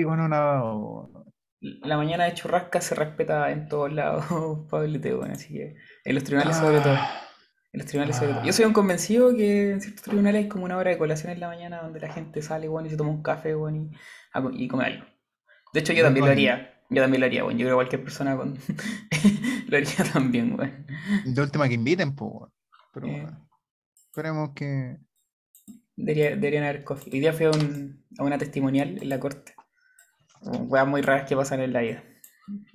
en una... La mañana de churrasca se respeta en todos lados, Pablo Teo, así que en los tribunales sobre todo. Ah, En los tribunales sobre todo. Yo ah, soy un convencido que en ciertos tribunales hay como una hora de colación en la mañana donde la gente sale, bueno, y se toma un café, bueno, y, a co- y come algo. De hecho, yo también lo haría. Yo también lo haría, bueno. Yo creo que cualquier persona con... lo haría también, bueno. de última que inviten, pues, weón. Pero Eh, bueno, esperemos que... debería- deberían haber cogido. Hoy día fui a, un- a una testimonial en la corte. Weas muy raras que pasan en la vida.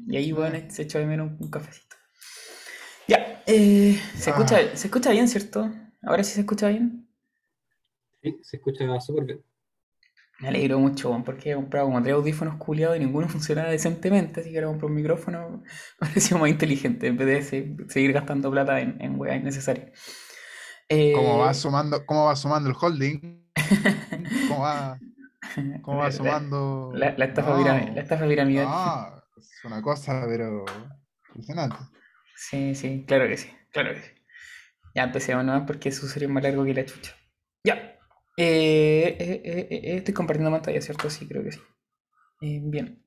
Y ahí, bueno, se echó de menos un, un cafecito. Ya, eh, se escucha, ah, se escucha bien, ¿cierto? Ahora sí se escucha bien. Sí, se escucha súper bien. Me alegro mucho, weón, porque he comprado como tres audífonos culiados y ninguno funcionaba decentemente, así que ahora compro un micrófono, me pareció más inteligente en vez de se- seguir gastando plata en, en weas innecesarias. ¿cómo va Eh, sumando, cómo va sumando el holding? ¿Cómo va, cómo va sumando? la- la estafa piramidal, la No, estafa piramidal. no, es una cosa, pero impresionante. Sí, sí, claro que sí, claro que sí. Ya empecemos nomás porque eso sería más largo que la chucha. Ya. Eh, eh, eh, eh, estoy compartiendo pantalla, ¿cierto? Sí, creo que sí. Eh, bien.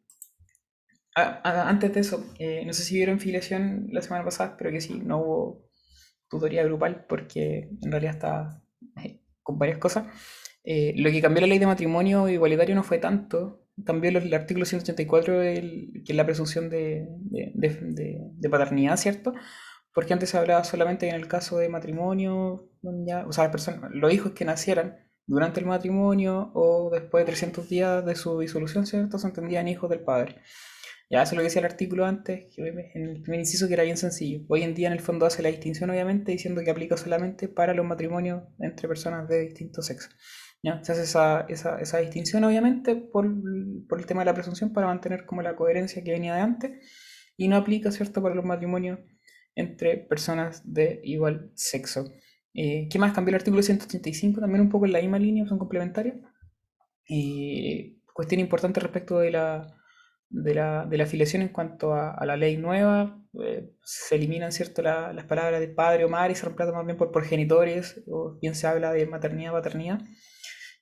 Ah, ah, antes de eso, eh, no sé si vieron filiación la semana pasada, pero que sí, no hubo tutoría grupal porque en realidad está eh, con varias cosas. Eh, lo que cambió la ley de matrimonio igualitario no fue tanto. Cambió los- el artículo 184, del- que es la presunción de, de- de- paternidad, ¿cierto? Porque antes se hablaba solamente en el caso de matrimonio, ya- o sea, las personas, los hijos que nacieran durante el matrimonio o después de 300 días de su disolución, ¿cierto? Se entendían hijos del padre. Ya, eso es lo que decía el artículo antes, en el primer inciso que era bien sencillo. Hoy en día en el fondo hace la distinción, obviamente, diciendo que aplica solamente para los matrimonios entre personas de distinto sexo. ¿Ya? Se hace esa, esa, esa distinción, obviamente, por, por el tema de la presunción, para mantener como la coherencia que venía de antes, y no aplica, ¿cierto?, para los matrimonios entre personas de igual sexo. Eh, ¿qué más? Cambió el artículo 185, también un poco en la misma línea, son complementarios. Eh, cuestión importante respecto de la, de la, de la afiliación en cuanto a, a la ley nueva. eh, se eliminan ¿cierto? La- las palabras de padre o madre y se reemplazan más bien por progenitores, o bien se habla de maternidad, paternidad.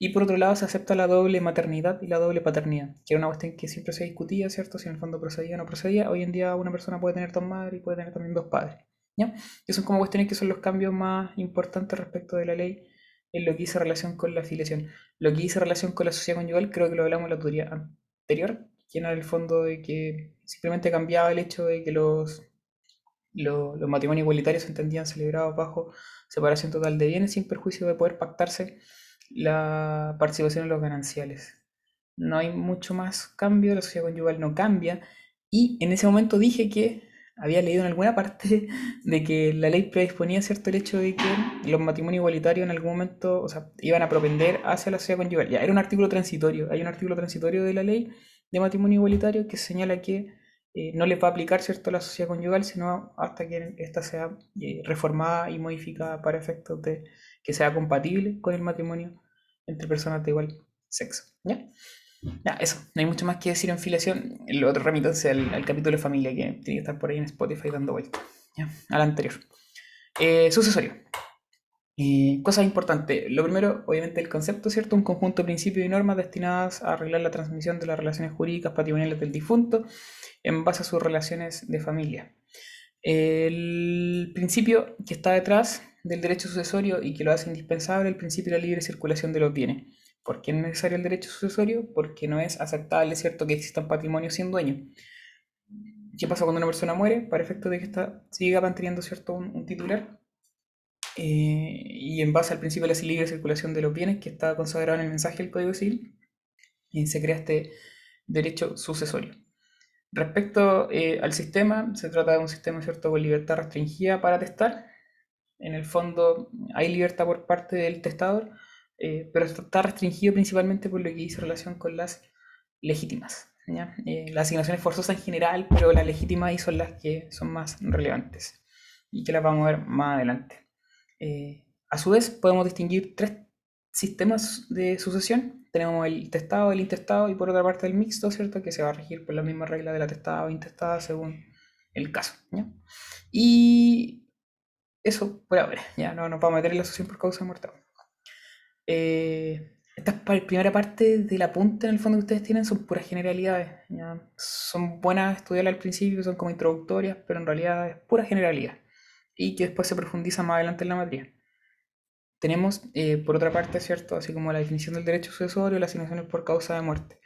Y por otro lado se acepta la doble maternidad y la doble paternidad, que era una cuestión que siempre se discutía, ¿cierto? Si en el fondo procedía o no procedía. Hoy en día una persona puede tener dos madres y puede tener también dos padres. ¿Ya? Que son como cuestiones que son los cambios más importantes respecto de la ley en lo que hizo relación con la afiliación. Lo que hizo relación con la sociedad conyugal, creo que lo hablamos en la tutoría anterior, que era el fondo de que simplemente cambiaba el hecho de que los, los, los matrimonios igualitarios se entendían celebrados bajo separación total de bienes sin perjuicio de poder pactarse la participación en los gananciales. No hay mucho más cambio, la sociedad conyugal no cambia. Y en ese momento dije que había leído en alguna parte de que la ley predisponía cierto el hecho de que los matrimonios igualitarios en algún momento, o sea, iban a propender hacia la sociedad conyugal. Ya, era un artículo transitorio. Hay un artículo transitorio de la ley de matrimonio igualitario que señala que eh, no les va a aplicar cierto la sociedad conyugal, sino hasta que ésta sea eh, reformada y modificada para efectos de que sea compatible con el matrimonio entre personas de igual sexo. ¿Ya? Ya, eso, no hay mucho más que decir en filiación. El otro remítanse al, al capítulo de familia que tiene que estar por ahí en Spotify dando vuelta. ¿Ya? Al anterior. Eh, sucesorio. Eh, cosas importantes. Lo primero, obviamente, el concepto, ¿cierto? Un conjunto de principios y normas destinadas a arreglar la transmisión de las relaciones jurídicas patrimoniales del difunto en base a sus relaciones de familia. El principio que está detrás del derecho sucesorio y que lo hace indispensable, el principio de la libre circulación de los bienes. ¿Por qué es necesario el derecho sucesorio? Porque no es aceptable, ¿cierto?, que existan patrimonios sin dueño. ¿Qué pasa cuando una persona muere? Para efecto de que esta siga manteniendo, ¿cierto?, un, titular. Eh, y en base al principio de la libre circulación de los bienes, que está consagrado en el mensaje del Código Civil, y se crea este derecho sucesorio. Respecto eh, al sistema, se trata de un sistema, ¿cierto?, con libertad restringida para testar. En el fondo, hay libertad por parte del testador, eh, pero está restringido principalmente por lo que dice relación con las legítimas. ¿ya? Eh, las asignaciones forzosas en general, pero las legítimas ahí son las que son más relevantes y que las vamos a ver más adelante. Eh, a su vez, podemos distinguir tres sistemas de sucesión. Tenemos el testado, el intestado y por otra parte el mixto, ¿cierto? Que se va a regir por la misma regla de la testada o intestada según el caso. ¿ya? Y eso por ahora, ya no nos vamos a meter en la sucesión por causa de muerte. Eh, esta primera parte del apunte en el fondo que ustedes tienen son puras generalidades. ¿ya? Son buenas estudiarlas al principio, son como introductorias, pero en realidad es pura generalidad. Y que después se profundiza más adelante en la materia. Tenemos, eh, por otra parte, ¿cierto? Así como la definición del derecho sucesorio, las asignaciones por causa de muerte.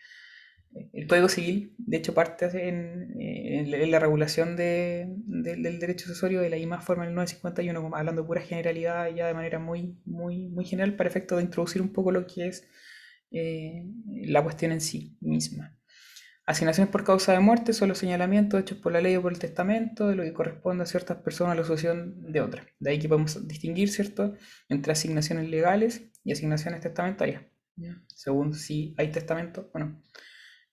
El Código Civil, de hecho, parte en, en- la regulación de- de- del derecho sucesorio de la misma forma en el 951, como hablando de pura generalidad ya de manera muy, muy, muy general para efecto de introducir un poco lo que es eh, la cuestión en sí misma. Asignaciones por causa de muerte son los señalamientos hechos por la ley o por el testamento de lo que corresponde a ciertas personas a la sucesión de otras. De ahí que podemos distinguir, ¿cierto?, entre asignaciones legales y asignaciones testamentarias, según si hay testamento o no.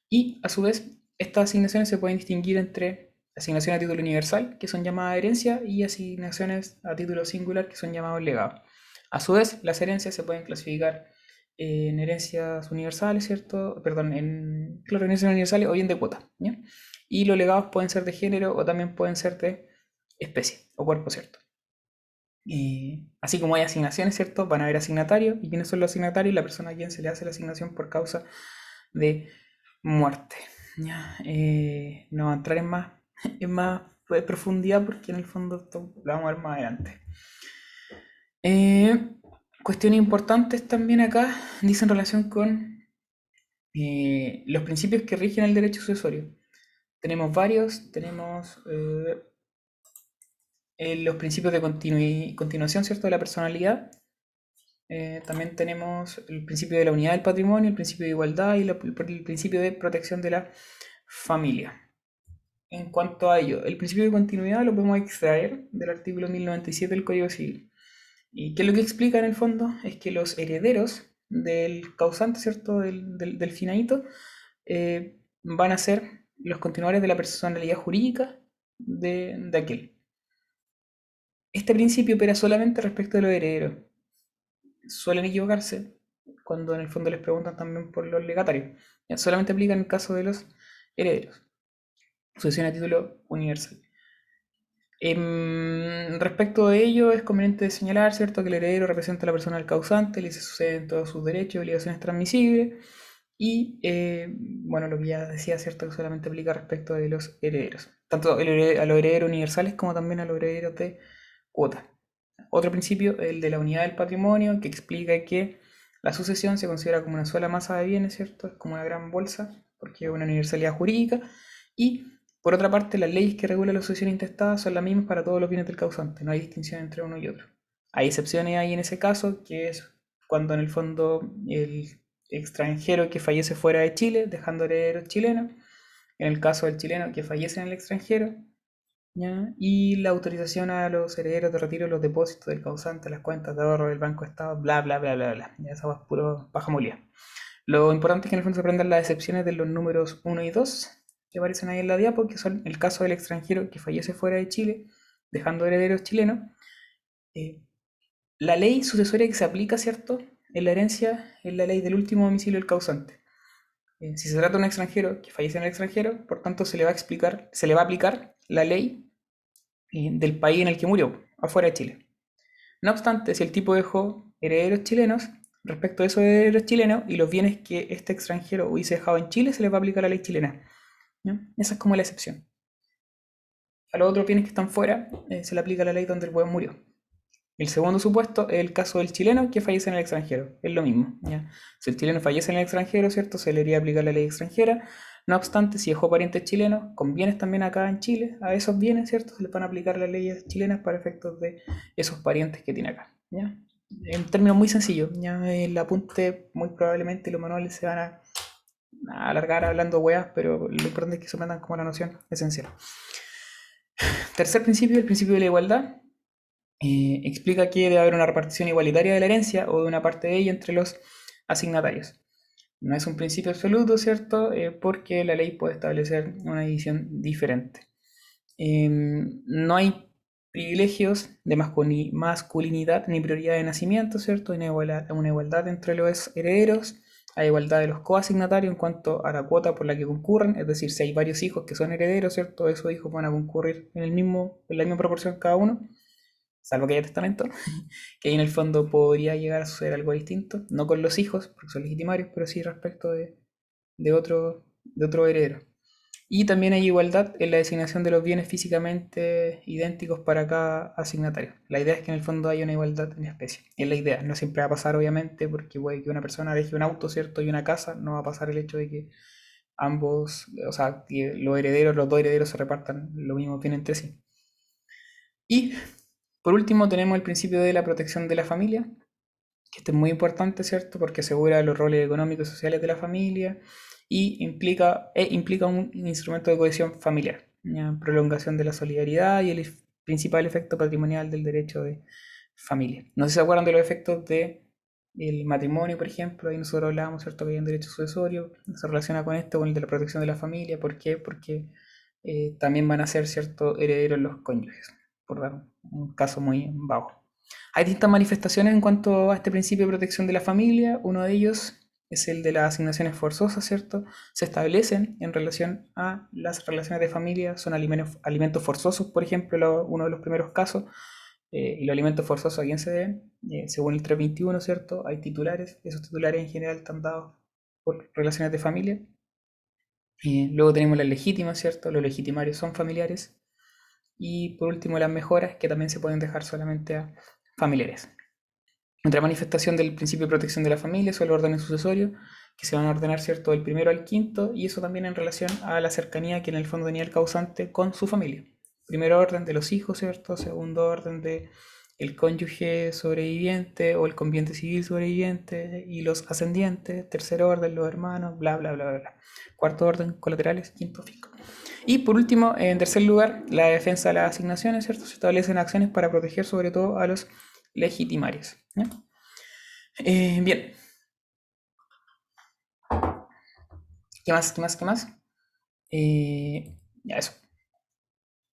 Y a su vez, estas asignaciones se pueden distinguir entre asignaciones a título universal, que son llamadas herencia, y asignaciones a título singular, que son llamados legados. A su vez, las herencias se pueden clasificar en herencias universales, ¿cierto? Perdón, en, claro, en herencias universales o bien de cuota. Y los legados pueden ser de género o también pueden ser de especie o cuerpo, ¿cierto? Así como hay asignaciones, ¿cierto? Van a haber asignatarios. ¿Y quiénes son los asignatarios? La persona a quien se le hace la asignación por causa de muerte. ¿ya? Eh, no a entrar en más, en más pues, profundidad porque en el fondo esto lo vamos a ver más adelante. Eh, cuestiones importantes también acá, dice en relación con eh, los principios que rigen el derecho sucesorio. Tenemos varios, tenemos eh, los principios de continuación, ¿cierto?, de la personalidad. Eh, también tenemos el principio de la unidad del patrimonio, el principio de igualdad y el principio de protección de la familia. En cuanto a ello, el principio de continuidad lo podemos extraer del artículo 1097 del Código Civil. ¿Y qué es lo que explica en el fondo? Es que los herederos del causante, ¿cierto? Del, del, del eh, van a ser los continuadores de la personalidad jurídica de, de aquel. Este principio opera solamente respecto de los herederos. Suelen equivocarse cuando en el fondo les preguntan también por los legatarios. Solamente aplica en el caso de los herederos. Sucesión a título universal. Em, respecto de ello, es conveniente señalar, ¿cierto?, que el heredero representa a la persona del causante, le suceden todos sus derechos y obligaciones transmisibles, y, eh, bueno, lo que ya decía, ¿cierto?, que solamente aplica respecto de los herederos, tanto a los herederos universales como también a los herederos de cuota. Otro principio, el de la unidad del patrimonio, que explica que la sucesión se considera como una sola masa de bienes, ¿cierto?, es como una gran bolsa, porque es una universalidad jurídica, y por otra parte, las leyes que regulan la sucesión intestada son las mismas para todos los bienes del causante, no hay distinción entre uno y otro. Hay excepciones ahí en ese caso, que es cuando en el fondo el extranjero que fallece fuera de Chile, dejando herederos chilenos, en el caso del chileno que fallece en el extranjero, ¿ya? y la autorización a los herederos de retiro los depósitos del causante, las cuentas de ahorro del Banco de Estado, bla, bla, bla, bla, bla. Ya esa es puro paja molida. Lo importante es que en el fondo se aprendan las excepciones de los números 1 y 2 que aparecen ahí en la diapo, que son el caso del extranjero que fallece fuera de Chile, dejando herederos chilenos. Eh, la ley sucesoria que se aplica, ¿cierto? En la herencia es la ley del último domicilio del causante. Eh, si se trata de un extranjero que fallece en el extranjero, por tanto se le va a explicar, se le va a aplicar la ley del país en el que murió, afuera de Chile. No obstante, si el tipo dejó herederos chilenos, respecto a esos herederos chilenos y los bienes que este extranjero hubiese dejado en Chile, se le va a aplicar la ley chilena. ¿ya? Esa es como la excepción. A los otros bienes que están fuera, eh, se le aplica la ley donde el hueón murió. El segundo supuesto es el caso del chileno que fallece en el extranjero. Es lo mismo. Si el chileno fallece en el extranjero, ¿cierto? Se le iría a aplicar la ley extranjera. No obstante, si dejó parientes chilenos, con bienes también acá en Chile, a esos bienes, ¿cierto? Se les van a aplicar las leyes chilenas para efectos de esos parientes que tiene acá. ¿ya? En términos muy sencillos, ¿ya? el apunte muy probablemente los manuales se van a, alargar hablando weas, pero lo importante es que se metan como la noción esencial. Tercer principio, el principio de la igualdad. Eh, explica que debe haber una repartición igualitaria de la herencia o de una parte de ella entre los asignatarios. No es un principio absoluto, ¿cierto? Eh, porque la ley puede establecer una división diferente. Eh, no hay privilegios de masculi- masculinidad ni prioridad de nacimiento, ¿cierto? Una igualdad, una igualdad entre los herederos, hay igualdad de los coasignatarios en cuanto a la cuota por la que concurren, es decir, si hay varios hijos que son herederos, ¿cierto? Esos hijos van a concurrir en, el mismo, en la misma proporción cada uno. Salvo que haya testamento, que ahí en el fondo podría llegar a suceder algo distinto, no con los hijos, porque son legitimarios, pero sí respecto de, de otro, de otro heredero. Y también hay igualdad en la designación de los bienes físicamente idénticos para cada asignatario. La idea es que en el fondo haya una igualdad en especie. Es la idea, no siempre va a pasar obviamente, porque puede que una persona deje un auto, ¿cierto? Y una casa, no va a pasar el hecho de que ambos, o sea, los herederos, los dos herederos se repartan lo mismo bien entre sí. Y por último tenemos el principio de la protección de la familia, que este es muy importante, ¿cierto? Porque asegura los roles económicos y sociales de la familia y implica, e implica un instrumento de cohesión familiar, prolongación de la solidaridad y el principal efecto patrimonial del derecho de familia. No sé si se acuerdan de los efectos de el matrimonio, por ejemplo, ahí nosotros hablábamos, ¿cierto?, que hay un derecho sucesorio, se relaciona con esto, con el de la protección de la familia, ¿por qué? Porque eh, también van a ser, ¿cierto?, herederos los cónyuges, por dar un caso muy bajo. Hay distintas manifestaciones en cuanto a este principio de protección de la familia, uno de ellos es el de las asignaciones forzosas, ¿cierto? Se establecen en relación a las relaciones de familia, son alimentos, alimentos forzosos, por ejemplo, uno de los primeros casos, eh, y los alimentos forzosos a quién se deben, eh, según el 321, ¿cierto? Hay titulares, esos titulares en general están dados por relaciones de familia. Eh, luego tenemos las legítimas, ¿cierto? Los legitimarios son familiares. Y por último, las mejoras, que también se pueden dejar solamente a familiares. Otra manifestación del principio de protección de la familia son los órdenes sucesorios, que se van a ordenar, ¿cierto?, del primero al quinto, y eso también en relación a la cercanía que en el fondo tenía el causante con su familia. Primero orden de los hijos, ¿cierto? Segundo orden de el cónyuge sobreviviente o el conviente civil sobreviviente y los ascendientes, tercer orden, los hermanos, bla, bla, bla, bla. Cuarto orden, colaterales, quinto fisco. Y por último, en tercer lugar, la defensa de las asignaciones, ¿cierto? Se establecen acciones para proteger sobre todo a los legitimarios. Eh, bien. ¿Qué más? ¿Qué más? ¿Qué más? Eh, ya, eso.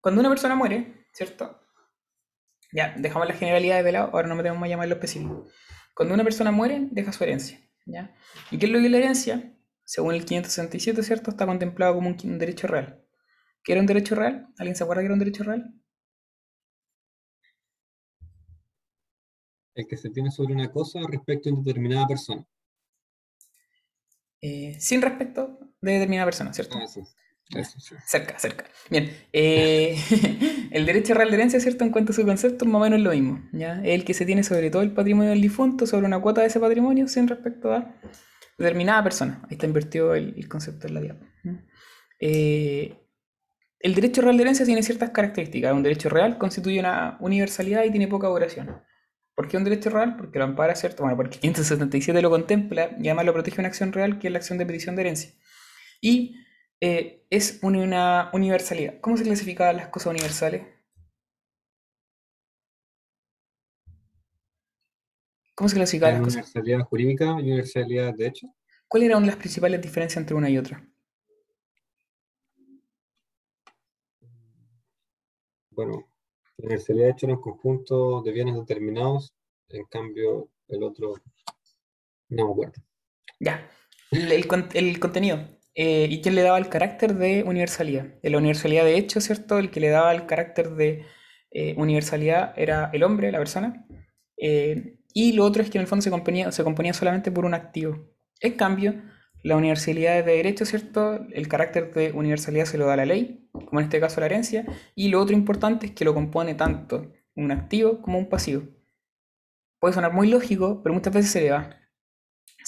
Cuando una persona muere, ¿cierto? Ya, dejamos las generalidades de lado, ahora no me tenemos a llamar lo específico. Cuando una persona muere, deja su herencia. ¿ya? ¿Y qué es lo que es la herencia? Según el 567, ¿cierto? Está contemplado como un, derecho real. ¿Qué era un derecho real? ¿Alguien se acuerda que era un derecho real? El que se tiene sobre una cosa respecto a una determinada persona. Eh, sin respecto de determinada persona, ¿cierto? Eso, Cerca, cerca. Bien. eh, el derecho real de herencia, ¿cierto? En cuanto a su concepto, más o menos es lo mismo. ¿ya? Es el que se tiene sobre todo el patrimonio del difunto, sobre una cuota de ese patrimonio, sin respecto a determinada persona. Ahí está invertido el, el concepto de la diapa. Eh, el derecho real de herencia tiene ciertas características. Un derecho real constituye una universalidad y tiene poca duración. ¿Por qué un derecho real? Porque lo ampara, ¿cierto? Bueno, porque 577 lo contempla y además lo protege una acción real que es la acción de petición de herencia. Y eh, es una, universalidad. ¿Cómo se clasificaban las cosas universales? ¿Cómo se clasificaban las cosas? Universalidad jurídica y universalidad de hecho. ¿Cuál era una de las principales diferencias entre una y otra? Bueno, la universalidad de hecho era un conjunto de bienes determinados, en cambio el otro no me acuerdo. Ya, el, el, el contenido. Eh, ¿Y quién le daba el carácter de universalidad? En la universalidad de hecho, ¿cierto? El que le daba el carácter de eh, universalidad era el hombre, la persona. Eh, y lo otro es que en el fondo se componía, se componía solamente por un activo. En cambio, la universalidad de derecho, ¿cierto? El carácter de universalidad se lo da la ley, como en este caso la herencia, y lo otro importante es que lo compone tanto un activo como un pasivo. Puede sonar muy lógico, pero muchas veces se le va.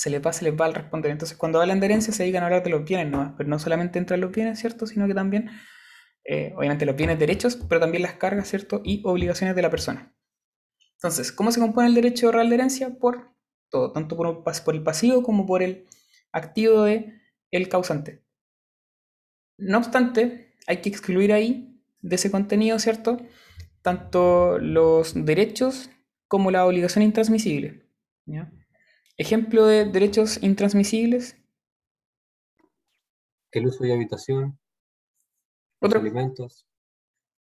Se le va, se les va al responder. Entonces, cuando hablan de herencia, se dedican a hablar de los bienes, ¿no? Pero no solamente entran los bienes, ¿cierto? Sino que también, eh, obviamente, los bienes derechos, pero también las cargas, ¿cierto? Y obligaciones de la persona. Entonces, ¿cómo se compone el derecho real de herencia? Por todo, tanto por, por el pasivo como por el activo de el causante. No obstante, hay que excluir ahí de ese contenido, ¿cierto? Tanto los derechos como la obligación intransmisible. ¿ya? Ejemplo de derechos intransmisibles. El uso de habitación, Otro. los alimentos,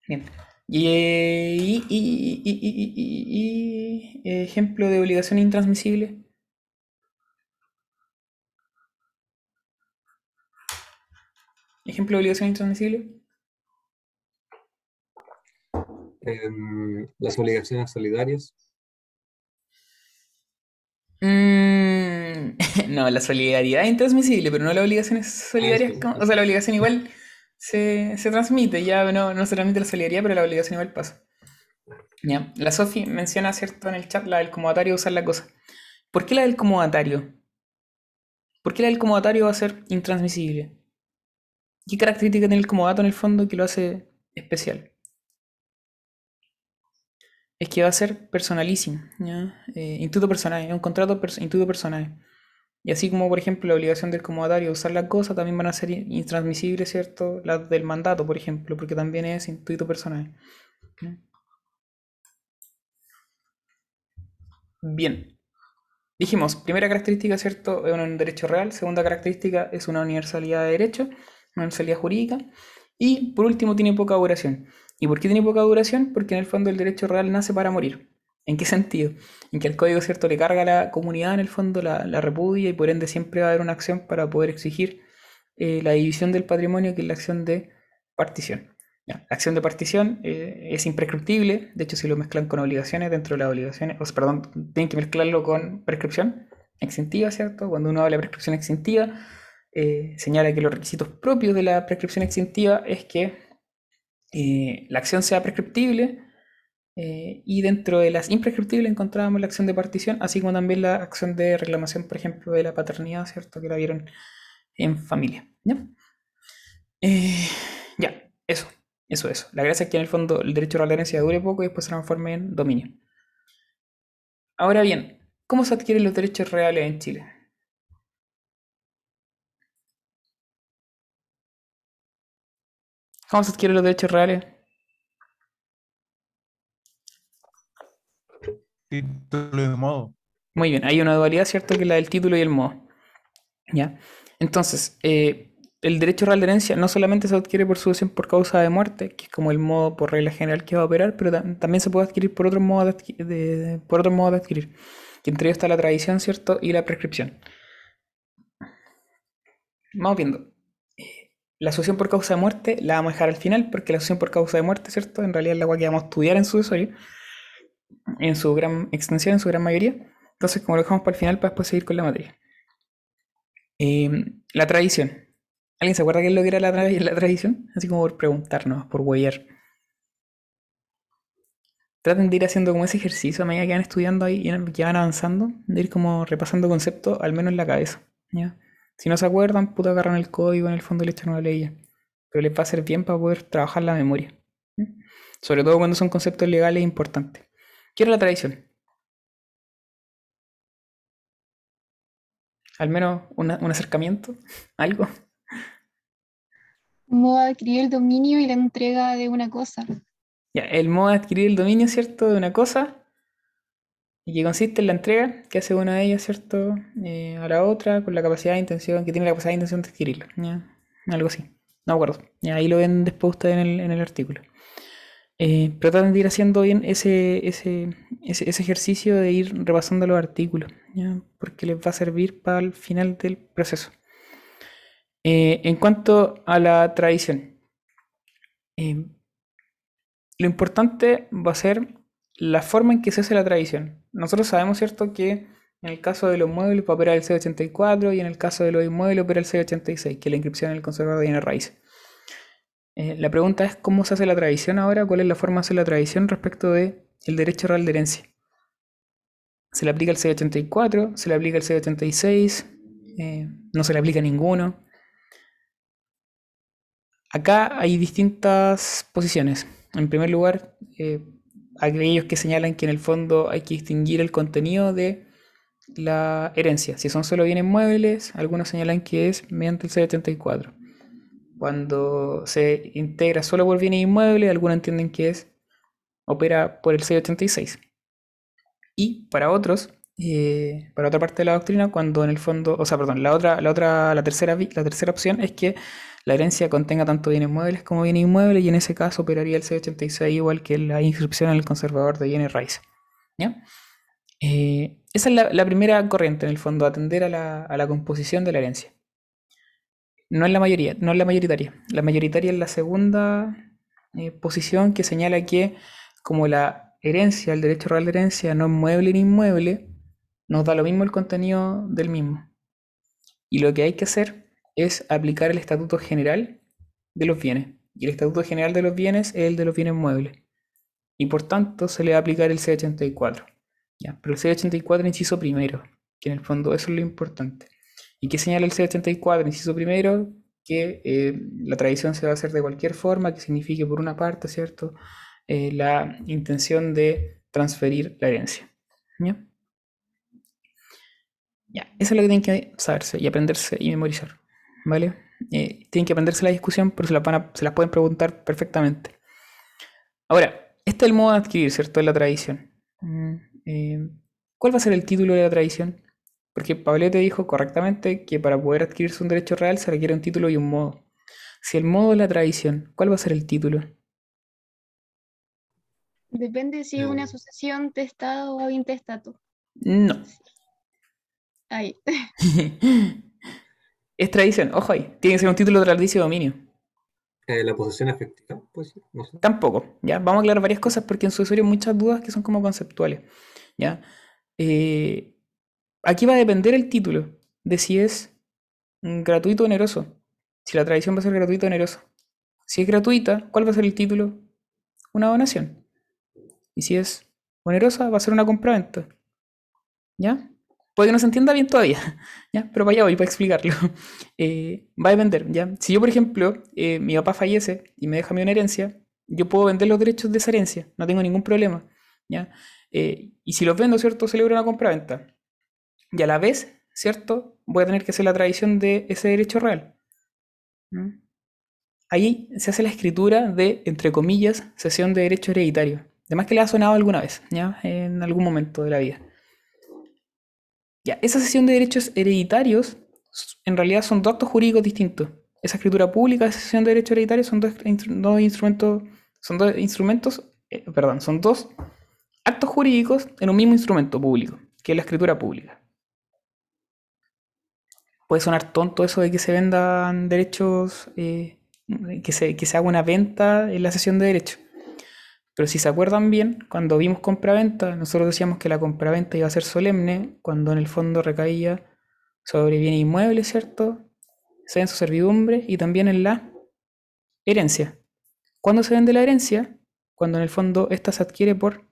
Bien. Y, y- y- y- y- y- y- ejemplo de obligación intransmisible. Ejemplo de obligación intransmisible. Em, las obligaciones solidarias. Mm, no, la solidaridad es intransmisible, pero no las obligaciones solidarias. sí, como- o sea, la obligación igual se, se transmite, ya no, no se transmite la solidaridad, pero la obligación igual pasa. Ya. La Sofi menciona, ¿cierto?, en el chat la del comodatario usar la cosa. ¿Por qué la del comodatario? ¿Por qué la del comodatario va a ser intransmisible? ¿Qué característica tiene el comodato en el fondo que lo hace especial? Es que va a ser personalísimo. Eh, instituto personal, es un contrato instituto personal. Y así como, por ejemplo, la obligación del comodatario de usar la cosa, también van a ser in- intransmisibles, ¿cierto? Las del mandato, por ejemplo, porque también es instituto personal. Bien. Dijimos, primera característica, ¿cierto? Es un derecho real. Segunda característica es una universalidad de derecho, una universalidad jurídica. Y por último, tiene poca duración. ¿Y por qué tiene poca duración? Porque en el fondo el derecho real nace para morir. ¿En qué sentido? En que el código, ¿cierto? Le carga a la comunidad, en el fondo la, repudia y por ende siempre va a haber una acción para poder exigir eh, la división del patrimonio, que es la acción de partición. La acción de partición eh, es imprescriptible, de hecho si lo mezclan con obligaciones, dentro de las obligaciones, perdón, tienen que mezclarlo con prescripción exentiva, ¿cierto? Cuando uno habla de prescripción exentiva, eh, señala que los requisitos propios de la prescripción exentiva es que eh, la acción sea prescriptible eh, y dentro de las imprescriptibles encontrábamos la acción de partición, así como también la acción de reclamación, por ejemplo, de la paternidad, ¿cierto? Que la vieron en familia. ¿Ya? Eh, ya, eso, eso, eso. La gracia es que en el fondo el derecho a la herencia dure poco y después se transforme en dominio. Ahora bien, ¿cómo se adquieren los derechos reales en Chile? ¿Cómo se adquieren los derechos reales? Título de modo. Muy bien, hay una dualidad, ¿cierto? Que es la del título y el modo. ¿Ya? Entonces, eh, el derecho real de herencia no solamente se adquiere por sucesión por causa de muerte, que es como el modo por regla general que va a operar, pero tam- también se puede adquirir por otro modo de, adqui- de- de- por otro modo de adquirir. Que entre ellos está la tradición, ¿cierto? Y la prescripción. Vamos viendo. La sucesión por causa de muerte la vamos a dejar al final, porque la sucesión por causa de muerte, ¿cierto? En realidad es la cual que vamos a estudiar en sucesorio, en su gran extensión, en su gran mayoría. Entonces, como lo dejamos para el final, para después seguir con la materia. Em, la tradición. ¿Alguien se acuerda qué es lo que era la tradición? Así como por preguntarnos, por huellar. Traten de ir haciendo como ese ejercicio a medida que van estudiando ahí y que van avanzando, de ir como repasando conceptos, al menos en la cabeza. ¿ya? Si no se acuerdan, puta agarran el código en el fondo y le echan una ley. Pero les va a ser bien para poder trabajar la memoria. Sobre todo cuando son conceptos legales importantes. ¿Qué era la tradición? Al menos una- un acercamiento, algo. Modo de adquirir el dominio y la entrega de una cosa. Ya, el modo de adquirir el dominio, ¿cierto? De una cosa. Y que consiste en la entrega que hace una de ellas, ¿cierto? Eh, a la otra, con la capacidad de intención, que tiene la capacidad de intención de adquirirlo. ¿ya? Algo así. No me acuerdo. Ya, ahí lo ven después ustedes en el, en el artículo. Eh, pero traten de ir haciendo bien ese, ese, ese, ejercicio de ir repasando los artículos. Porque les va a servir para el final del proceso. Eh, en cuanto a la tradición, lo importante va a ser la forma en que se hace la tradición. Nosotros sabemos, ¿cierto?, que en el caso de los muebles va a operar el C84 y en el caso de los inmuebles opera el C86, que es la inscripción en el conservador de bienes raíces. Eh, la pregunta es cómo se hace la tradición ahora, cuál es la forma de hacer la tradición respecto de el derecho real de herencia. Se le aplica el C84, se le aplica el C86, eh, no se le aplica ninguno. Acá hay distintas posiciones. En primer lugar, eh, aquellos que señalan que en el fondo hay que distinguir el contenido de la herencia. Si son solo bienes muebles, algunos señalan que es mediante el C74. Cuando se integra solo por bienes inmuebles, algunos entienden que es opera por el C86. Y para otros, eh, para otra parte de la doctrina, cuando en el fondo, o sea, perdón, la otra, la otra, la tercera, la tercera opción es que la herencia contenga tanto bienes muebles como bienes inmuebles y en ese caso operaría el C86 igual que la inscripción en el conservador de bienes raíces. Eh, esa es la, la primera corriente en el fondo, atender a la, a la composición de la herencia. No es la mayoría, no es la mayoritaria. La mayoritaria es la segunda eh, posición que señala que como la herencia, el derecho real de herencia no es mueble ni inmueble, nos da lo mismo el contenido del mismo. Y lo que hay que hacer es aplicar el estatuto general de los bienes. Y el estatuto general de los bienes es el de los bienes muebles. Y por tanto se le va a aplicar el C84. ¿ya? Pero el C84 inciso primero, que en el fondo eso es lo importante. ¿Y qué señala el C84 inciso primero? Que eh, la tradición se va a hacer de cualquier forma, que signifique por una parte, ¿cierto? Eh, la intención de transferir la herencia. ¿ya? Ya, eso es lo que tienen que saberse y aprenderse y memorizar. ¿Vale? Eh, tienen que aprenderse la discusión, pero se las, van a- se las pueden preguntar perfectamente. Ahora, este es el modo de adquirir, ¿cierto? De la tradición. Mm, eh, ¿Cuál va a ser el título de la tradición? Porque Pablete dijo correctamente que para poder adquirirse un derecho real se requiere un título y un modo. Si el modo es la tradición, ¿cuál va a ser el título? Depende si es una asociación testado o intestato. No. Ahí. es tradición, ojo ahí. Tiene que ser un título de tradición dominio. Eh, la posesión efectiva, pues no sé. Tampoco, ¿ya? Vamos a aclarar varias cosas porque en su usuario hay muchas dudas que son como conceptuales, ¿ya? Eh, aquí va a depender el título de si es gratuito o oneroso. Si la tradición va a ser gratuita o onerosa. Si es gratuita, ¿cuál va a ser el título? Una donación. Y si es onerosa, va a ser una compraventa. ¿Ya? Puede que no se entienda bien todavía, ¿ya? Pero vaya voy para explicarlo. Eh, va a depender, ¿ya? Si yo, por ejemplo, eh, mi papá fallece y me deja mí una herencia, yo puedo vender los derechos de esa herencia, no tengo ningún problema, ¿ya? Eh, y si los vendo, ¿cierto? Celebro una compraventa. Y a la vez, ¿cierto? Voy a tener que hacer la tradición de ese derecho real. ¿Mm? Ahí se hace la escritura de, entre comillas, cesión de derecho hereditario. Además que le ha sonado alguna vez, ¿ya? En algún momento de la vida. Esa cesión de derechos hereditarios en realidad son dos actos jurídicos distintos. Esa escritura pública de cesión de derechos hereditarios son dos, instru- dos instrumentos, son dos instrumentos, eh, perdón, son dos actos jurídicos en un mismo instrumento público, que es la escritura pública. Puede sonar tonto eso de que se vendan derechos, eh, que, se, que se haga una venta en la cesión de derechos. Pero si se acuerdan bien, cuando vimos compraventa, nosotros decíamos que la compraventa iba a ser solemne, cuando en el fondo recaía sobre bienes inmuebles, ¿cierto? Se en su servidumbre y también en la herencia. ¿Cuándo se vende la herencia? Cuando en el fondo esta se adquiere por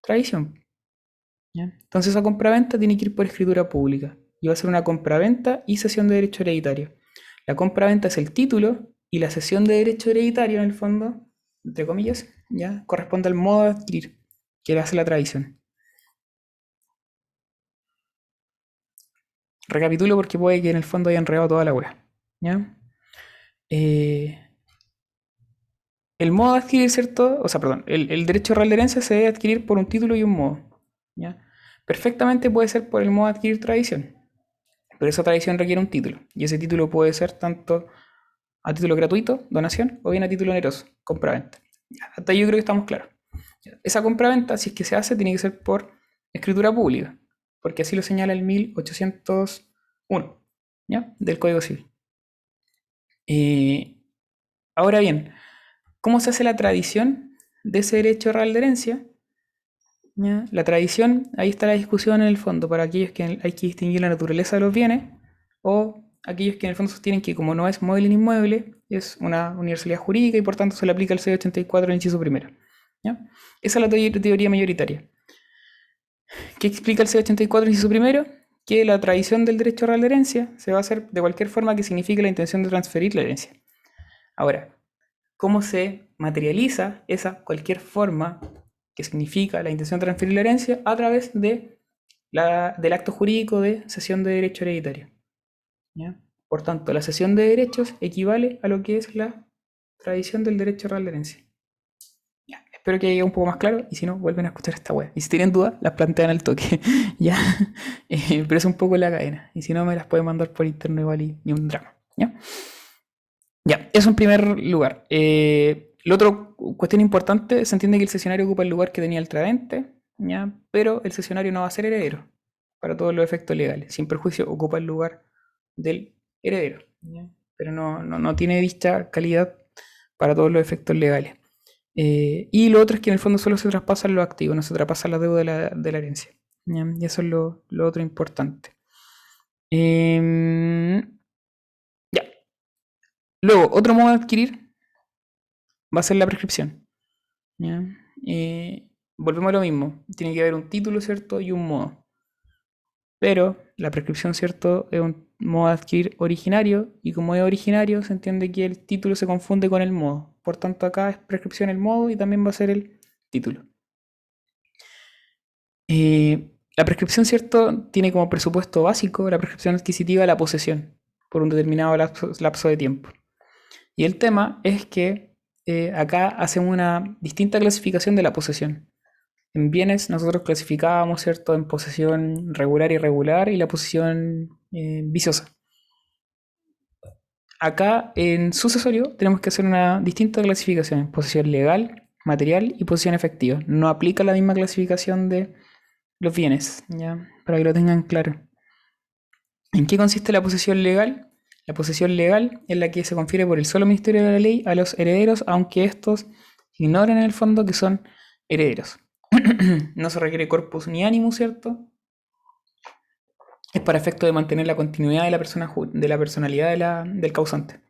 tradición. Entonces esa compraventa tiene que ir por escritura pública. Y va a ser una compraventa y cesión de derecho hereditario. La compraventa es el título y la cesión de derecho hereditario en el fondo, entre comillas, ya corresponde al modo de adquirir, que hace la tradición. Recapitulo porque puede que en el fondo haya enredado toda la wea. ¿Ya? Eh, el modo de adquirir, ¿cierto? O sea, perdón, el, el derecho real de herencia se debe adquirir por un título y un modo. ¿ya? Perfectamente puede ser por el modo de adquirir tradición. Pero esa tradición requiere un título. Y ese título puede ser tanto a título gratuito, donación, o bien a título oneroso, compraventa. Hasta ahí yo creo que estamos claros. Esa compraventa, si es que se hace, tiene que ser por escritura pública, porque así lo señala el 1801 ¿ya? del Código Civil. Eh, ahora bien, ¿cómo se hace la tradición de ese derecho real de herencia? La tradición, ahí está la discusión en el fondo, para aquellos que hay que distinguir la naturaleza de los bienes, o aquellos que en el fondo sostienen que como no es móvil ni inmueble, es una universalidad jurídica y por tanto se le aplica el C84 el inciso primero. ¿ya? Esa es la teoría, mayoritaria. ¿Qué explica el C84 el inciso primero? Que la tradición del derecho real de herencia se va a hacer de cualquier forma que signifique la intención de transferir la herencia. Ahora, ¿cómo se materializa esa cualquier forma que significa la intención de transferir la herencia a través de la, del acto jurídico de cesión de derecho hereditario? Por tanto, la cesión de derechos equivale a lo que es la tradición del derecho real de herencia. Espero que haya un poco más claro y si no, vuelven a escuchar esta web. Y si tienen dudas, las plantean al toque. ya, Eh, pero es un poco la cadena. Y si no, me las pueden mandar por interno igual y ni un drama. Ya, ya eso en primer lugar. Eh, lo otro, cuestión importante, se entiende que el sesionario ocupa el lugar que tenía el tradente, ¿ya? pero el sesionario no va a ser heredero para todos los efectos legales. Sin perjuicio, ocupa el lugar del heredero, pero no, no, no tiene dicha calidad para todos los efectos legales. Eh, y lo otro es que en el fondo solo se traspasan los activos, no se traspasa la deuda de la, de la herencia. ¿ya? Y eso es lo, lo otro importante. Em, ya. Luego, otro modo de adquirir va a ser la prescripción. ¿ya? Eh, volvemos a lo mismo. Tiene que haber un título, ¿cierto? Y un modo. Pero la prescripción, ¿cierto? Es un modo de adquirir originario. Y como es originario, se entiende que el título se confunde con el modo. Por tanto, acá es prescripción el modo y también va a ser el título. Eh, la prescripción, ¿cierto? Tiene como presupuesto básico la prescripción adquisitiva la posesión por un determinado lapso, de tiempo. Y el tema es que eh, acá hacemos una distinta clasificación de la posesión. En bienes nosotros clasificábamos, ¿cierto?, en posesión regular y irregular y la posesión eh, viciosa. Acá en sucesorio tenemos que hacer una distinta clasificación, posesión legal, material y posesión efectiva. No aplica la misma clasificación de los bienes, ¿ya? Para que lo tengan claro. ¿En qué consiste la posesión legal? La posesión legal es la que se confiere por el solo Ministerio de la Ley a los herederos, aunque estos ignoren en el fondo que son herederos. no se requiere corpus ni ánimo, ¿cierto? Es para efecto de mantener la continuidad de la, persona, de la personalidad de la, del causante.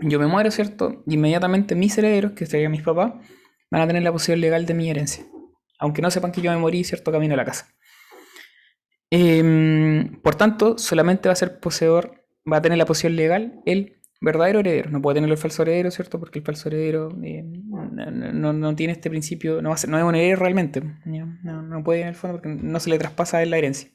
Yo me muero, ¿cierto? Y inmediatamente mis herederos, que serían mis papás, van a tener la posesión legal de mi herencia. Aunque no sepan que yo me morí, ¿cierto? Camino a la casa. Em, por tanto, solamente va a ser poseedor, va a tener la posesión legal el verdadero heredero. No puede tener el falso heredero, ¿cierto? Porque el falso heredero eh, no, no, tiene este principio, no, va a ser, no es un heredero realmente. No, no, puede en el fondo porque no se le traspasa él la herencia.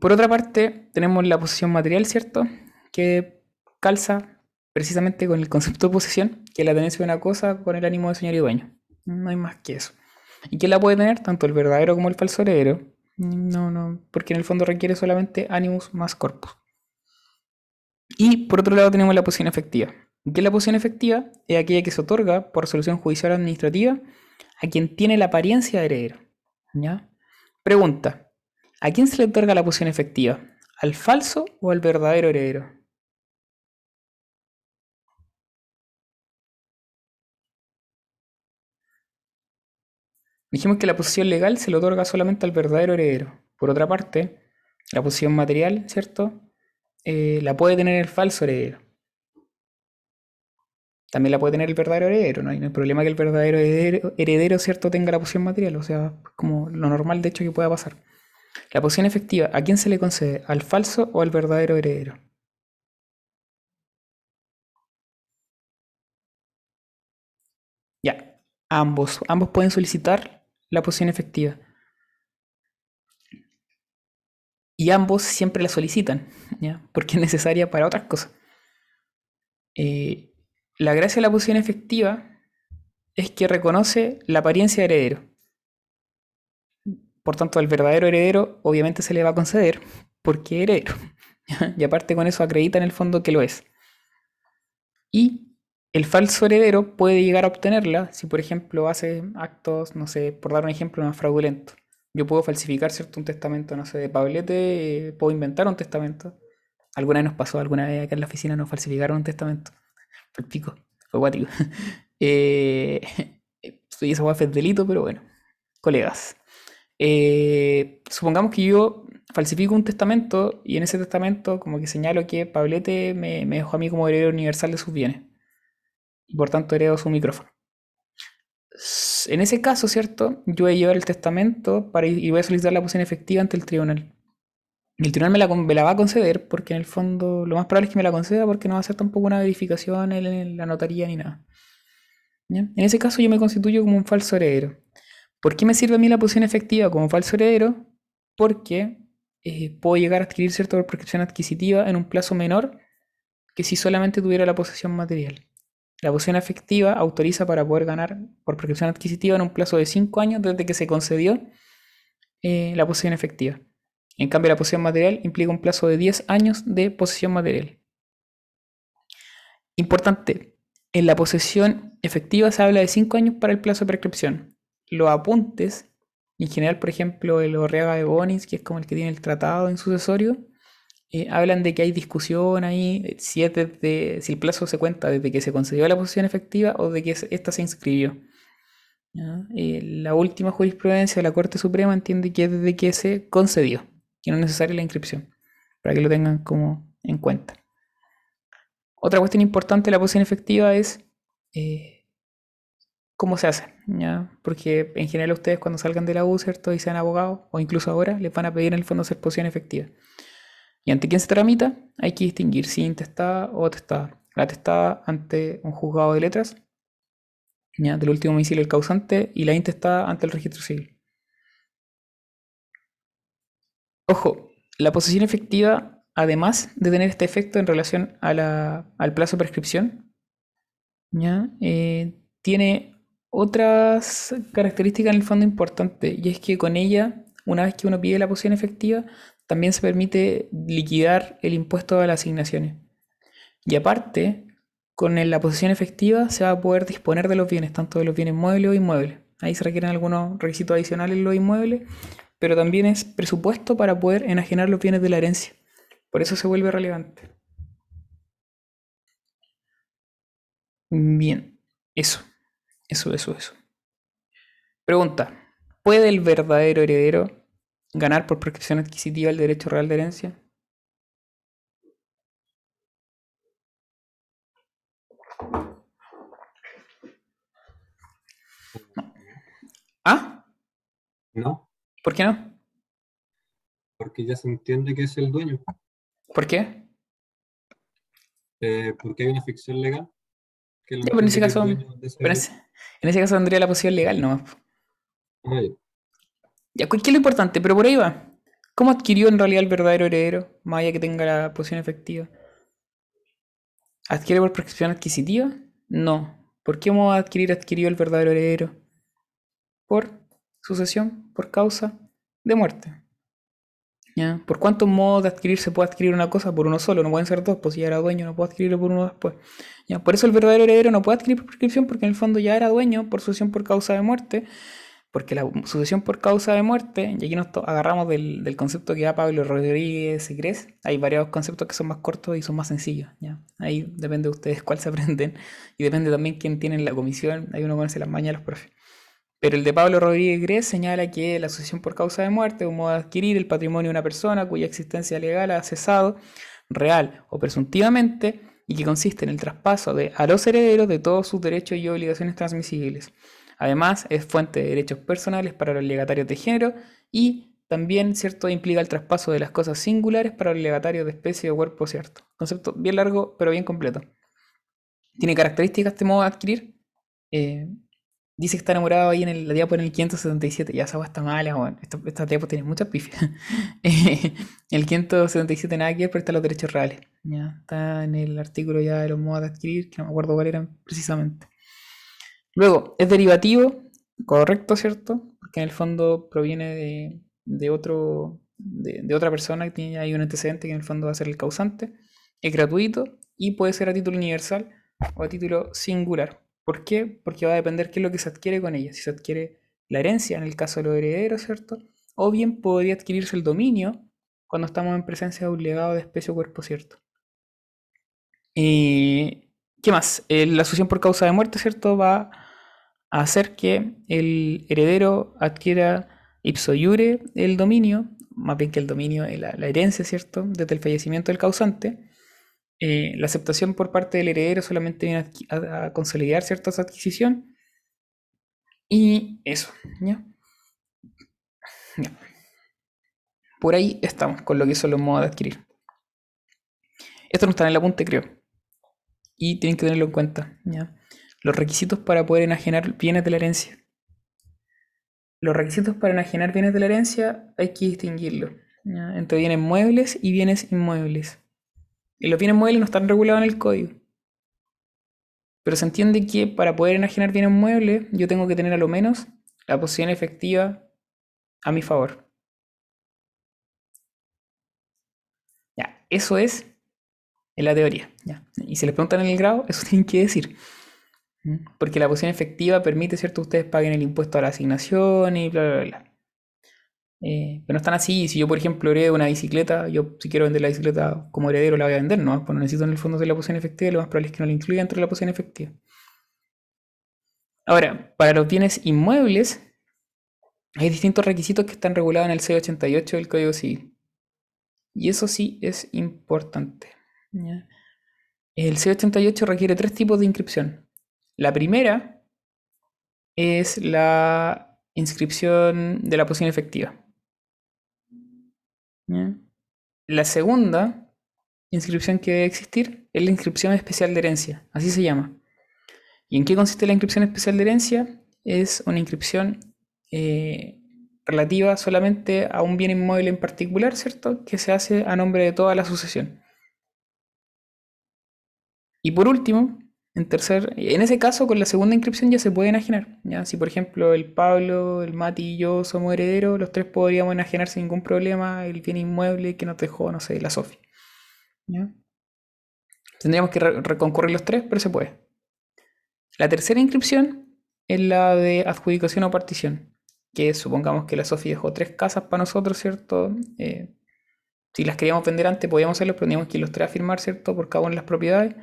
Por otra parte, tenemos la posesión material, ¿cierto? Que calza precisamente con el concepto de posesión, que la tenencia de una cosa con el ánimo de señor y dueño. No hay más que eso. ¿Y quién la puede tener? Tanto el verdadero como el falso heredero. No, no, porque en el fondo requiere solamente animus más corpus. Y por otro lado tenemos la posición efectiva. ¿Qué es la posición efectiva? Es aquella que se otorga por resolución judicial administrativa a quien tiene la apariencia de heredero. ¿Ya? Pregunta, ¿a quién se le otorga la posición efectiva? ¿Al falso o al verdadero heredero? Dijimos que la posición legal se le otorga solamente al verdadero heredero. Por otra parte, la posición material, ¿cierto? Eh, la puede tener el falso heredero. También la puede tener el verdadero heredero, no hay, problema que el verdadero heredero, ¿cierto?, tenga la posición material, o sea, como lo normal de hecho que pueda pasar. La posición efectiva, ¿a quién se le concede? ¿Al falso o al verdadero heredero? Ya, ambos, ambos pueden solicitar la posición efectiva. Y ambos siempre la solicitan, ¿ya? porque es necesaria para otras cosas. Eh, la gracia de la posición efectiva es que reconoce la apariencia de heredero. Por tanto, al verdadero heredero obviamente se le va a conceder porque heredero. Y aparte con eso acredita en el fondo que lo es. Y el falso heredero puede llegar a obtenerla si, por ejemplo, hace actos, no sé, por dar un ejemplo más fraudulento. Yo puedo falsificar, ¿cierto? Un testamento, no sé, de Pablete, eh, puedo inventar un testamento. Alguna vez nos pasó, alguna vez acá en la oficina nos falsificaron un testamento. Fue pico, fue guático. eh, y esa fue delito, pero bueno, colegas. Eh, supongamos que yo falsifico un testamento y en ese testamento como que señalo que Pablete me, me dejó a mí como heredero universal de sus bienes y por tanto heredo su micrófono. En ese caso, ¿cierto? Yo voy a llevar el testamento para, y voy a solicitar la posición efectiva ante el tribunal. El tribunal me la, va a conceder porque en el fondo lo más probable es que me la conceda porque no va a hacer tampoco una verificación en, la notaría ni nada. En ese caso yo me constituyo como un falso heredero. ¿Por qué me sirve a mí la posición efectiva como falso heredero? Porque eh, puedo llegar a adquirir cierta prescripción adquisitiva en un plazo menor que si solamente tuviera la posesión material. La posición efectiva autoriza para poder ganar por prescripción adquisitiva en un plazo de 5 años desde que se concedió eh, la posición efectiva. En cambio, la posición material implica un plazo de 10 años de posesión material. Importante, en la posesión efectiva se habla de 5 años para el plazo de prescripción. Los apuntes, en general, por ejemplo, el Orreaga de Bonis, que es como el que tiene el tratado en sucesorio, eh, hablan de que hay discusión ahí eh, si, es desde, si el plazo se cuenta desde que se concedió la posición efectiva o de que esta se inscribió. Eh, la última jurisprudencia de la Corte Suprema entiende que es desde que se concedió, que no es necesaria la inscripción, para que lo tengan como en cuenta. Otra cuestión importante de la posición efectiva es cómo se hace, ¿ya? Porque en general ustedes cuando salgan de la U, ¿cierto? Y sean abogados, o incluso ahora, les van a pedir en el fondo hacer posición efectiva. ¿Y ante quién se tramita? Hay que distinguir si intestada o atestada. La atestada ante un juzgado de letras, ¿ya? del último domicilio del causante, y la intestada ante el registro civil. Ojo, la posición efectiva, además de tener este efecto en relación al plazo de prescripción, ¿ya? Eh, tiene otras características en el fondo importantes, y es que con ella, una vez que uno pide la posición efectiva, también se permite liquidar el impuesto a las asignaciones. Y aparte, con la posición efectiva se va a poder disponer de los bienes, tanto de los bienes muebles o inmuebles. Ahí se requieren algunos requisitos adicionales en los inmuebles, pero también es presupuesto para poder enajenar los bienes de la herencia. Por eso se vuelve relevante. Bien, eso, eso, eso, eso. Pregunta, ¿puede el verdadero heredero ganar por prescripción adquisitiva el derecho real de herencia? ¿Ah? No, ¿Por qué no? porque ya se entiende que es el dueño. ¿Por qué? Eh, porque hay una ficción legal. Que pero en ese caso- Pero en ese, en ese caso tendría la posición legal nomás. Ya, ¿qué es lo importante? Pero por ahí va. ¿Cómo adquirió en realidad el verdadero heredero? Más allá que tenga la posición efectiva. ¿Adquiere por prescripción adquisitiva? No. ¿Por qué vamos a adquirir adquirió el verdadero heredero? Por sucesión, por causa de muerte. ¿Ya? ¿Por cuántos modos de adquirir se puede adquirir una cosa? Por uno solo, no pueden ser dos, pues si ya era dueño, no puedo adquirirlo por uno después. ¿Ya? Por eso el verdadero heredero no puede adquirir por prescripción, porque en el fondo ya era dueño por sucesión por causa de muerte. Porque la sucesión por causa de muerte, y aquí nos agarramos del, del concepto que da Pablo Rodríguez y Gres, hay varios conceptos que son más cortos y son más sencillos. ¿ya? Ahí depende de ustedes cuál se aprenden y depende también quién tiene en la comisión. Hay uno conoce las mañas de los profes. Pero el de Pablo Rodríguez Gres señala que la sucesión por causa de muerte es un modo de adquirir el patrimonio de una persona cuya existencia legal ha cesado, real o presuntivamente, y que consiste en el traspaso de, a los herederos de todos sus derechos y obligaciones transmisibles. Además, es fuente de derechos personales para los legatarios de género y también, ¿cierto?, implica el traspaso de las cosas singulares para los legatarios de especie o cuerpo, ¿cierto? Concepto bien largo, pero bien completo. Tiene características este modo de adquirir. Eh, dice que está enamorado ahí en el- la diapo en el 577. Ya esa está mala, weón. Esta, esta diapo tiene muchas pifias. Eh, el 577 nada que pero está los derechos reales. Ya, está en el artículo ya de los modos de adquirir, que no me acuerdo cuál eran precisamente. Luego, es derivativo, correcto, ¿cierto? Porque en el fondo proviene de, de otro, de otra persona que tiene ahí un antecedente que en el fondo va a ser el causante. Es gratuito y puede ser a título universal o a título singular. ¿Por qué? Porque va a depender qué es lo que se adquiere con ella. Si se adquiere la herencia, en el caso de los herederos, ¿cierto? O bien podría adquirirse el dominio cuando estamos en presencia de un legado de especie o cuerpo, ¿cierto? Eh, ¿Qué más? La sucesión por causa de muerte, ¿cierto? Va a hacer que el heredero adquiera ipso iure el dominio, más bien que el dominio, la, la herencia, ¿cierto? Desde el fallecimiento del causante. Eh, la aceptación por parte del heredero solamente viene a, consolidar cierta adquisición. Y eso, ¿ya? Por ahí estamos con lo que son los modos de adquirir. Esto no está en el apunte, creo. Y tienen que tenerlo en cuenta, ¿ya? Los requisitos para poder enajenar bienes de la herencia. Los requisitos para enajenar bienes de la herencia hay que distinguirlo entre bienes muebles y bienes inmuebles. Y los bienes muebles no están regulados en el código. Pero se entiende que para poder enajenar bienes muebles, yo tengo que tener a lo menos la posición efectiva a mi favor. Ya, eso es en la teoría. ¿ya? Y si les preguntan en el grado, eso tienen que decir. Porque la posición efectiva permite, ¿cierto? Ustedes paguen el impuesto a la asignación y bla, bla, bla. Eh, pero no están así. Si yo, por ejemplo, heredo una bicicleta, yo si quiero vender la bicicleta como heredero la voy a vender, ¿no? Pues no necesito en el fondo de la posición efectiva, lo más probable es que no la incluya dentro de la posición efectiva. Ahora, para los bienes inmuebles, hay distintos requisitos que están regulados en el C88 del Código Civil. Y eso sí es importante. ¿ya? El C88 requiere tres tipos de inscripción. La primera es la inscripción de la posición efectiva. La segunda inscripción que debe existir es la inscripción especial de herencia, así se llama. ¿Y en qué consiste la inscripción especial de herencia? Es una inscripción eh, relativa solamente a un bien inmueble en particular, ¿cierto? Que se hace a nombre de toda la sucesión. Y por último, en tercer, en ese caso, con la segunda inscripción ya se puede enajenar. ¿ya? Si por ejemplo el Pablo, el Mati y yo somos herederos, los tres podríamos enajenar sin ningún problema el bien inmueble que nos dejó, no sé, la Sofía. ¿ya? Tendríamos que re- reconcurrir los tres, pero se puede. La tercera inscripción es la de adjudicación o partición, que supongamos que la Sofía dejó tres casas para nosotros, ¿cierto? Eh, si las queríamos vender antes, podíamos hacerlo, pero teníamos que ir los tres a firmar, ¿cierto? Por cada una de las propiedades.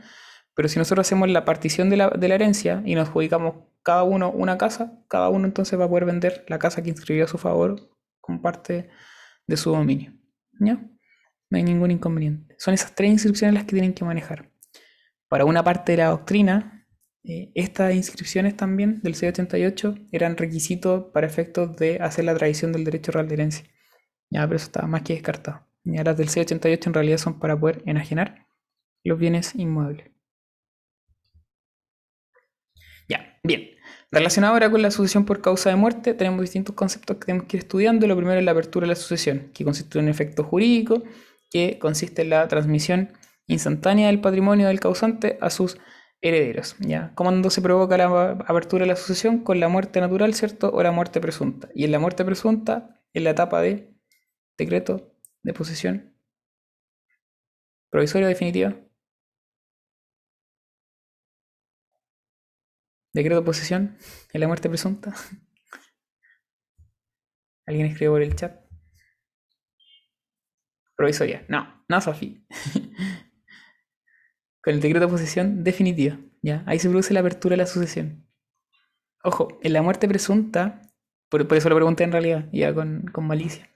Pero si nosotros hacemos la partición de la, herencia y nos adjudicamos cada uno una casa, cada uno entonces va a poder vender la casa que inscribió a su favor como parte de su dominio. ¿Ya? No hay ningún inconveniente. Son esas tres inscripciones las que tienen que manejar. Para una parte de la doctrina, eh, estas inscripciones también del C88 eran requisitos para efectos de hacer la tradición del derecho real de herencia. Ya, pero eso estaba más que descartado. Ya las del C88 en realidad son para poder enajenar los bienes inmuebles. Ya, bien. Relacionado ahora con la sucesión por causa de muerte, tenemos distintos conceptos que tenemos que ir estudiando. Lo primero es la apertura de la sucesión, que consiste en un efecto jurídico, que consiste en la transmisión instantánea del patrimonio del causante a sus herederos. ¿ya? ¿Cómo se provoca la apertura de la sucesión? Con la muerte natural, ¿cierto? O la muerte presunta. Y en la muerte presunta, en la etapa de decreto de posesión provisoria definitiva. Decreto de posesión en la muerte presunta. ¿Alguien escribió por el chat? Provisoria. No, no, Sofi. Con el decreto de posesión definitiva. ¿ya? Ahí se produce la apertura de la sucesión. Ojo, en la muerte presunta, por, por eso lo pregunté en realidad, ya con, con malicia.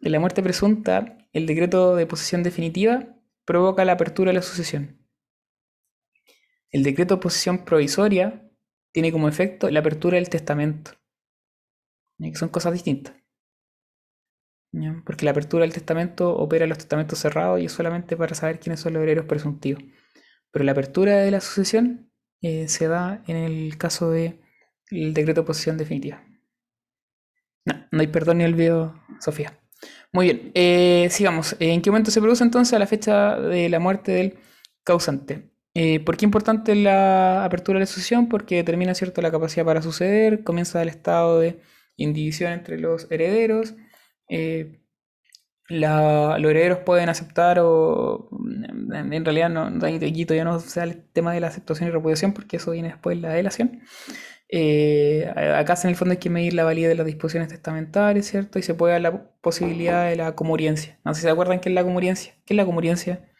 En la muerte presunta, el decreto de posesión definitiva provoca la apertura de la sucesión. El decreto de posesión provisoria tiene como efecto la apertura del testamento. Son cosas distintas. Porque la apertura del testamento opera en los testamentos cerrados y es solamente para saber quiénes son los herederos presuntivos. Pero la apertura de la sucesión eh, se da en el caso del decreto de posesión definitiva. No, no hay perdón ni olvido, Sofía. Muy bien, eh, sigamos. ¿En qué momento se produce entonces la fecha de la muerte del causante? Eh, ¿Por qué es importante la apertura de la sucesión? Porque determina cierto la capacidad para suceder, comienza el estado de indivisión entre los herederos. Eh, la, los herederos pueden aceptar o en, en realidad no, aquí todavía no sea el tema de la aceptación y repudiación porque eso viene después de la delación. Eh, acá en el fondo hay que medir la validez de las disposiciones testamentarias, ¿cierto? Y se puede dar la posibilidad de la comuriencia. No sé si se acuerdan qué es la comuriencia. ¿Qué es la comuriencia?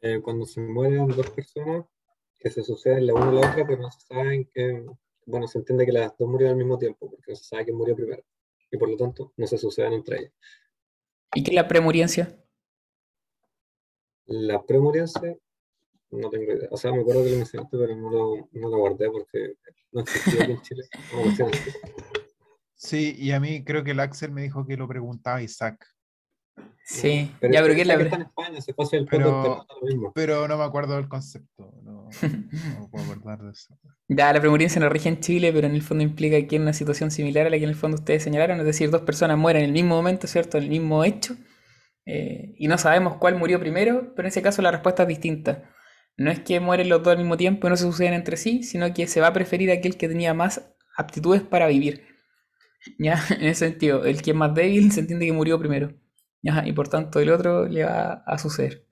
Eh, cuando se mueren dos personas que se suceden la una a la otra, pero no se saben que, bueno, se entiende que las dos murieron al mismo tiempo, porque no se sabe quién murió primero. Y por lo tanto, no se suceden entre ellas. ¿Y qué es la premuriencia? La premuriencia, no tengo idea. O sea, me acuerdo que lo mencionaste, pero no lo, no lo guardé porque no existía aquí en Chile. No. Sí, y a mí creo que el Axel me dijo que lo preguntaba Isaac, Sí, Pero ya, pero ¿qué es que la está en España, se pasa el Pero- lo mismo. no me acuerdo del concepto. No, puedo acordar de eso. Ya, la premuriencia no rige en Chile, pero en el fondo implica que en una situación similar a la que en el fondo ustedes señalaron, es decir, dos personas mueren en el mismo momento, ¿cierto? En el mismo hecho, eh, y no sabemos cuál murió primero, pero en ese caso la respuesta es distinta. No es que mueren los dos al mismo tiempo y no se suceden entre sí, sino que se va a preferir aquel que tenía más aptitudes para vivir. ¿Ya? En ese sentido, el que es más débil se entiende que murió primero. ¿Ya? Y por tanto el otro le va a suceder.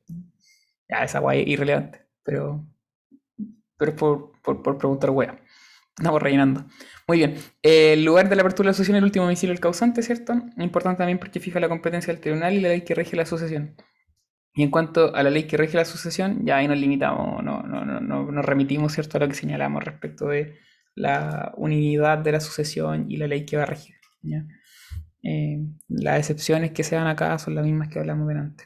Ya, esa guay es irrelevante, pero, pero es por, por, por preguntar wea. Estamos rellenando. Muy bien. El lugar de la apertura de la sucesión es el último domicilio del causante, ¿cierto? Importante también porque fija la competencia del tribunal y la ley que rige la sucesión. Y en cuanto a la ley que rige la sucesión, ya ahí nos limitamos, no, no, no nos remitimos, ¿cierto?, a lo que señalamos respecto de la unidad de la sucesión y la ley que va a regir. ¿ya? Eh, las excepciones que se dan acá son las mismas que hablamos delante.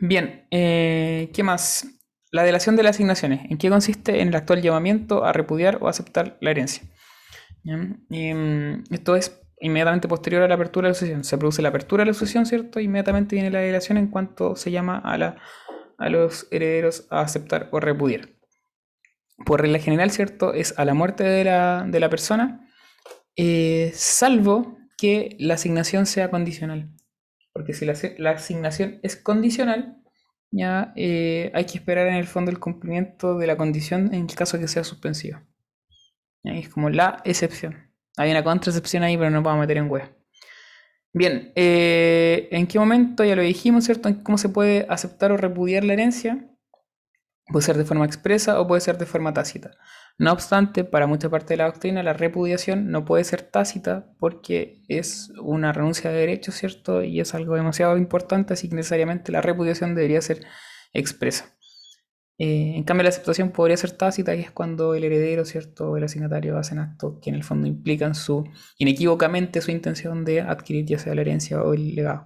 Bien, eh, ¿qué más? La delación de las asignaciones. ¿En qué consiste? En el actual llamamiento a repudiar o aceptar la herencia. mm, esto es inmediatamente posterior a la apertura de la sucesión. Se produce la apertura de la sucesión, ¿cierto? Inmediatamente viene la delación en cuanto se llama a, la, a los herederos a aceptar o repudiar. Por regla general, ¿cierto? Es a la muerte de la, de la persona, eh, salvo que la asignación sea condicional. Porque si la, asignación es condicional, ya eh, hay que esperar en el fondo el cumplimiento de la condición en el caso que sea suspensiva. Es como la excepción. Hay una contraexcepción ahí, pero no vamos a meter en web. Bien, eh, ¿en qué momento? Ya lo dijimos, ¿cierto? ¿Cómo se puede aceptar o repudiar la herencia? Puede ser de forma expresa o puede ser de forma tácita. No obstante, para mucha parte de la doctrina, la repudiación no puede ser tácita porque es una renuncia de derechos, ¿cierto? Y es algo demasiado importante, así que necesariamente la repudiación debería ser expresa. Eh, en cambio, la aceptación podría ser tácita, y es cuando el heredero, ¿cierto? O el asignatario hacen actos que en el fondo implican su, inequívocamente su intención de adquirir ya sea la herencia o el legado.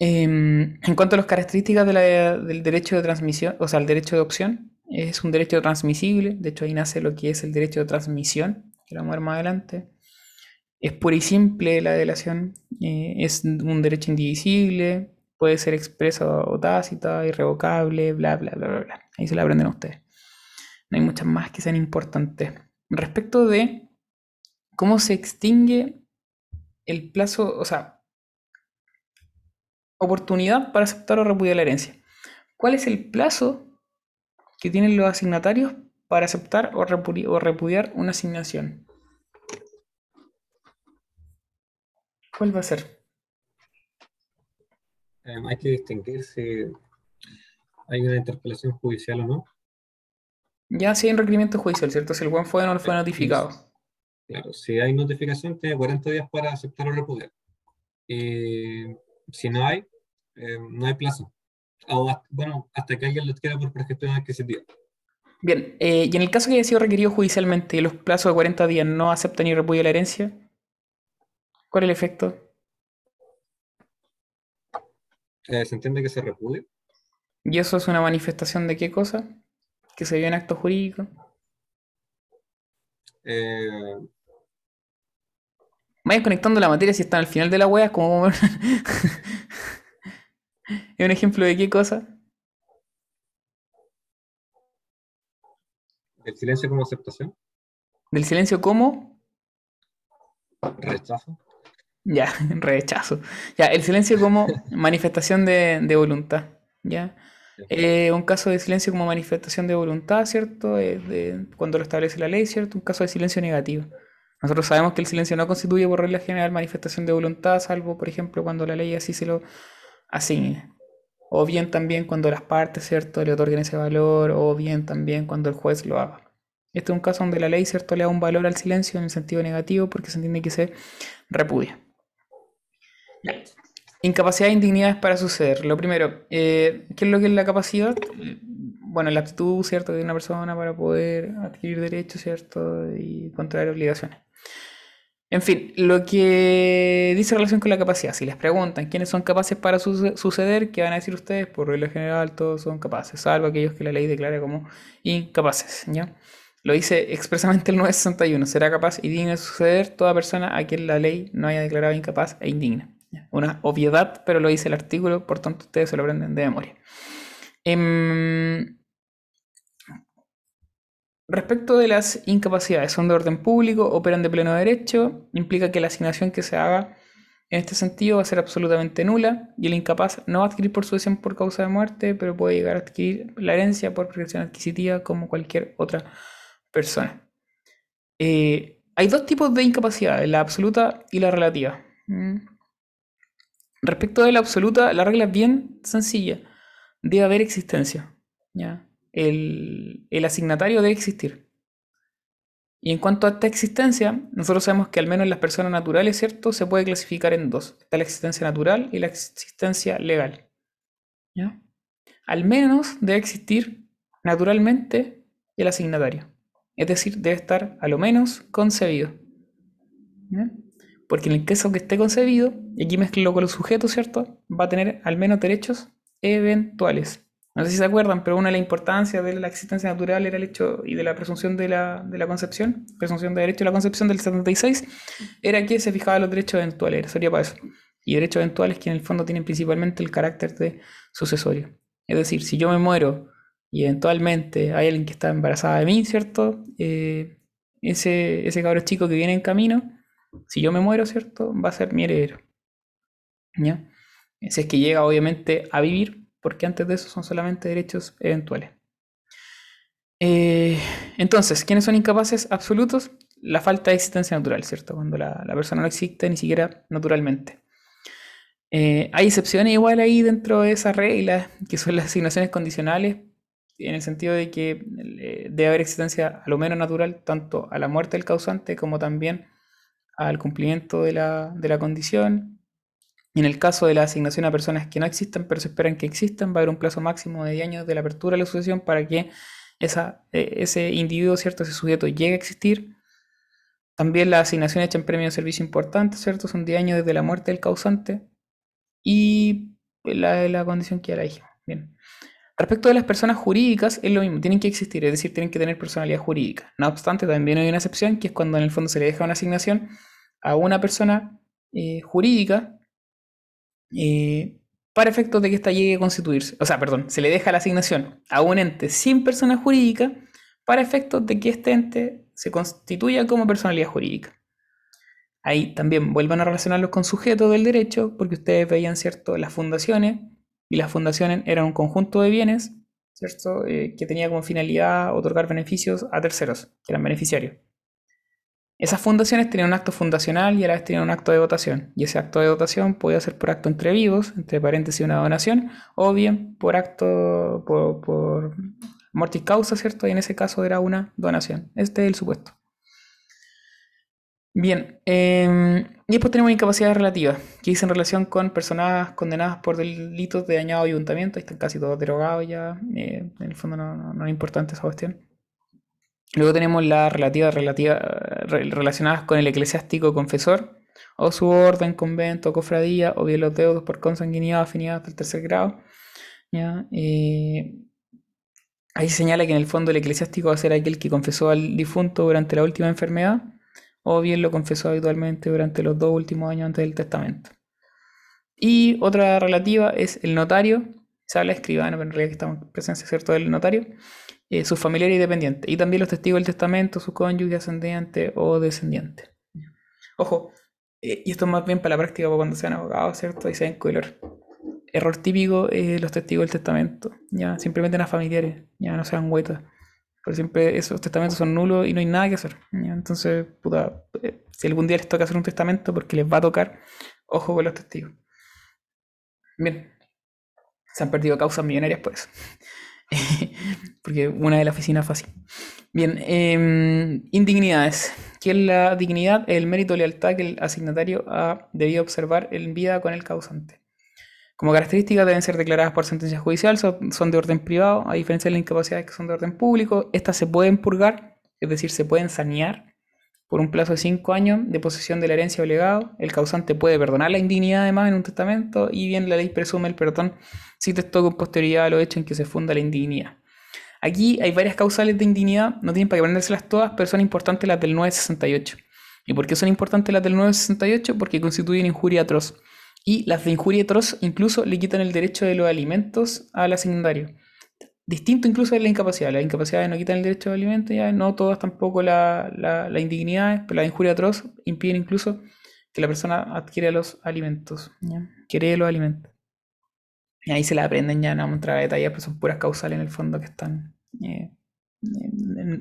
Em, en cuanto a las características del derecho de transmisión, o sea, el derecho de opción, es un derecho transmisible, de hecho ahí nace lo que es el derecho de transmisión, que lo vamos a ver más adelante. Es pura y simple la delación, eh, es un derecho indivisible, puede ser expresa o tácita, irrevocable, bla, bla, bla, bla, bla. Ahí se la aprenden ustedes. No hay muchas más que sean importantes. Respecto de cómo se extingue el plazo, o sea, oportunidad para aceptar o repudiar la herencia. ¿Cuál es el plazo que tienen los asignatarios para aceptar o, repudi- o repudiar una asignación? ¿Cuál va a ser? Eh, hay que distinguir si hay una interpelación judicial o no. Ya si hay un requerimiento judicial, ¿cierto? Si el buen fue o no fue notificado. Claro, si hay notificación, tiene 40 días para aceptar o repudiar. Y si no hay, eh, no hay plazo. O hasta- bueno, hasta que alguien lo adquiera por prescripción adquisitiva. Bien, eh, y en el caso que haya sido requerido judicialmente y los plazos de 40 días no aceptan ni repudian la herencia, ¿cuál es el efecto? Eh, ¿se entiende que se repudie? ¿Y eso es una manifestación de qué cosa? Que se vio en acto jurídico. Eh, Vayan conectando la materia si están al final de la wea, como es un ejemplo de qué cosa. el silencio como aceptación, Del silencio como rechazo. Ya, rechazo. Ya, el silencio como manifestación de, de voluntad. ¿Ya? Eh, un caso de silencio como manifestación de voluntad, ¿cierto? De- cuando lo establece la ley, ¿cierto? Un caso de silencio negativo. Nosotros sabemos que el silencio no constituye por regla general manifestación de voluntad, salvo, por ejemplo, cuando la ley así se lo asigne. O bien también cuando las partes, ¿cierto?, le otorguen ese valor, o bien también cuando el juez lo haga. Este es un caso donde la ley, ¿cierto?, le da un valor al silencio en el sentido negativo porque se entiende que se repudia. Incapacidad e indignidades para suceder. Lo primero, eh, ¿qué es lo que es la capacidad? Eh, Bueno, la aptitud, ¿cierto?, de una persona para poder adquirir derechos, ¿cierto?, y contraer obligaciones. En fin, lo que dice relación con la capacidad. Si les preguntan quiénes son capaces para suce- suceder, ¿qué van a decir ustedes? Por regla general, todos son capaces, salvo aquellos que la ley declara como incapaces. Lo dice expresamente el 961. Será capaz y digna de suceder toda persona a quien la ley no haya declarado incapaz e indigna. Una obviedad, pero lo dice el artículo, por tanto ustedes se lo aprenden de memoria. Em, Respecto de las incapacidades, son de orden público, operan de pleno derecho, implica que la asignación que se haga en este sentido va a ser absolutamente nula y el incapaz no va a adquirir por sucesión por causa de muerte, pero puede llegar a adquirir la herencia por prescripción adquisitiva como cualquier otra persona. Eh, hay dos tipos de incapacidades, la absoluta y la relativa. ¿Mm? Respecto de la absoluta, la regla es bien sencilla. Debe haber existencia. ¿ya? El, el asignatario debe existir. Y en cuanto a esta existencia, nosotros sabemos que al menos las personas naturales, ¿cierto? Se puede clasificar en dos. Está la existencia natural y la existencia legal. ¿Ya? Al menos debe existir naturalmente el asignatario. Es decir, debe estar a lo menos concebido. ¿Ya? Porque en el caso que esté concebido, y aquí mezclo con los sujetos, ¿cierto? Va a tener al menos derechos eventuales. No sé si se acuerdan, pero una de las importancias de la existencia natural era el hecho y de la presunción de la, de la concepción, presunción de derecho a la concepción del 76, era que se fijaba los derechos eventuales, sería para eso. Y derechos eventuales que en el fondo tienen principalmente el carácter de sucesorio. Es decir, si yo me muero y eventualmente hay alguien que está embarazada de mí, ¿cierto? Eh, ese, ese cabro chico que viene en camino, si yo me muero, ¿cierto? Va a ser mi heredero. ¿Ya? Si es que llega obviamente a vivir, porque antes de eso son solamente derechos eventuales. Eh, entonces, ¿quiénes son incapaces absolutos? La falta de existencia natural, ¿cierto? Cuando la, la persona no existe ni siquiera naturalmente. Eh, hay excepciones igual ahí dentro de esa regla, que son las asignaciones condicionales, en el sentido de que eh, debe haber existencia a lo menos natural tanto a la muerte del causante como también al cumplimiento de la, de la condición. En el caso de la asignación a personas que no existen, pero se esperan que existan, va a haber un plazo máximo de 10 años de la apertura de la sucesión para que eh, ese individuo, ¿cierto? ese sujeto llegue a existir. También la asignación hecha en premio de servicio importante, ¿cierto? Son 10 años desde la muerte del causante y la, la condición que ya la. Bien. Respecto de las personas jurídicas, es lo mismo, tienen que existir, es decir, tienen que tener personalidad jurídica. No obstante, también hay una excepción, que es cuando en el fondo se le deja una asignación a una persona eh, jurídica eh, para efectos de que ésta llegue a constituirse. O sea, perdón, se le deja la asignación a un ente sin persona jurídica para efectos de que este ente se constituya como personalidad jurídica. Ahí también vuelvan a relacionarlos con sujetos del derecho, porque ustedes veían, ¿cierto?, las fundaciones, y las fundaciones eran un conjunto de bienes, ¿cierto?, eh, que tenía como finalidad otorgar beneficios a terceros, que eran beneficiarios. Esas fundaciones tenían un acto fundacional y a la vez tenían un acto de votación. Y ese acto de votación podía ser por acto entre vivos, entre paréntesis una donación, o bien por acto, por, por mortis causa, ¿cierto? Y en ese caso era una donación. Este es el supuesto. Bien, eh, y después tenemos incapacidad relativa, que en relación con personas condenadas por delitos de dañado ayuntamiento, ahí están casi todos derogados ya, eh, en el fondo no, no, no es importante esa cuestión. Luego tenemos las relativas relativa, relacionadas con el eclesiástico confesor, o su orden, convento, cofradía, o bien los deudos por consanguinidad, afinidad hasta el tercer grado. ¿ya? Eh, ahí se señala que en el fondo el eclesiástico va a ser aquel que confesó al difunto durante la última enfermedad, o bien lo confesó habitualmente durante los dos últimos años antes del testamento. Y otra relativa es el notario, se habla escribano, pero en realidad estamos en presencia ¿cierto? del notario, eh, sus familiares y dependientes, y también los testigos del testamento, su cónyuge, ascendiente o descendiente. Ojo, eh, y esto es más bien para la práctica, para cuando sean abogados, ¿cierto? Y sean color. Error típico es los testigos del testamento, ya, simplemente las familiares, ya no sean huetas. Pero siempre esos testamentos son nulos y no hay nada que hacer. Entonces, puta, eh, si algún día les toca hacer un testamento porque les va a tocar, ojo con los testigos. Bien, se han perdido causas millonarias por eso. porque una de la oficina fue así. Bien, eh, indignidades. ¿Qué es la dignidad? El mérito o lealtad que el asignatario ha debido observar en vida con el causante. Como características deben ser declaradas por sentencia judicial, son, son de orden privado, a diferencia de las incapacidades que son de orden público. Estas se pueden purgar, es decir, se pueden sanear por un plazo de 5 años de posesión de la herencia o legado. El causante puede perdonar la indignidad además en un testamento y bien la ley presume el perdón si testó con posterioridad a lo hecho en que se funda la indignidad. Aquí hay varias causales de indignidad, no tienen para que aprendérselas todas, pero son importantes las del 968. ¿Y por qué son importantes las del 968? Porque constituyen injuria atroz. Y las de injuria atroz incluso le quitan el derecho de los alimentos al asignatario. Distinto incluso de la incapacidad. Las incapacidades no quitan el derecho de alimento, ya no todas tampoco la, la, la indignidad, pero la injuria atroz impiden incluso que la persona adquiera los alimentos, quiere los alimentos. Y ahí se la aprenden ya, no vamos a entrar a detalles, pero son puras causales en el fondo que están eh,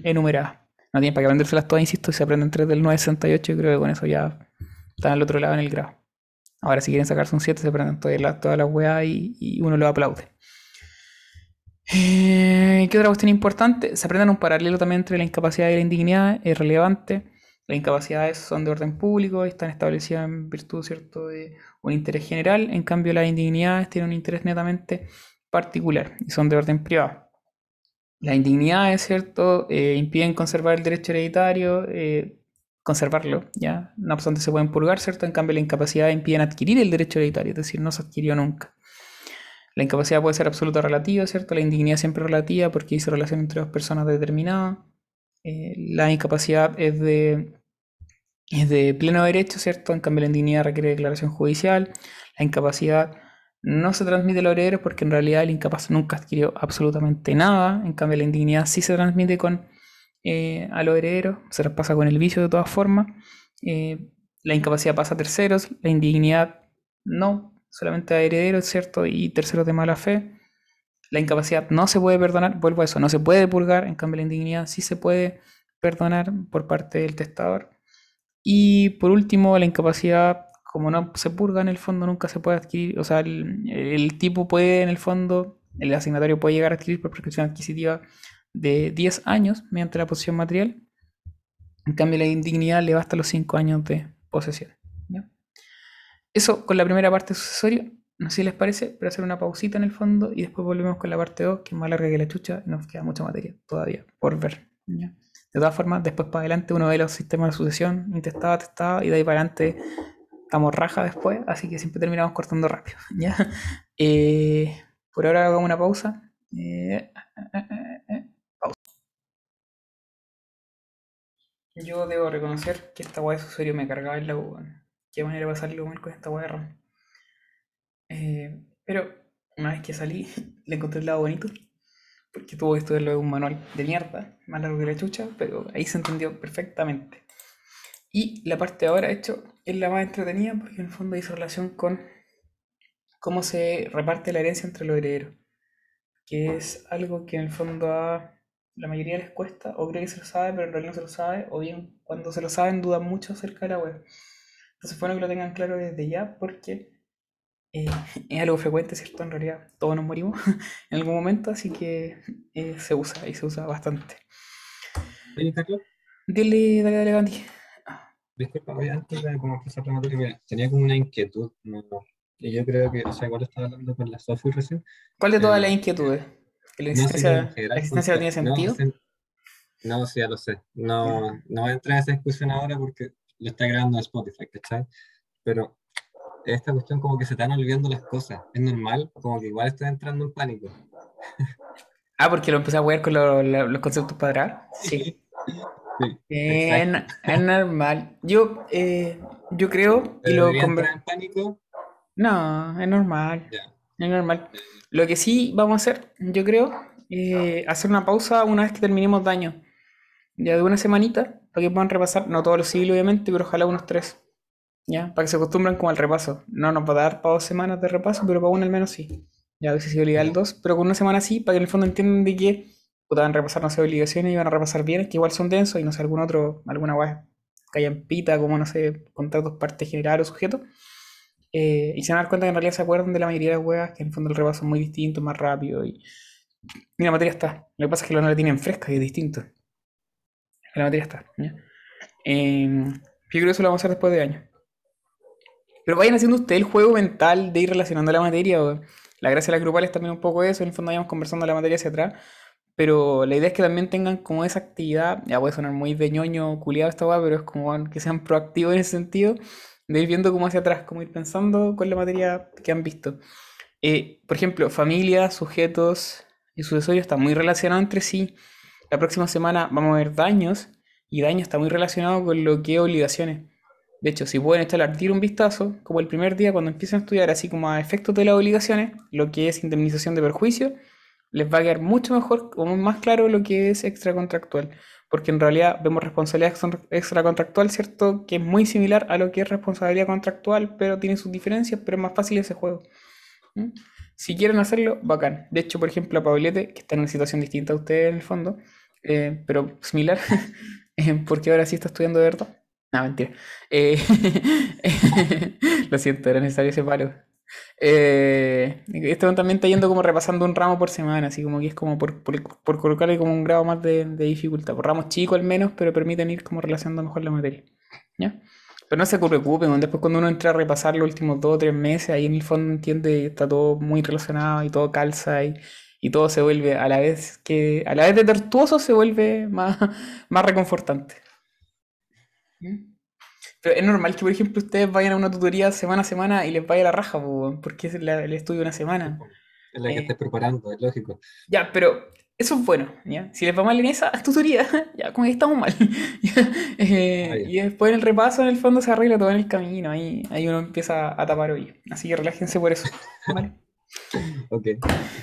enumeradas. No tienen para qué aprendérselas todas, insisto, se aprenden tres del 968 y creo que con eso ya están al otro lado en el grado. Ahora si quieren sacarse un 7 se aprenden todas las, todas las weas y, y uno lo aplaude. Eh, ¿Qué otra cuestión importante? Se aprendan un paralelo también entre la incapacidad y la indignidad, es relevante. Las incapacidades son de orden público están establecidas en virtud ¿cierto? de un interés general, en cambio las indignidades tienen un interés netamente particular y son de orden privado. Las indignidades, ¿cierto?, eh, impiden conservar el derecho hereditario, eh, conservarlo, ¿ya? No obstante se pueden purgar, ¿cierto? En cambio la incapacidad impiden adquirir el derecho hereditario, es decir, no se adquirió nunca. La incapacidad puede ser absoluta o relativa, ¿cierto? La indignidad siempre relativa porque dice relación entre dos personas determinadas. Eh, la incapacidad es de, es de pleno derecho, ¿cierto? En cambio la indignidad requiere declaración judicial. La incapacidad no se transmite a los herederos porque en realidad el incapaz nunca adquirió absolutamente nada. En cambio la indignidad sí se transmite con, eh, a los herederos, se traspasa con el vicio de todas formas. Eh, la incapacidad pasa a terceros, la indignidad no, solamente a herederos, ¿cierto? Y terceros de mala fe. La incapacidad no se puede perdonar, vuelvo a eso, no se puede purgar, en cambio la indignidad sí se puede perdonar por parte del testador. Y por último, la incapacidad, como no se purga en el fondo, nunca se puede adquirir, o sea, el, tipo puede en el fondo, el asignatario puede llegar a adquirir por prescripción adquisitiva de 10 años mediante la posesión material. En cambio, la indignidad le basta los 5 años de posesión. Eso con la primera parte sucesorio. No sé si les parece, pero hacer una pausita en el fondo y después volvemos con la parte 2, que es más larga que la chucha y nos queda mucha materia todavía por ver. ¿ya? De todas formas, después para adelante uno ve los sistemas de sucesión, intestado, testado, y de ahí para adelante estamos raja después, así que siempre terminamos cortando rápido. ¿ya? Eh, por ahora hagamos una pausa. Eh, Yo debo reconocer que esta weá de sucesorio me cargaba en la U. Qué manera de pasarlo mal con esta RAM. Eh, pero una vez que salí, le encontré el lado bonito. Porque tuvo que estudiarlo de un manual de mierda, más largo que la chucha, pero ahí se entendió perfectamente. Y la parte de ahora, hecho, es la más entretenida porque en el fondo hizo relación con cómo se reparte la herencia entre los herederos. Que es algo que en el fondo a la mayoría les cuesta, o cree que se lo sabe, pero en realidad no se lo sabe, o bien cuando se lo saben dudan mucho acerca de la web. Entonces es bueno que lo tengan claro desde ya porque eh, es algo frecuente, ¿cierto? En realidad todos nos morimos en algún momento, así que eh, se usa y se usa bastante. Dile, dale, dale, Gandhi. disculpa, oye, antes de como empezar la materia, mira, tenía como una inquietud, no, y yo creo que, o sea, igual estaba hablando con la Sofi recién, ¿Cuál de todas Eh, las inquietudes? ¿Que la no sé si existencia, la no tiene sentido? sen- no, sí, ya lo sé, no, no voy a entrar en esa discusión ahora porque lo está grabando en Spotify, ¿cachai? Pero esta cuestión como que se están olvidando las cosas, es normal, como que igual estoy entrando en pánico. Ah, porque lo empecé a ver con lo- lo- los conceptos cuadrados. Sí. Sí, exacto. es normal. Yo, eh, yo creo, y lo entrar en pánico, No, es normal. ya. Es normal. Lo que sí vamos a hacer, yo creo, eh, hacer una pausa una vez que terminemos daño. Ya de una semanita, para que puedan repasar, no todos los siglos obviamente, pero ojalá unos tres. ¿Ya? Para que se acostumbren como al repaso. No nos va a dar para dos semanas de repaso, pero para una al menos sí. Ya a veces se olvida el dos, pero con una semana sí, para que en el fondo entiendan de que a repasar, no sé, obligaciones y van a repasar bienes, que igual son densos, y no sé, algún otro, alguna weá que pita, como no sé, contratos, partes general o sujeto. Eh, y se van a dar cuenta que en realidad se acuerdan de la mayoría de las weas, que en el fondo el repaso es muy distinto, más rápido. Y, y la materia está. Lo que pasa es que no la tienen fresca y es distinto. La materia está. ¿ya? Eh, yo creo que eso lo vamos a hacer después de año. Pero vayan haciendo ustedes el juego mental de ir relacionando la materia. o- La gracia de las grupales es también un poco eso. En el fondo vayamos conversando la materia hacia atrás. Pero la idea es que también tengan como esa actividad. Ya puede sonar muy de ñoño, culiado esta weá, pero es como que sean proactivos en ese sentido. De ir viendo como hacia atrás, como ir pensando con la materia que han visto. Eh, por ejemplo, familia, sujetos y sucesorios están muy relacionados entre sí. La próxima semana vamos a ver daños y daño está muy relacionado con lo que es obligaciones. De hecho, si pueden echarle al tiro un vistazo, como el primer día cuando empiecen a estudiar así como a efectos de las obligaciones, lo que es indemnización de perjuicio, les va a quedar mucho mejor, como más claro lo que es extracontractual. Porque en realidad vemos responsabilidad extra- extracontractual, ¿cierto? Que es muy similar a lo que es responsabilidad contractual, pero tiene sus diferencias, pero es más fácil ese juego. Si quieren hacerlo, bacán. De hecho, por ejemplo, a Paulete, que está en una situación distinta a ustedes en el fondo, eh, pero similar, eh, porque ahora sí está estudiando de verdad. No, mentira. Eh, lo siento, era necesario ese paro. Eh, este también está yendo como repasando un ramo por semana, así como que es como por, por, por colocarle como un grado más de, de dificultad. Por ramos chicos al menos, pero permiten ir como relacionando mejor la materia. ¿Ya? Pero no se preocupen, después cuando uno entra a repasar los últimos dos o tres meses, ahí en el fondo entiende está todo muy relacionado y todo calza y, y todo se vuelve a la vez que, a la vez de tortuoso, se vuelve más, más reconfortante. ¿Mm? Pero es normal que, por ejemplo, ustedes vayan a una tutoría semana a semana y les vaya la raja, porque es la- el estudio una semana. Es la que Eh. estés preparando, es lógico. Ya, pero eso es bueno, ¿ya? Si les va mal en esa tutoría, ya, como que estamos mal. Eh, Ah, y después en el repaso, en el fondo, se arregla todo en el camino. Ahí, ahí uno empieza a tapar hoy. Así que relájense por eso. ¿vale? Ok.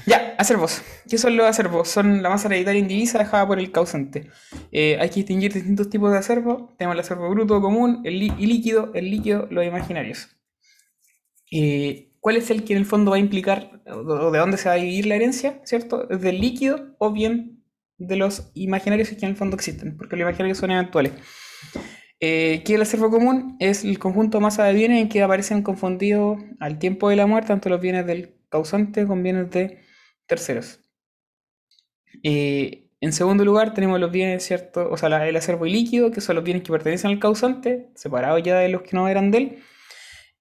Ya, acervos. ¿Qué son los acervos? Son la masa hereditaria indivisa dejada por el causante. Eh, hay que distinguir distintos tipos de acervo. Tenemos el acervo bruto, común, el y líquido, el líquido, los imaginarios. Eh, ¿Cuál es el que en el fondo va a implicar, o de dónde se va a dividir la herencia, ¿cierto? ¿Es del líquido o bien de los imaginarios que en el fondo existen? Porque los imaginarios son eventuales. Eh, ¿qué es el acervo común? Es el conjunto masa de bienes en que aparecen confundidos al tiempo de la muerte tanto los bienes del causante con bienes de terceros. Eh, en segundo lugar tenemos los bienes, ¿cierto? O sea, el acervo ilíquido, que son los bienes que pertenecen al causante, separados ya de los que no eran de él,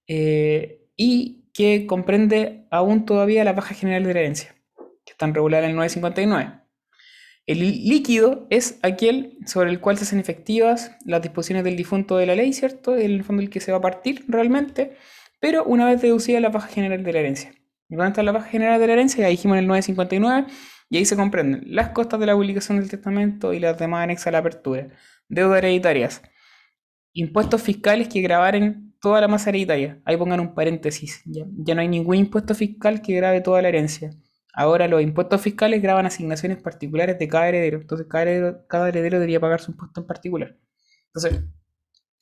eh, y que comprende aún todavía la baja general de la herencia, que están reguladas en el 959. El lí- líquido es aquel sobre el cual se hacen efectivas las disposiciones del difunto de la ley, ¿cierto? En el fondo el que se va a partir realmente, pero una vez deducida la baja general de la herencia. ¿Y está la baja general de la herencia? Ya dijimos en el 959, y ahí se comprenden las costas de la publicación del testamento y las demás anexas a la apertura, deudas hereditarias, impuestos fiscales que grabaren toda la masa hereditaria. Ahí pongan un paréntesis, ya, no hay ningún impuesto fiscal que grabe toda la herencia. Ahora los impuestos fiscales graban asignaciones particulares de cada heredero. Entonces cada heredero, debería pagar su impuesto en particular. Entonces,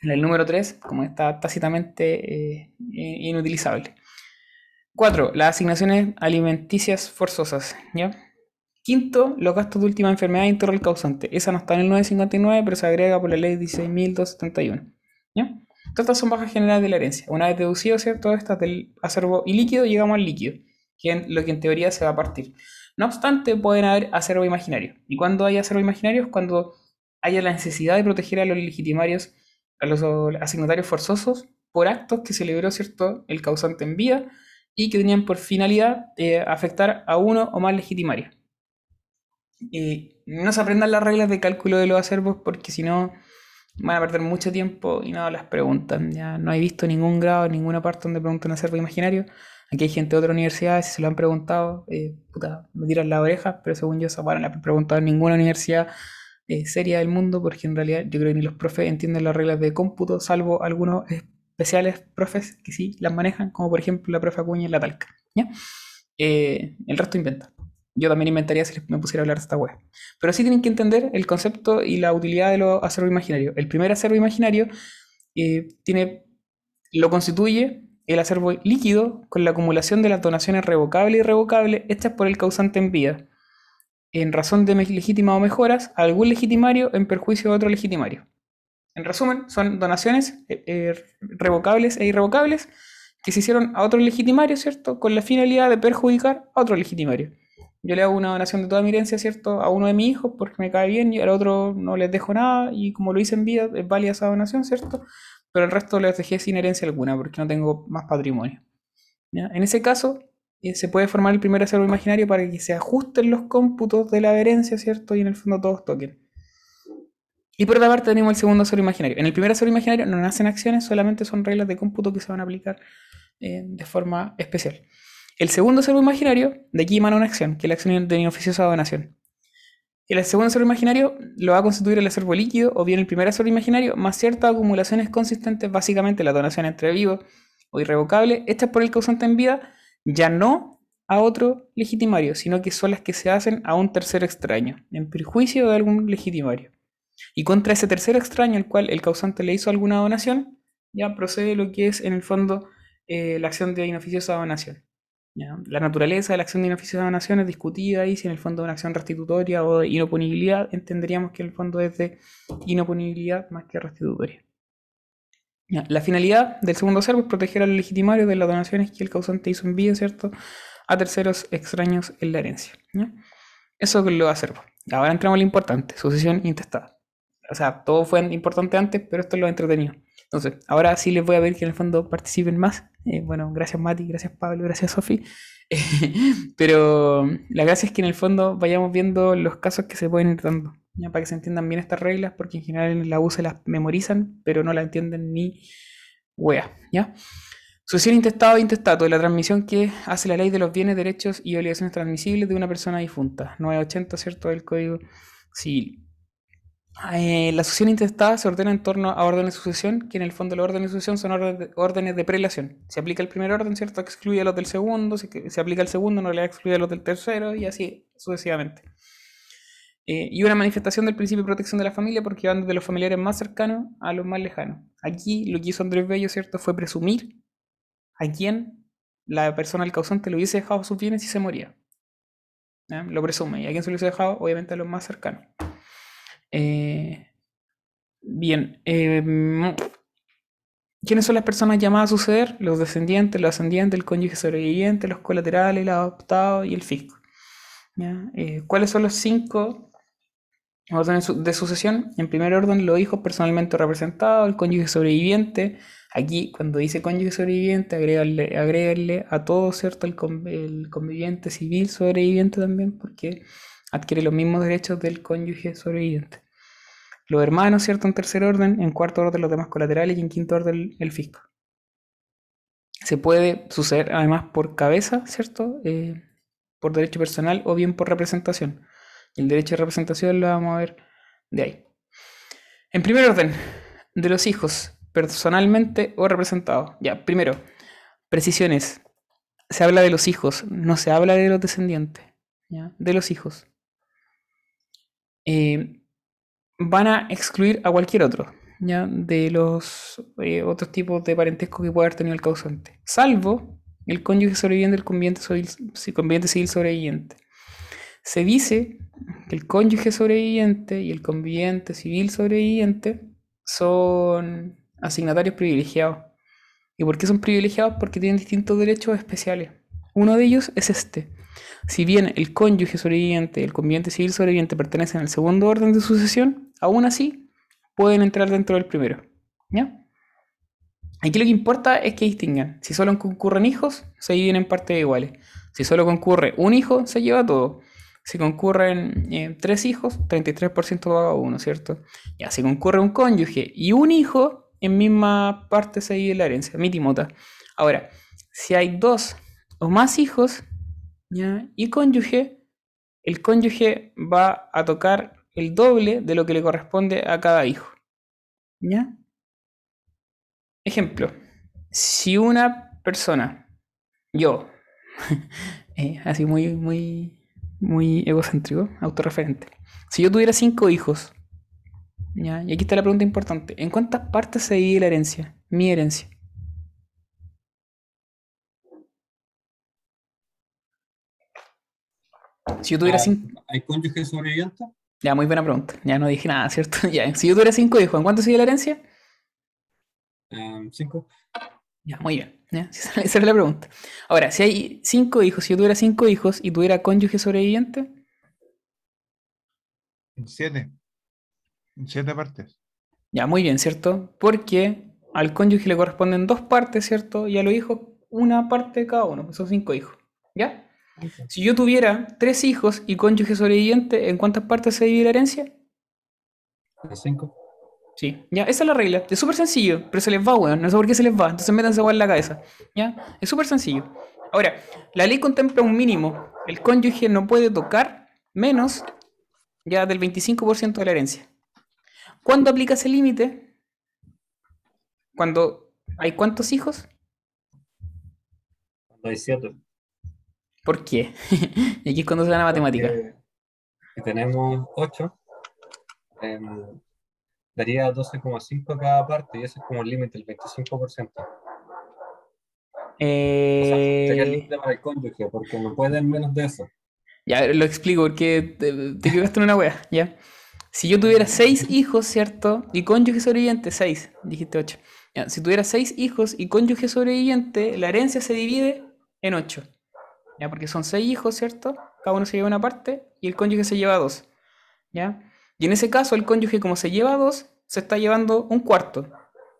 en el número 3, como está tácitamente eh, inutilizable. 4. Las asignaciones alimenticias forzosas. Quinto, los gastos de última enfermedad en torno al causante. Esa no está en el 959, pero se agrega por la ley 16.271. ¿ya? Estas son bajas generales de la herencia. Una vez deducido, ¿cierto? Estas del acervo y líquido, llegamos al líquido, que es lo que en teoría se va a partir. No obstante, pueden haber acervo imaginario. ¿Y cuando hay acervo imaginario? Es cuando haya la necesidad de proteger a los legitimarios, a los asignatarios forzosos, por actos que celebró, ¿cierto?, el causante en vida y que tenían por finalidad eh, afectar a uno o más legitimarios. Y no se aprendan las reglas de cálculo de los acervos porque si no van a perder mucho tiempo y no las preguntan. Ya no he visto ningún grado, ninguna parte donde preguntan acervo imaginario. Aquí hay gente de otras universidades, si se lo han preguntado, eh, puta, me tiran la oreja, pero según yo, esa no la han preguntado en ninguna universidad eh, seria del mundo, porque en realidad yo creo que ni los profes entienden las reglas de cómputo, salvo algunos especiales profes que sí las manejan, como por ejemplo la profe Acuña en la Talca. Eh, el resto inventa. Yo también inventaría si me pusiera a hablar de esta web. Pero sí tienen que entender el concepto y la utilidad de los acervos imaginarios. El primer acervo imaginario eh, tiene, lo constituye el acervo líquido con la acumulación de las donaciones revocables y irrevocables hechas por el causante en vida, en razón de legítimas o mejoras algún legitimario en perjuicio de otro legitimario. En resumen, son donaciones eh, eh, revocables e irrevocables que se hicieron a otro legitimario, ¿cierto? Con la finalidad de perjudicar a otro legitimario. Yo le hago una donación de toda mi herencia, ¿cierto? A uno de mis hijos porque me cae bien y al otro no les dejo nada y como lo hice en vida es válida esa donación, ¿cierto? Pero el resto les dejé sin herencia alguna porque no tengo más patrimonio. En ese caso, eh, se puede formar el primer acervo imaginario para que se ajusten los cómputos de la herencia, ¿cierto? Y en el fondo todos toquen. Y por otra parte tenemos el segundo acervo imaginario. En el primer acervo imaginario no nacen acciones, solamente son reglas de cómputo que se van a aplicar eh, de forma especial. El segundo acervo imaginario, de aquí emana una acción, que es la acción de inoficiosa donación. El segundo acervo imaginario lo va a constituir el acervo líquido o bien el primer acervo imaginario más ciertas acumulaciones consistentes, básicamente la donación entre vivos o irrevocable, hechas por el causante en vida, ya no a otro legitimario, sino que son las que se hacen a un tercero extraño, en perjuicio de algún legitimario. Y contra ese tercero extraño al cual el causante le hizo alguna donación, ya procede lo que es en el fondo eh, la acción de inoficiosa donación. La naturaleza de la acción de inoficiosa donación es discutida y si en el fondo es una acción restitutoria o de inoponibilidad, entenderíamos que en el fondo es de inoponibilidad más que restitutoria. La finalidad del segundo servo es proteger al legitimario de las donaciones que el causante hizo en vida, ¿cierto? A terceros extraños en la herencia. Eso es lo acervo. Ahora entramos a lo importante, sucesión intestada. O sea, todo fue importante antes, pero esto es lo entretenido. Entonces, ahora sí les voy a pedir que en el fondo participen más. Eh, bueno, gracias Mati, gracias Pablo, gracias Sofi. pero la gracia es que en el fondo vayamos viendo los casos que se pueden ir dando, ¿ya? para que se entiendan bien estas reglas, porque en general en la U se las memorizan, pero no la entienden ni wea, ¿ya? Sucesión intestado e intestato, la transmisión que hace la ley de los bienes, derechos y obligaciones transmisibles de una persona difunta. 980, ¿cierto? Del Código Civil. Eh, la sucesión intestada se ordena en torno a órdenes de sucesión, que en el fondo los órdenes de sucesión son orden- de- órdenes de prelación. Se aplica el primer orden, ¿cierto? Excluye a los del segundo, se, se aplica el segundo, no le excluye a los del tercero, y así sucesivamente. Eh, y una manifestación del principio de protección de la familia porque van desde los familiares más cercanos a los más lejanos. Aquí lo que hizo Andrés Bello, ¿cierto? Fue presumir a quién la persona, el causante, le hubiese dejado sus bienes si se moría. Lo presume. ¿Y a quién se lo hubiese dejado? Obviamente a los más cercanos. Eh, bien. em, ¿Quiénes son las personas llamadas a suceder? Los descendientes, los ascendientes, el cónyuge sobreviviente, los colaterales, el adoptado y el fisco. Eh, ¿Cuáles son los cinco órdenes de sucesión? En primer orden, los hijos personalmente representados, el cónyuge sobreviviente. Aquí, cuando dice cónyuge sobreviviente, agréguenle, agréguenle a todo, ¿cierto? El, el conviviente civil sobreviviente también, porque adquiere los mismos derechos del cónyuge sobreviviente. Los hermanos, ¿cierto? En tercer orden, en cuarto orden los demás colaterales y en quinto orden el fisco. Se puede suceder además por cabeza, ¿cierto? Eh, por derecho personal o bien por representación. El derecho de representación lo vamos a ver de ahí. En primer orden, de los hijos, personalmente o representados. Ya, primero, precisiones. Se habla de los hijos, no se habla de los descendientes. ¿ya? De los hijos. Eh, van a excluir a cualquier otro, ¿ya? De los eh, otros tipos de parentesco que puede haber tenido el causante. Salvo el cónyuge sobreviviente del conviviente civil sobreviviente. Se dice que el cónyuge sobreviviente y el conviviente civil sobreviviente son asignatarios privilegiados. ¿Y por qué son privilegiados? Porque tienen distintos derechos especiales. Uno de ellos es este. Si bien el cónyuge sobreviviente y el conviviente civil sobreviviente pertenecen al segundo orden de sucesión, aún así pueden entrar dentro del primero. ¿Ya? Aquí lo que importa es que distingan. Si solo concurren hijos, se dividen en partes iguales. Si solo concurre un hijo, se lleva todo. Si concurren eh, tres hijos, 33% paga uno, ¿cierto? Ya, si concurre un cónyuge y un hijo, en misma parte se divide la herencia, mitimota. Ahora, si hay dos o más hijos, y cónyuge, el cónyuge va a tocar el doble de lo que le corresponde a cada hijo. ¿Ya? Ejemplo, si una persona, yo, eh, así muy, muy, muy egocéntrico, autorreferente, si yo tuviera cinco hijos, ¿ya? y aquí está la pregunta importante, ¿en cuántas partes se divide la herencia? Mi herencia. Si yo tuviera Ah, cinco... ¿Hay cónyuges sobrevivientes? Ya, muy buena pregunta. Ya no dije nada, ¿cierto? Ya, si yo tuviera cinco hijos, ¿en cuánto divide la herencia? Em, cinco. Ya, muy bien. ¿ya? Esa era la pregunta. Ahora, si hay cinco hijos, si yo tuviera cinco hijos y tuviera cónyuge sobreviviente, En siete. En siete partes. ya, muy bien, ¿cierto? Porque al cónyuge le corresponden dos partes, ¿cierto? Y a los hijos una parte de cada uno, pues son cinco hijos. ¿Ya? Si yo tuviera tres hijos y cónyuge sobreviviente, ¿en cuántas partes se divide la herencia? ¿En cinco? Sí, ya, esa es la regla. Es súper sencillo, pero se les va, weón. No sé por qué se les va. Entonces métanse igual en la cabeza. ¿Ya? Es súper sencillo. Ahora, la ley contempla un mínimo. El cónyuge no puede tocar menos ya del 25% de la herencia. ¿Cuándo aplica ese límite? Cuando hay cuántos hijos? Cuando hay siete. ¿Por qué? y aquí es cuando se da la matemática. Si tenemos ocho, em, daría 12,5 cada parte y ese es como el límite, el 25%. O sea, sería el Eh, límite para el cónyuge, porque no pueden menos de eso. Ya, lo explico porque te, te equivocaste en una wea, ¿ya? Si yo tuviera seis hijos, ¿cierto? Y cónyuge sobreviviente, seis, dijiste ocho. Ya, si tuviera seis hijos y cónyuge sobreviviente, la herencia se divide en ocho. ¿Ya? Porque son seis hijos, ¿cierto? Cada uno se lleva una parte y el cónyuge se lleva dos. ¿Ya? Y en ese caso, el cónyuge, como se lleva dos, se está llevando un cuarto.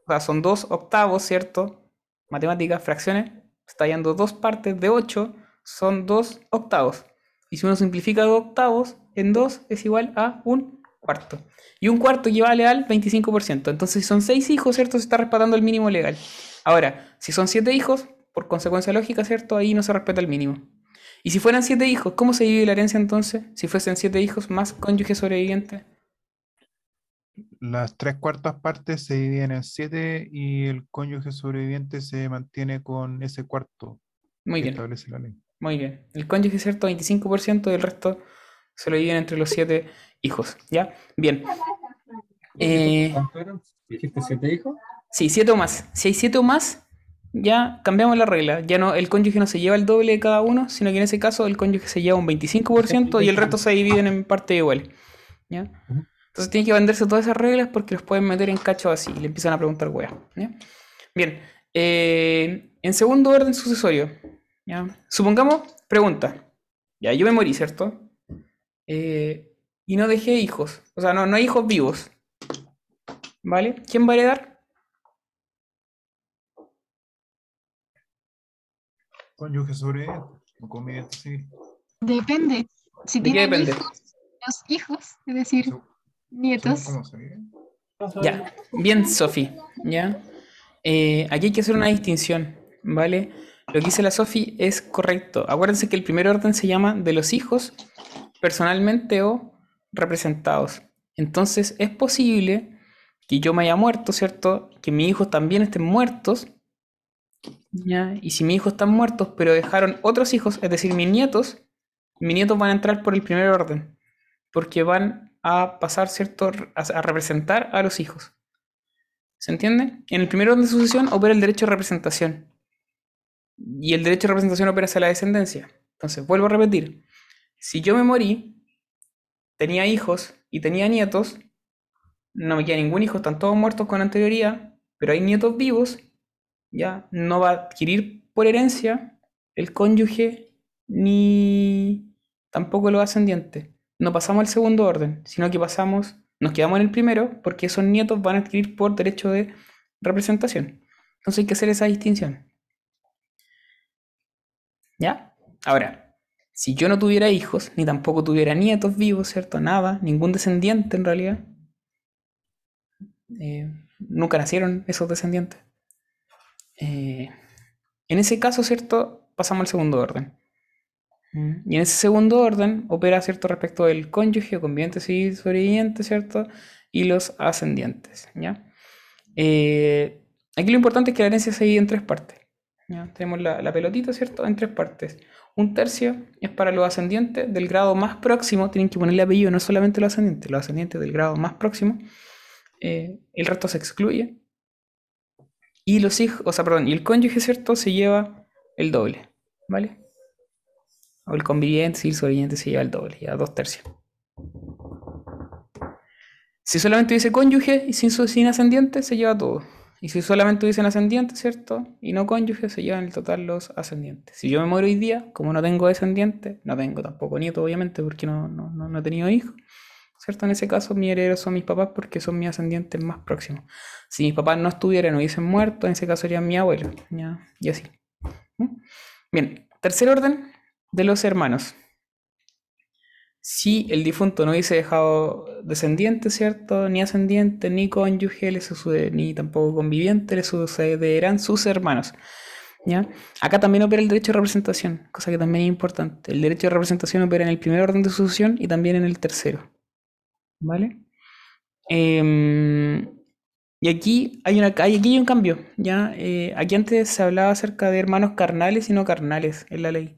O sea, son dos octavos, ¿cierto? Matemáticas, fracciones. Está llevando dos partes de ocho, son dos octavos. Y si uno simplifica dos octavos en dos, es igual a un cuarto. Y un cuarto equivale al 25%. Entonces, si son seis hijos, ¿cierto? Se está respetando el mínimo legal. Ahora, si son siete hijos, por consecuencia lógica, ¿cierto? Ahí no se respeta el mínimo. Y si fueran siete hijos, ¿cómo se divide la herencia entonces? Si fuesen siete hijos más cónyuge sobreviviente. Las tres cuartas partes se dividen en siete y el cónyuge sobreviviente se mantiene con ese cuarto Muy que bien, establece la ley. muy bien. El cónyuge, ¿cierto? 25% y el resto se lo dividen entre los siete hijos. ¿Ya? Bien. Eh, ¿Cuánto eran? ¿Dijiste siete hijos? Sí, siete o más. Si hay siete o más, ya cambiamos la regla. Ya no, el cónyuge no se lleva el doble de cada uno, sino que en ese caso el cónyuge se lleva un 25% y el resto se dividen en partes iguales. ¿Ya? Entonces tiene que venderse todas esas reglas porque los pueden meter en cacho así y le empiezan a preguntar weas. ¿ya? Bien. eh, en segundo orden sucesorio. ¿ya? Supongamos, pregunta. Ya, yo me morí, ¿cierto? Eh, y no dejé hijos. O sea, no, no hay hijos vivos. ¿Vale? ¿Quién va a heredar? Cónyuge sobreviviente o conviviente civil. Depende. Si ¿De qué tienen depende? hijos, los hijos, es decir, nietos. cómo se vive. Ya, bien, Sofi, ¿ya? Eh, aquí hay que hacer una distinción, ¿vale? Lo que dice la Sofi es correcto. Acuérdense que el primer orden se llama de los hijos, personalmente o representados. Entonces, es posible que yo me haya muerto, ¿cierto? Que mis hijos también estén muertos, Y si mis hijos están muertos, pero dejaron otros hijos, es decir, mis nietos, mis nietos van a entrar por el primer orden, porque van a pasar, ¿cierto?, a, a representar a los hijos. ¿Se entiende? En el primer orden de sucesión opera el derecho de representación. Y el derecho de representación opera hacia la descendencia. Entonces, vuelvo a repetir. Si yo me morí, tenía hijos y tenía nietos, no me queda ningún hijo, están todos muertos con anterioridad, pero hay nietos vivos, ya no va a adquirir por herencia el cónyuge ni tampoco los ascendientes. No pasamos al segundo orden, sino que pasamos, nos quedamos en el primero porque esos nietos van a adquirir por derecho de representación. Entonces hay que hacer esa distinción. ¿Ya? Ahora, si yo no tuviera hijos, ni tampoco tuviera nietos vivos, ¿cierto? Nada, ningún descendiente en realidad. eh, nunca nacieron esos descendientes. Eh, en ese caso, ¿cierto? Pasamos al segundo orden. Mm, Y en ese segundo orden opera, ¿cierto? Respecto del cónyuge o conviviente civil sobreviviente, ¿cierto? Y los ascendientes, ¿ya? Eh, aquí lo importante es que la herencia se divide en tres partes. ¿ya? Tenemos la, la pelotita, ¿cierto? En tres partes. Un tercio es para los ascendientes del grado más próximo, tienen que ponerle apellido, no solamente los ascendientes, los ascendientes del grado más próximo. Eh, el resto se excluye. Y los hijos, o sea, perdón, y el cónyuge, ¿cierto? Se lleva el doble, ¿vale? O el conviviente, sí, el sobreviviente se lleva el doble, ya dos tercios. Si solamente dice cónyuge y sin, sin ascendiente, se lleva todo. Y si solamente dicen ascendiente, ¿cierto? Y no cónyuge, se llevan el total los ascendientes. Si yo me muero hoy día, como no tengo descendiente, no tengo tampoco nieto, obviamente, porque no, no, no he tenido hijos, ¿cierto? En ese caso, mis herederos son mis papás porque son mis ascendientes más próximos. Si mis papás no estuvieran o hubiesen muerto, en ese caso serían mi abuelo, ¿ya? Y así. Bien, tercer orden de los hermanos. Si el difunto no hubiese dejado descendiente, ¿cierto? Ni ascendiente, ni cónyuge, ni tampoco conviviente, le sucederán sus hermanos. ¿Ya? Acá también opera el derecho de representación, cosa que también es importante. El derecho de representación opera en el primer orden de sucesión y también en el tercero. ¿Vale? Em, y aquí hay, una, aquí hay un cambio. ¿ya? Eh, aquí antes se hablaba acerca de hermanos carnales y no carnales en la ley.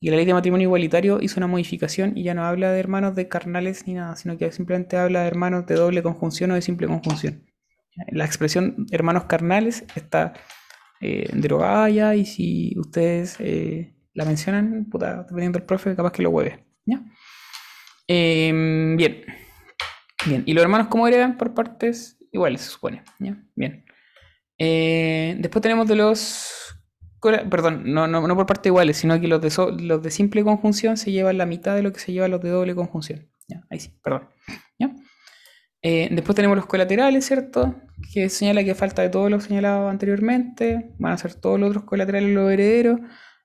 Y la ley de matrimonio igualitario hizo una modificación y ya no habla de hermanos de carnales ni nada, sino que simplemente habla de hermanos de doble conjunción o de simple conjunción. La expresión hermanos carnales está eh, derogada ya y si ustedes eh, la mencionan, puta, dependiendo del profe, capaz que lo hueve. ¿ya? Em, bien. Bien. ¿Y los hermanos cómo heredan por partes iguales, se supone? Bien. Eh, después tenemos de los. Perdón, no, no, no por parte iguales, sino que los de, los de simple conjunción se llevan la mitad de lo que se llevan los de doble conjunción. Ahí sí, perdón. Eh, después tenemos los colaterales, ¿cierto? Que señala que falta de todo lo señalado anteriormente, van a ser todos los otros colaterales los herederos,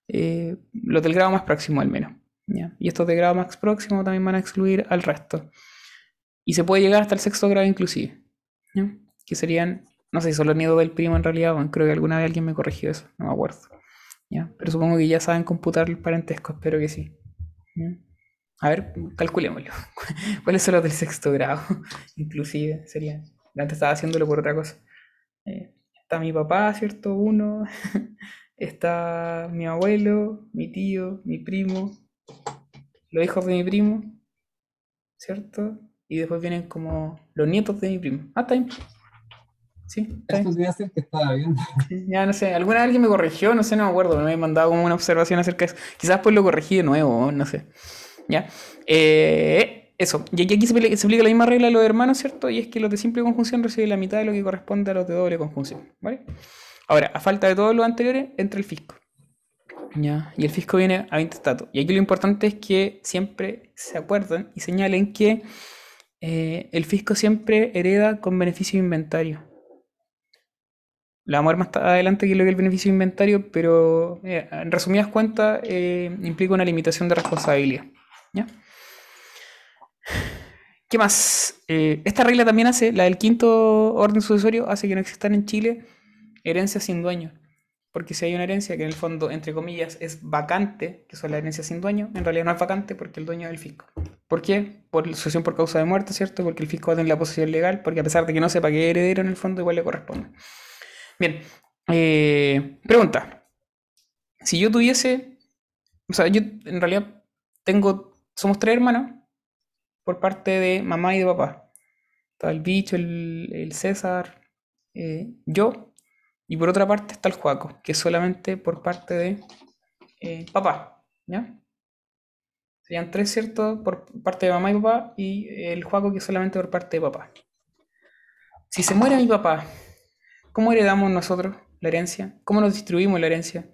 eh, los del grado más próximo al menos. Y estos de grado más próximo también van a excluir al resto. Y se puede llegar hasta el sexto grado inclusive. Que serían, no sé si son los nietos del primo en realidad, bueno, creo que alguna vez alguien me corrigió eso, no me acuerdo. ¿ya? Pero supongo que ya saben computar el parentesco, espero que sí. ¿ya? A ver, calculémoslo. ¿Cuáles son los del sexto grado? Inclusive sería. Antes estaba haciéndolo por otra cosa. Eh, está mi papá, ¿cierto? Uno. Está mi abuelo, mi tío, mi primo, los hijos de mi primo, ¿cierto? Y después vienen como los nietos de mi primo. Ah, está bien. Sí, está bien. Esto debe ser que estaba viendo. Ya no sé, alguna vez alguien me corrigió, no sé, no me acuerdo, me había mandado como una observación acerca de eso. Quizás pues lo corregí de nuevo, no sé. Ya. Eh, eso. Y aquí se, apli- se aplica la misma regla a los hermanos, ¿cierto? Y es que los de simple conjunción reciben la mitad de lo que corresponde a los de doble conjunción, ¿vale? Ahora, a falta de todos los anteriores, entra el fisco. Ya. Y el fisco viene a 20 estatus. Y aquí lo importante es que siempre se acuerden y señalen que eh, el fisco siempre hereda con beneficio de inventario. La vamos a ver más adelante que lo que es el beneficio de inventario, pero eh, en resumidas cuentas eh, implica una limitación de responsabilidad. ¿Qué más? Esta regla también hace, la del quinto orden sucesorio, hace que no existan en Chile herencias sin dueño. Porque si hay una herencia que en el fondo, entre comillas, es vacante, que son las herencias sin dueño, en realidad no es vacante porque el dueño es el fisco. ¿Por qué? Por sucesión por causa de muerte, ¿cierto? Porque el fisco va a tener la posesión legal, porque a pesar de que no sepa es heredero en el fondo, igual le corresponde. Bien, eh, pregunta. Si yo tuviese, o sea, yo en realidad tengo, somos tres hermanos por parte de mamá y de papá. Está el bicho, el, el César, eh, yo, y por otra parte está el Juaco, que es solamente por parte de eh, papá, ¿ya? Serían tres, ¿cierto? Por parte de mamá y papá, y el Juaco que es solamente por parte de papá. Si se muere mi papá, ¿Cómo heredamos nosotros la herencia? ¿Cómo nos distribuimos la herencia?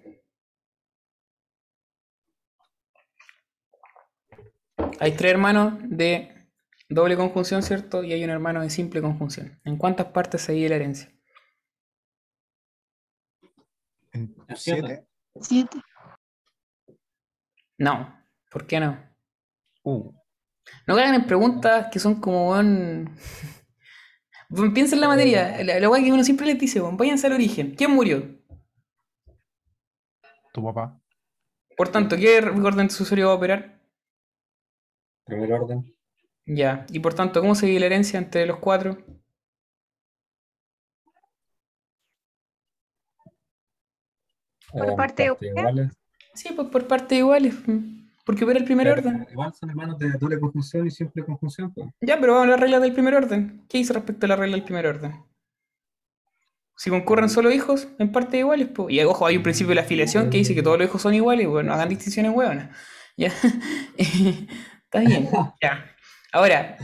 Hay tres hermanos de doble conjunción, ¿cierto? Y hay un hermano de simple conjunción. ¿En cuántas partes se divide la herencia? En Siete. siete. Siete. No. ¿Por qué no? Uh, No caigan en preguntas que son como, weón... Weón, Piensa en la materia. La, la weá que uno siempre les dice, weón, váyanse al origen. ¿Quién murió? tu papá. Por tanto, ¿qué orden sucesorio va a operar? Primer orden. Ya. Y por tanto, ¿cómo se divide la herencia entre los cuatro? Por parte igual. iguales. Sí, pues por partes iguales. mm, Porque opera el primer Pero orden. Igual son hermanos de doble conjunción y simple conjunción. pues. Ya, pero vamos a las reglas del primer orden. ¿Qué dice respecto a la regla del primer orden? Si concurren solo hijos, en partes iguales, pues. Y ojo, hay un principio de la afiliación que dice que todos los hijos son iguales, bueno, no hagan distinciones hueonas. Ya. Está bien. Ya. Ahora,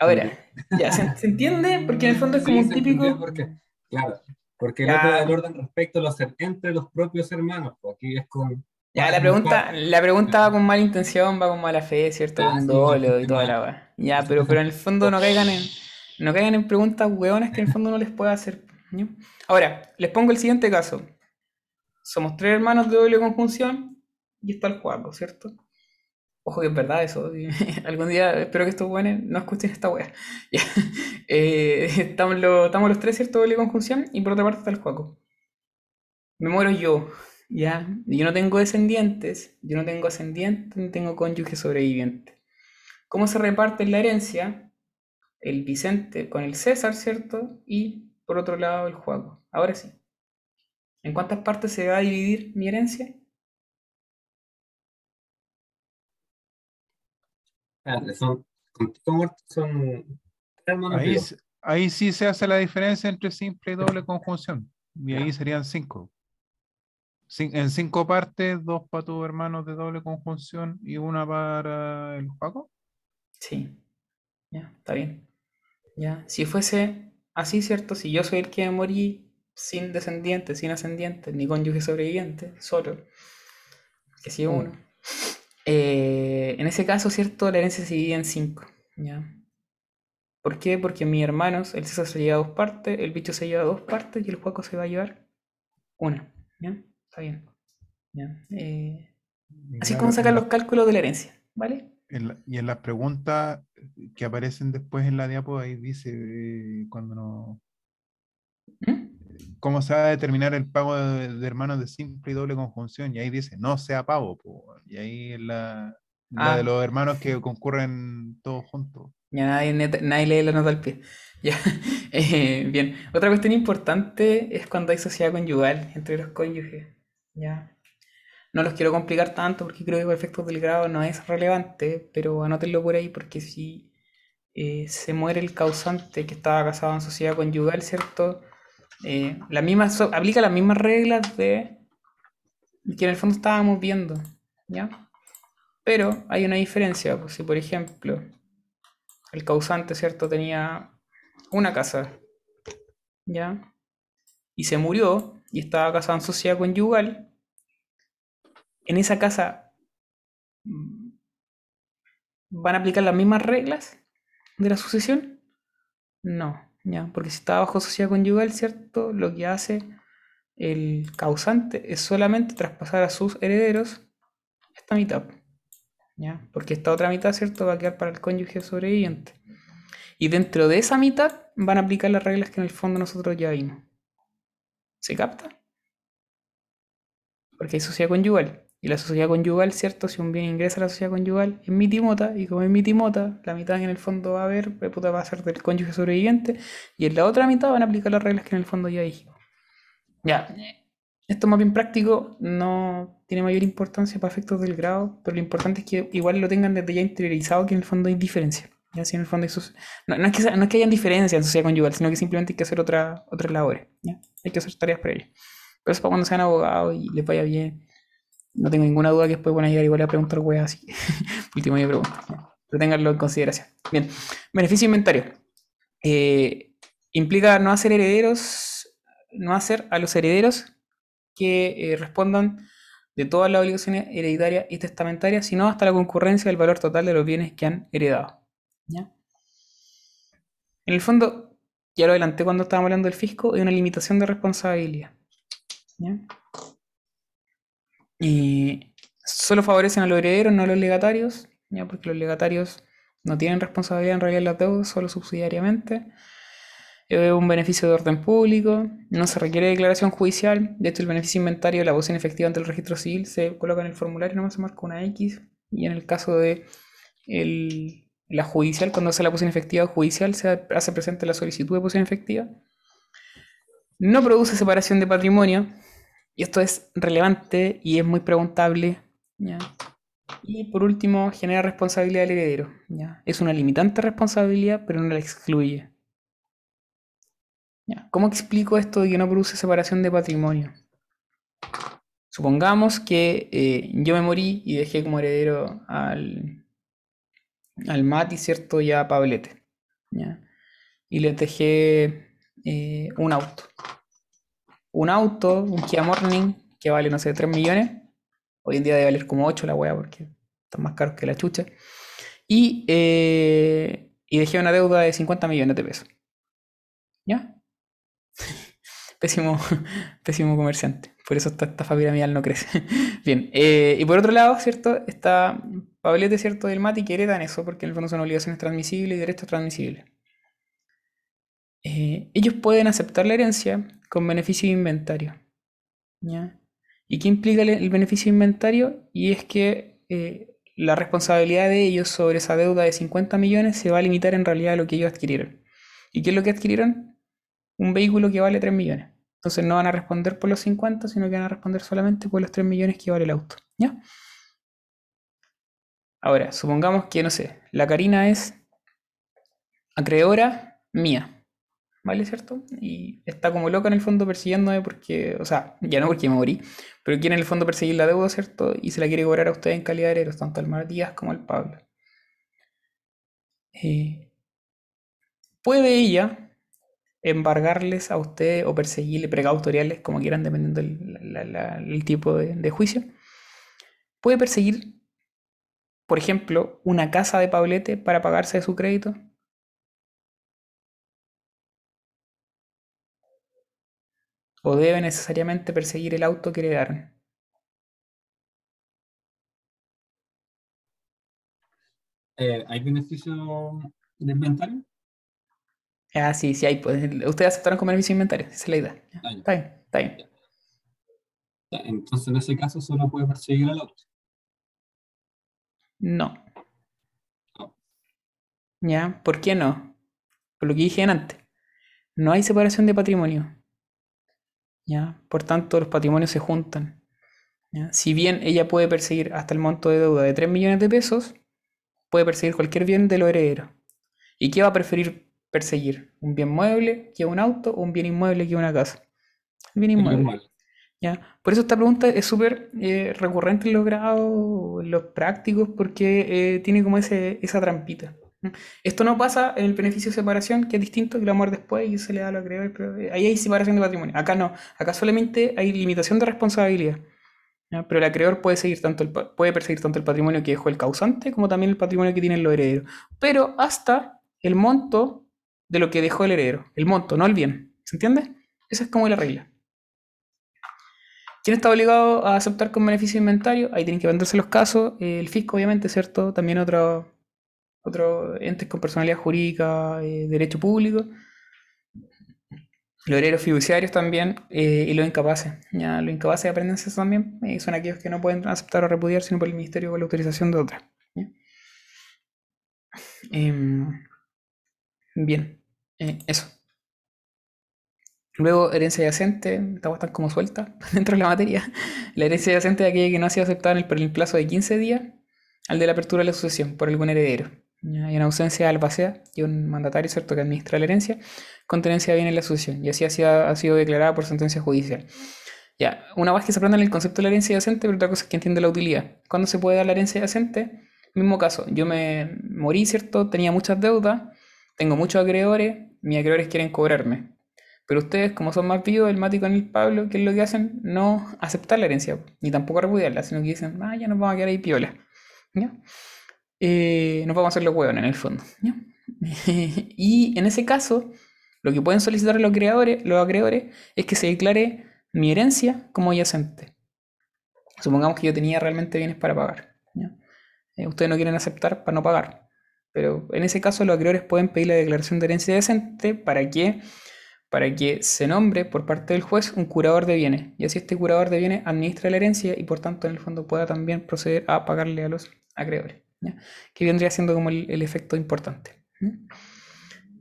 ahora, ya, ¿se, se entiende? Porque en el fondo es Sí, como un típico. Porque, claro, porque el Ya. otro es el orden respecto a los entre los propios hermanos. pues aquí es con. Ya, la pregunta, la pregunta va con mala intención, va con mala fe, ¿cierto? Ah, Con sí, dolo y toda la weá. Ya, pero, pero en el fondo no caigan en, no caigan en preguntas hueonas que en el fondo no les pueda hacer. Ahora, les pongo el siguiente caso. Somos tres hermanos de doble conjunción y está el Juaco, ¿cierto? Ojo que es verdad eso. Algún día espero que estos buenos no escuchen esta wea. Eh, estamos, los, tres, ¿cierto? Doble conjunción y por otra parte está el Juaco. Me muero yo, ¿ya? Yo no tengo descendientes, yo no tengo ascendiente, ni tengo cónyuge sobreviviente. ¿Cómo se reparte la herencia? El Vicente con el César, ¿cierto? Y por otro lado el Juaco. Ahora sí. ¿En cuántas partes se va a dividir mi herencia? Son, son hermanos Ahí, sí se hace la diferencia entre simple y doble conjunción. Y ahí serían cinco. Cin- en cinco partes, dos para tus hermanos de doble conjunción y una para el Juaco. Sí. Ya, está bien. Ya. Si fuese así, ¿cierto? Si yo soy el que me morí sin descendientes, sin ascendientes, ni cónyuge sobreviviente, solo, que sí es Mm. uno. Eh, en ese caso, ¿cierto? La herencia se divide en cinco, ¿ya? ¿Por qué? Porque mis hermanos, el César se lleva dos partes, el bicho se lleva dos partes y el Juaco se va a llevar una, ¿ya? Está bien. ¿ya? Eh, así es como la- los cálculos de la herencia, ¿vale? en la- y en las preguntas que aparecen después en la diapo, ahí dice eh, cuando no. ¿Mm? ¿Cómo se va a determinar el pago de, de hermanos de simple y doble conjunción? Y ahí dice, no sea pago. po. Y ahí es la, la Ah. de los hermanos que concurren todos juntos. Ya nadie, nadie lee la nota al pie. Ya. Eh, bien. Otra cuestión importante es cuando hay sociedad conyugal entre los cónyuges. Ya. No los quiero complicar tanto porque creo que por efectos del grado no es relevante, pero anótenlo por ahí porque si eh, se muere el causante que estaba casado en sociedad conyugal, ¿cierto? Eh, la misma, aplica las mismas reglas de que en el fondo estábamos viendo, ¿ya? Pero hay una diferencia, pues si por ejemplo el causante, ¿cierto? Tenía una casa, ¿ya? Y se murió y estaba casado en sociedad conyugal. En esa casa van a aplicar las mismas reglas de la sucesión. No, ¿ya? Porque si está bajo sociedad conyugal, ¿cierto? Lo que hace el causante es solamente traspasar a sus herederos esta mitad. ¿ya? Porque esta otra mitad, ¿cierto? Va a quedar para el cónyuge sobreviviente. Y dentro de esa mitad van a aplicar las reglas que en el fondo nosotros ya vimos. ¿Se capta? Porque hay sociedad conyugal. Y la sociedad conyugal, ¿cierto? Si un bien ingresa a la sociedad conyugal, es mitimota. Y como es mitimota, la mitad en el fondo va a haber, eh, puta, va a ser del cónyuge sobreviviente. Y en la otra mitad van a aplicar las reglas que en el fondo ya dijimos. Ya. Esto más bien práctico no tiene mayor importancia para efectos del grado, pero lo importante es que igual lo tengan desde ya interiorizado que en el fondo hay diferencia. ¿ya? Si en el fondo soci- no, no es que, no es que hayan diferencia en sociedad conyugal, sino que simplemente hay que hacer otra, otras labores. ¿ya? Hay que hacer tareas previas. Pero eso para cuando sean abogados y les vaya bien. No tengo ninguna duda que después van a llegar igual a preguntar weas así. Último día pregunta. Pero ténganlo en consideración. Bien. Beneficio inventario. Eh, implica no hacer herederos, no hacer a los herederos que eh, respondan de todas las obligaciones hereditarias y testamentarias, sino hasta la concurrencia del valor total de los bienes que han heredado. ¿ya? En el fondo, ya lo adelanté cuando estábamos hablando del fisco, hay una limitación de responsabilidad. ¿ya? Y solo favorecen a los herederos, no a los legatarios, ¿ya? porque los legatarios no tienen responsabilidad en realidad las deudas, solo subsidiariamente. Es un beneficio de orden público, no se requiere declaración judicial. De hecho, el beneficio inventario la posición efectiva ante el registro civil se coloca en el formulario, nomás se marca una X. Y en el caso de el- la judicial, cuando hace la posición efectiva judicial, se hace presente la solicitud de posición efectiva. No produce separación de patrimonio, y esto es relevante y es muy preguntable. Y por último, genera responsabilidad del heredero. Es una limitante responsabilidad, pero no la excluye. ¿Cómo explico esto de que no produce separación de patrimonio? Supongamos que eh, yo me morí y dejé como heredero al, al Mati, ¿cierto? Y a Pablete. Y les dejé eh, un auto. Un auto, un Kia Morning, que vale, no sé, 3 millones. Hoy en día debe valer como 8 la wea porque están más caros que la chucha. Y, eh, y dejé una deuda de 50 millones de pesos. ¿Ya? Pésimo, pésimo comerciante. Por eso esta estafa piramidal no crece. Bien. eh, y por otro lado, ¿cierto? Está Pablete, ¿cierto? Del Mati que heredan eso, porque en el fondo son obligaciones transmisibles y derechos transmisibles. Eh, ellos pueden aceptar la herencia con beneficio de inventario. ¿ya? ¿Y qué implica el, beneficio de inventario? Y es que eh, la responsabilidad de ellos sobre esa deuda de 50 millones se va a limitar en realidad a lo que ellos adquirieron. ¿Y qué es lo que adquirieron? Un vehículo que vale 3 millones. Entonces no van a responder por los 50, sino que van a responder solamente por los 3 millones que vale el auto. ¿Ya? Ahora, supongamos que, no sé, la Karina es acreedora mía. ¿Vale? ¿Cierto? Y está como loca en el fondo persiguiéndome porque, o sea, ya no porque me morí, pero quiere en el fondo perseguir la deuda, ¿cierto? Y se la quiere cobrar a usted en calidad de herederos, tanto al Matías como al Pablo. Eh, puede ella embargarles a usted o perseguirle, precautoriales, como quieran, dependiendo del tipo de, de juicio. Puede perseguir, por ejemplo, una casa de Pablete para pagarse de su crédito. O debe necesariamente perseguir el auto que heredaron. Eh, ¿Hay beneficio de inventario? Ah, sí, sí hay. Pues, ustedes aceptaron como beneficio de inventario. Esa es la idea. Ah. Está bien, está bien. Ya, Entonces, en ese caso, solo puede perseguir al auto. No. No. ¿Ya? ¿Por qué no? Por lo que dije antes. No hay separación de patrimonio. ¿Ya? Por tanto, los patrimonios se juntan. ¿Ya? Si bien ella puede perseguir hasta el monto de deuda de 3 millones de pesos, puede perseguir cualquier bien de los herederos. ¿Y qué va a preferir perseguir? ¿Un bien mueble que un auto o un bien inmueble que una casa? El bien inmueble. ¿ya? Por eso esta pregunta es súper eh, recurrente en los grados, en los prácticos, porque eh, tiene como ese, esa trampita. Esto no pasa en el beneficio de separación, que es distinto, que lo vamos a ver después y se le da a los acreedores, pero eh, ahí hay separación de patrimonio. Acá no, acá solamente hay limitación de responsabilidad. Pero el acreedor puede, seguir tanto el puede perseguir tanto el patrimonio que dejó el causante como también el patrimonio que tienen los herederos. Pero hasta el monto de lo que dejó el heredero. El monto, no el bien. ¿Se entiende? Esa es como la regla. ¿Quién está obligado a aceptar con beneficio de inventario? Ahí tienen que venderse los casos. eh, el fisco, obviamente, ¿cierto? También otro, otro entes con personalidad jurídica, eh, derecho público. Los herederos fiduciarios también eh, y los incapaces. Ya, los incapaces de aprendencia también eh, son aquellos que no pueden aceptar o repudiar sino por el ministerio con la autorización de otra. Em, bien, eso. Luego, herencia yacente, esta hueá está como suelta dentro de la materia. La herencia yacente es aquella que no ha sido aceptada en el plazo de 15 días al de la apertura de la sucesión por algún heredero. Y en ausencia de albacea y un mandatario cierto que administra la herencia, con tenencia de bien en la sucesión. Y así ha sido, ha sido declarada por sentencia judicial. Ya, una vez que se aprendan el concepto de la herencia yacente, pero otra cosa es que entiende la utilidad. ¿Cuándo se puede dar la herencia yacente? Mismo caso, yo me morí, ¿cierto? Tenía muchas deudas, tengo muchos acreedores, mis acreedores quieren cobrarme. Pero ustedes, como son más vivos, el Mati con el Pablo, ¿qué es lo que hacen? No aceptar la herencia, ni tampoco repudiarla, sino que dicen, ah, ya nos vamos a quedar ahí piola. ¿Ya? Eh, nos vamos a hacer los huevos en el fondo. y en ese caso, lo que pueden solicitar los los acreedores es que se declare mi herencia como yacente. Supongamos que yo tenía realmente bienes para pagar. Eh, ustedes no quieren aceptar para no pagar. Pero en ese caso los acreedores pueden pedir la declaración de herencia yacente para que para que se nombre por parte del juez un curador de bienes. Y así este curador de bienes administra la herencia y por tanto en el fondo pueda también proceder a pagarle a los acreedores. Que vendría siendo como el, efecto importante.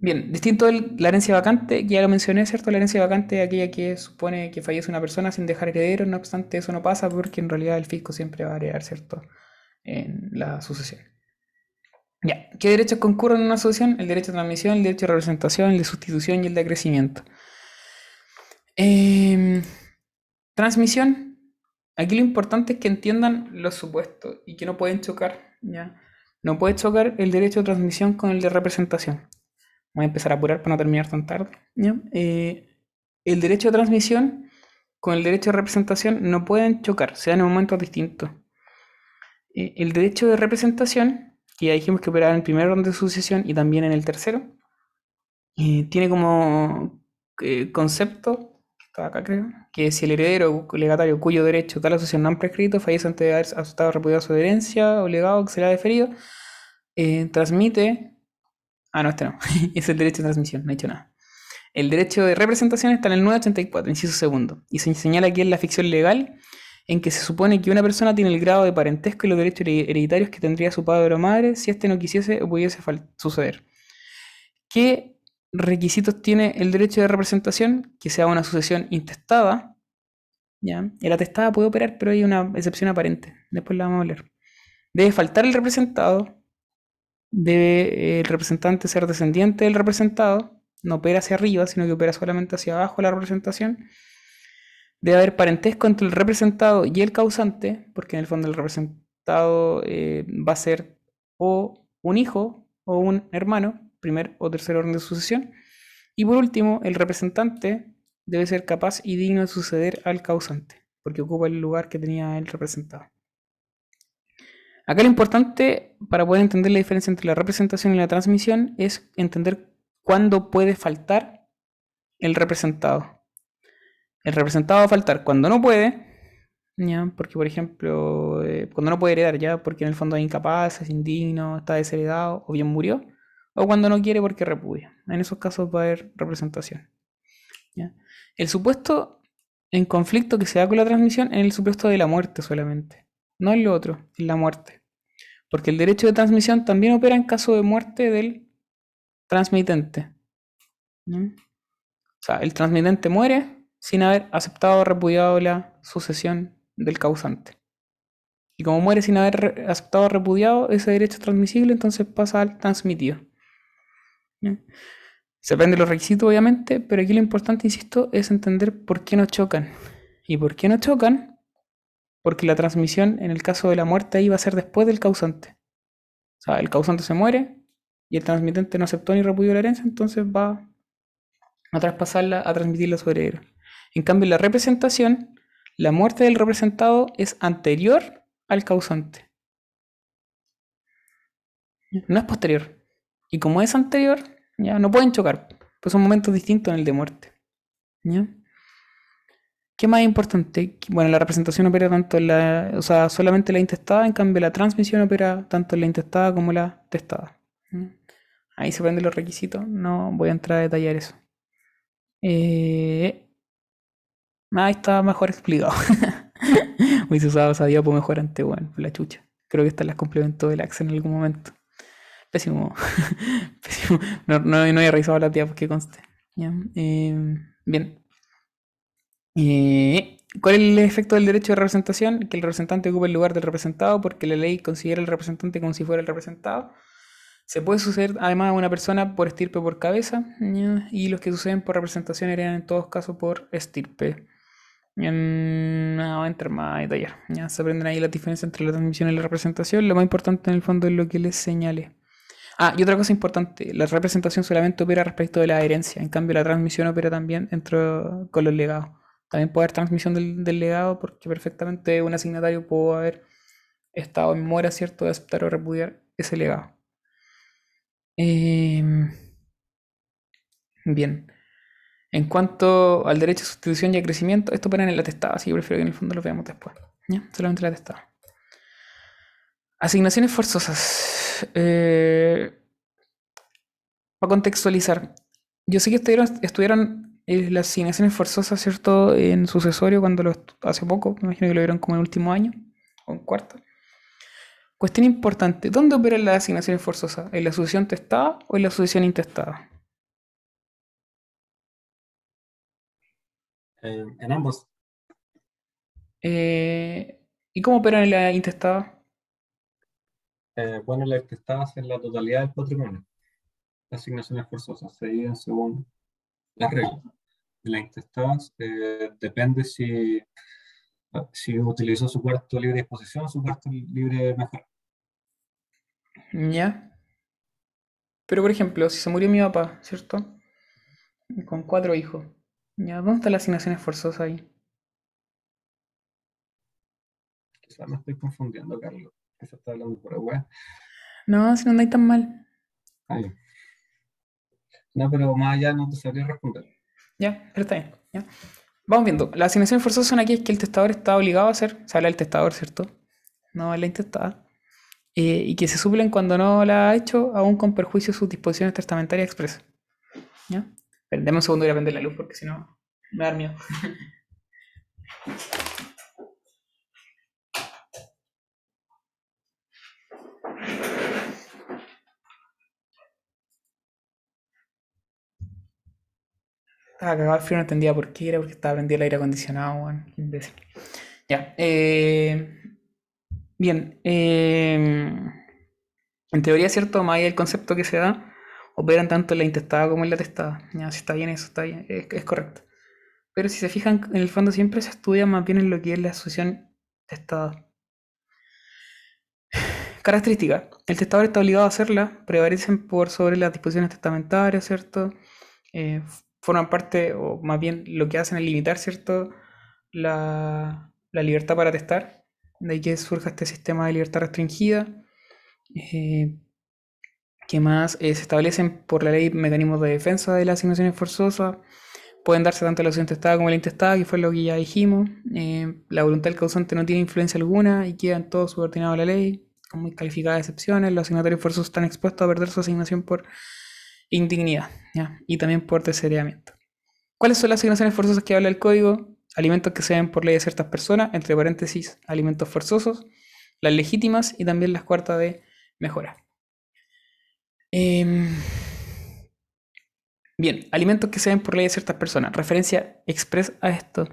Bien, distinto de la herencia vacante, que ya lo mencioné, ¿cierto? La herencia vacante es aquella que supone que fallece una persona sin dejar herederos, no obstante eso no pasa porque en realidad el fisco siempre va a heredar, ¿cierto? En la sucesión. Ya, ¿qué derechos concurren en una sucesión? El derecho de transmisión, el derecho de representación, el de sustitución y el de acrecimiento. Em, transmisión. Aquí lo importante es que entiendan los supuestos y que no pueden chocar, ¿ya? No puede chocar el derecho de transmisión con el de representación. Voy a empezar a apurar para no terminar tan tarde, ¿ya? Eh, el derecho de transmisión con el derecho de representación no pueden chocar, se dan en momentos distintos. Eh, el derecho de representación, que ya dijimos que operaba en el primer orden de sucesión y también en el tercero, eh, tiene como concepto, está acá creo, que si el heredero o legatario cuyo derecho tal asociación no han prescrito fallece antes de haber aceptado repudiado su herencia o legado que se le ha deferido, eh, transmite. Ah, no, este no, es el derecho de transmisión, no he dicho nada. El derecho de representación está en el 984, inciso segundo, y se señala aquí en la ficción legal en que se supone que una persona tiene el grado de parentesco y los derechos hered- hereditarios que tendría su padre o madre si éste no quisiese o pudiese suceder. ¿Qué requisitos tiene el derecho de representación? Que sea una sucesión intestada. ¿ya? El atestada puede operar, pero hay una excepción aparente. Después la vamos a leer. Debe faltar el representado. Debe eh, el representante ser descendiente del representado. No opera hacia arriba, sino que opera solamente hacia abajo la representación. Debe haber parentesco entre el representado y el causante, porque en el fondo el representado eh, va a ser o un hijo o un hermano, primer o tercer orden de sucesión. Y por último, el representante debe ser capaz y digno de suceder al causante, porque ocupa el lugar que tenía el representado. Acá lo importante para poder entender la diferencia entre la representación y la transmisión es entender cuándo puede faltar el representado. El representado va a faltar cuando no puede, ¿ya? porque por ejemplo, eh, cuando no puede heredar ya, porque en el fondo es incapaz, es indigno, está desheredado o bien murió, o cuando no quiere porque repudia. En esos casos va a haber representación. El supuesto en conflicto que se da con la transmisión es el supuesto de la muerte solamente, no en lo otro, en la muerte. Porque el derecho de transmisión también opera en caso de muerte del transmitente. O sea, el transmitente muere sin haber aceptado o repudiado la sucesión del causante. Y como muere sin haber aceptado o repudiado ese derecho transmisible, entonces pasa al transmitido. Se aprende los requisitos, obviamente, pero aquí lo importante, insisto, es entender por qué no chocan. ¿Y por qué no chocan? Porque la transmisión, en el caso de la muerte, ahí va a ser después del causante. O sea, el causante se muere y el transmitente no aceptó ni repudió la herencia, entonces va a traspasarla, a transmitirla su heredero. En cambio, la representación, la muerte del representado es anterior al causante. No es posterior. Y como es anterior, ¿ya? No pueden chocar, pues son momentos distintos en el de muerte. ¿Qué más importante? Bueno, la representación opera tanto en la, o sea, solamente la intestada, en cambio la transmisión opera tanto en la intestada como la testada. Ahí se prenden los requisitos, no voy a entrar a detallar eso. Eh, ahí está mejor explicado. Hubiese usado esa diapo mejor antes, bueno, la chucha. Creo que estas las complementó el Axe en algún momento. Pésimo. No, no, había revisado la tía porque conste. Em, bien. Eh, ¿Cuál es el efecto del derecho de representación? Que el representante ocupe el lugar del representado porque la ley considera al representante como si fuera el representado. Se puede suceder además a una persona por estirpe por cabeza. Y los que suceden por representación eran en todos casos por estirpe. No voy a entrar más a detallar. Ya se aprenden ahí las diferencias entre la transmisión y la representación. Lo más importante en el fondo es lo que les señale. Ah, y otra cosa importante, la representación solamente opera respecto de la herencia, en cambio la transmisión opera también dentro con los legados. También puede haber transmisión del, legado porque perfectamente un asignatario puede haber estado en mora, ¿cierto?, de aceptar o repudiar ese legado. Em, bien. En cuanto al derecho a sustitución y a crecimiento, esto opera en el atestado, así que prefiero que en el fondo lo veamos después. ¿ya? Solamente el atestado. Asignaciones forzosas. Eh, para contextualizar, yo sé que estuvieron, eh, las asignaciones forzosas, ¿cierto? En sucesorio cuando lo hace poco, me imagino que lo vieron como en el último año o en cuarto. Cuestión importante, ¿dónde operan las asignaciones forzosas? ¿En la sucesión testada o en la sucesión intestada? en ambos. Eh, ¿Y cómo operan en la intestada? Eh, bueno, la que está en la totalidad del patrimonio. Las asignaciones forzosas se dividen según las reglas. La intestada eh, depende si, si utilizó su cuarto libre disposición o su cuarto libre mejor. Ya. Pero por ejemplo, si se murió mi papá, ¿cierto? Con cuatro hijos. ¿Ya? ¿Dónde están las asignaciones forzosas ahí? Quizás me estoy confundiendo, Carlos se está hablando por agua. No, si no andáis tan mal. No, pero más allá no te sabría responder. Ya, pero está bien. ¿ya? Vamos viendo. Las asignaciones forzosas son aquí que el testador está obligado a hacer. Se habla del testador, ¿cierto? No la intestada. Eh, y que se suplen cuando no la ha hecho, aún con perjuicio de sus disposiciones testamentarias expresas. ¿Ya? Deme un segundo y a prender la luz porque si no me da miedo. Estaba cagado el frío, no entendía por qué era, porque estaba prendido el aire acondicionado, weón. imbécil. Ya. Eh, bien. Eh, en teoría, ¿cierto? Más allá del concepto que se da, operan tanto en la intestada como en la testada. Ya, si está bien eso, está bien, es, es correcto. Pero si se fijan, en el fondo siempre se estudia más bien en lo que es la asociación testada. Característica. El testador está obligado a hacerla, prevalecen por sobre las disposiciones testamentarias, ¿cierto? eh, forman parte, o más bien lo que hacen es limitar, ¿cierto? La, libertad para testar, de ahí que surja este sistema de libertad restringida. Eh, ¿Qué más? Eh, se establecen por la ley mecanismos de defensa de las asignaciones forzosas. Pueden darse tanto la opción testada como la intestada, que fue lo que ya dijimos. Eh, la voluntad del causante no tiene influencia alguna y quedan todos subordinados a la ley, con muy calificadas excepciones. Los asignatarios forzosos están expuestos a perder su asignación por indignidad y también por desheredamiento. ¿Cuáles son las asignaciones forzosas que habla el código? Alimentos que se ven por ley de ciertas personas, entre paréntesis, alimentos forzosos, las legítimas y también las cuartas de mejora. Em, bien, alimentos que se ven por ley de ciertas personas. Referencia express a esto.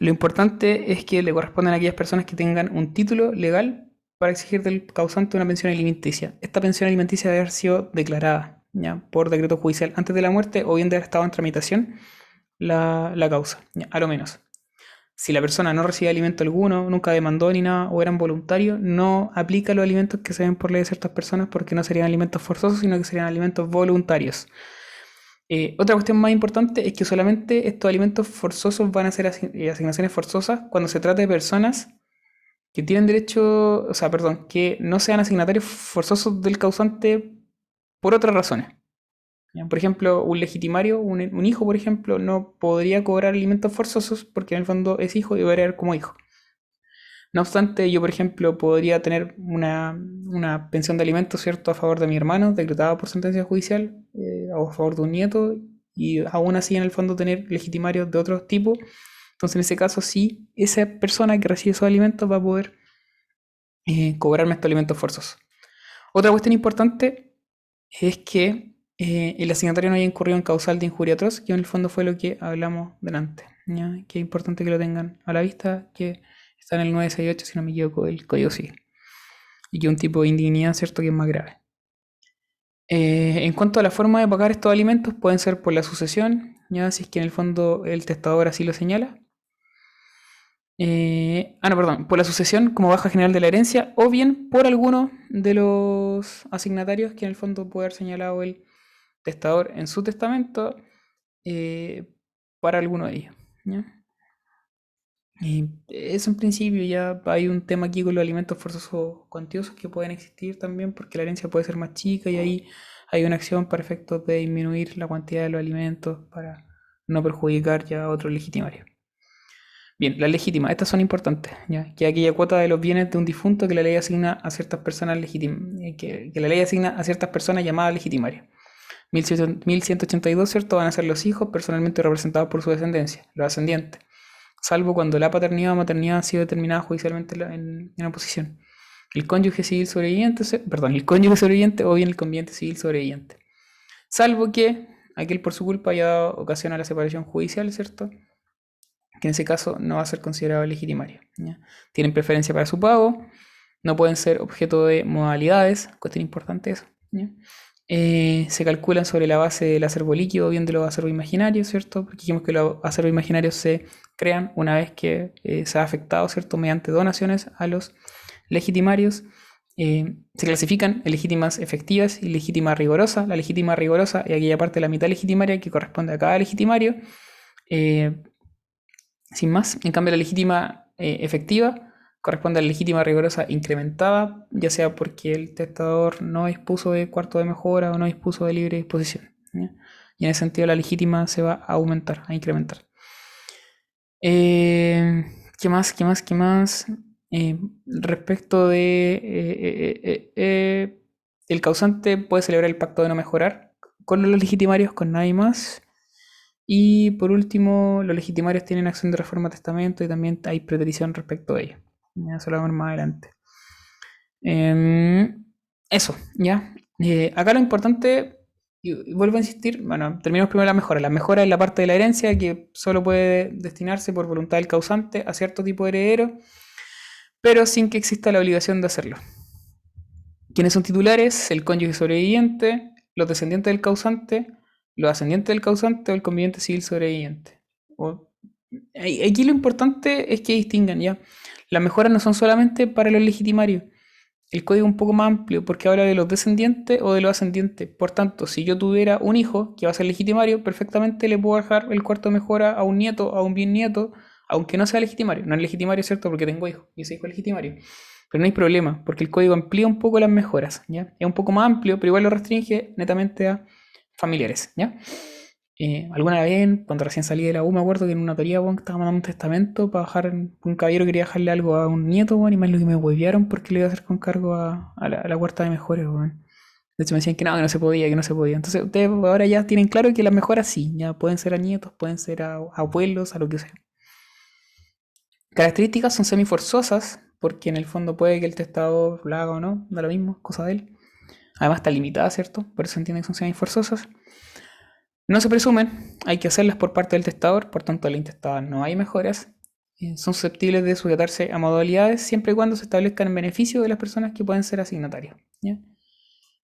Lo importante es que le corresponden a aquellas personas que tengan un título legal para exigir del causante una pensión alimenticia. Esta pensión alimenticia debe haber sido declarada ¿ya? por decreto judicial antes de la muerte o bien de haber estado en tramitación la, causa, a lo menos. Si la persona no recibe alimento alguno, nunca demandó ni nada, o eran voluntarios, no aplica los alimentos que se ven por ley de ciertas personas porque no serían alimentos forzosos, sino que serían alimentos voluntarios. Eh, otra cuestión más importante es que solamente estos alimentos forzosos van a ser eh, asignaciones forzosas cuando se trata de personas que tienen derecho, o sea, perdón, que no sean asignatarios forzosos del causante por otras razones. Por ejemplo, un legitimario, un, hijo, por ejemplo, no podría cobrar alimentos forzosos porque en el fondo es hijo y debería ver como hijo. No obstante, yo, por ejemplo, podría tener una, pensión de alimentos, ¿cierto?, a favor de mi hermano, decretada por sentencia judicial, eh, o a favor de un nieto, y aún así, en el fondo, tener legitimarios de otro tipo. Entonces, en ese caso, sí, esa persona que recibe esos alimentos va a poder eh, cobrarme estos alimentos forzosos. Otra cuestión importante es que eh, el asignatario no haya incurrido en causal de injuria atroz, que en el fondo fue lo que hablamos delante. Que es importante que lo tengan a la vista, que está en el 968, si no me equivoco, el código civil. Y que un tipo de indignidad, ¿cierto?, que es más grave. Eh, en cuanto a la forma de pagar estos alimentos, pueden ser por la sucesión, ya si es que en el fondo el testador así lo señala. Eh, ah, no, perdón, por la sucesión como baja general de la herencia, o bien por alguno de los asignatarios que en el fondo puede haber señalado el testador en su testamento eh, para alguno de ellos. Y eso en principio ya hay un tema aquí con los alimentos forzosos cuantiosos que pueden existir también porque la herencia puede ser más chica y ahí hay una acción para efectos de disminuir la cantidad de los alimentos para no perjudicar ya a otro legitimario. Bien, las legítimas, estas son importantes, ¿ya? que aquella cuota de los bienes de un difunto que la ley asigna a ciertas personas legítimas, eh, que, que, la ley asigna a ciertas personas llamadas legitimarias. 1182, ¿cierto? Van a ser los hijos personalmente representados por su descendencia, los ascendientes, salvo cuando la paternidad o maternidad ha sido determinada judicialmente en, en oposición. El cónyuge civil sobreviviente, perdón, el cónyuge sobreviviente o bien el conviviente civil sobreviviente. Salvo que aquel por su culpa haya dado ocasión a la separación judicial, ¿cierto? Que en ese caso no va a ser considerado legitimario. Tienen preferencia para su pago, no pueden ser objeto de modalidades, cuestión importante eso. Eh, se calculan sobre la base del acervo líquido bien de los acervos imaginarios, ¿cierto? Porque dijimos que los acervos imaginarios se crean una vez que eh, se ha afectado, ¿cierto? Mediante donaciones a los legitimarios. Eh, se clasifican en legítimas efectivas y legítima rigorosa. La legítima rigorosa es aquella parte de la mitad legitimaria que corresponde a cada legitimario. Sin más, en cambio la legítima efectiva corresponde a la legítima rigurosa incrementada, ya sea porque el testador no dispuso de cuarto de mejora o no dispuso de libre disposición. Y en ese sentido la legítima se va a aumentar, a incrementar. Eh, ¿Qué más? ¿Qué más? ¿Qué más? Eh, respecto de... Eh, el causante puede celebrar el pacto de no mejorar con los legitimarios, con nadie más. Y por último, los legitimarios tienen acción de reforma testamento y también hay preterición respecto a ello. Ya se lo vemos más adelante. Em, eso, ya. Eh, acá lo importante, y, vuelvo a insistir, bueno, terminamos primero la mejora. La mejora es la parte de la herencia que solo puede destinarse por voluntad del causante a cierto tipo de heredero, pero sin que exista la obligación de hacerlo. ¿Quiénes son titulares? El cónyuge sobreviviente, los descendientes del causante, los ascendientes del causante o el conviviente civil sobreviviente. aquí lo importante es que distingan ya. Las mejoras no son solamente para los legitimarios, el código es un poco más amplio porque habla de los descendientes o de los ascendientes. Por tanto, si yo tuviera un hijo que va a ser legitimario, perfectamente le puedo dejar el cuarto de mejora a un nieto, a un bisnieto, aunque no sea legitimario. No es legitimario, ¿cierto? Porque tengo hijo y ese hijo es legitimario. Pero no hay problema, porque el código amplía un poco las mejoras, ¿ya? Es un poco más amplio, pero igual lo restringe netamente a familiares, ¿ya? Eh, alguna vez, cuando recién salí de la U, me acuerdo que en una teoría, bueno, estaba mandando un testamento para bajar, un caballero quería dejarle algo a un nieto, bueno, y más lo que me huevearon porque le iba a hacer con cargo a, la, a huerta de mejores, bueno. De hecho me decían que no, que no se podía, que no se podía. Entonces ustedes ahora ya tienen claro que las mejoras sí, ya pueden ser a nietos, pueden ser a, abuelos, a lo que sea. Características son semiforzosas, porque en el fondo puede que el testador lo haga o no, da lo mismo, cosa de él. Además está limitada, ¿cierto? Por eso se entiende que son semiforzosas. No se presumen, hay que hacerlas por parte del testador, por tanto, la intestada no hay mejoras. Eh, son susceptibles de sujetarse a modalidades siempre y cuando se establezcan en beneficio de las personas que pueden ser asignatarias.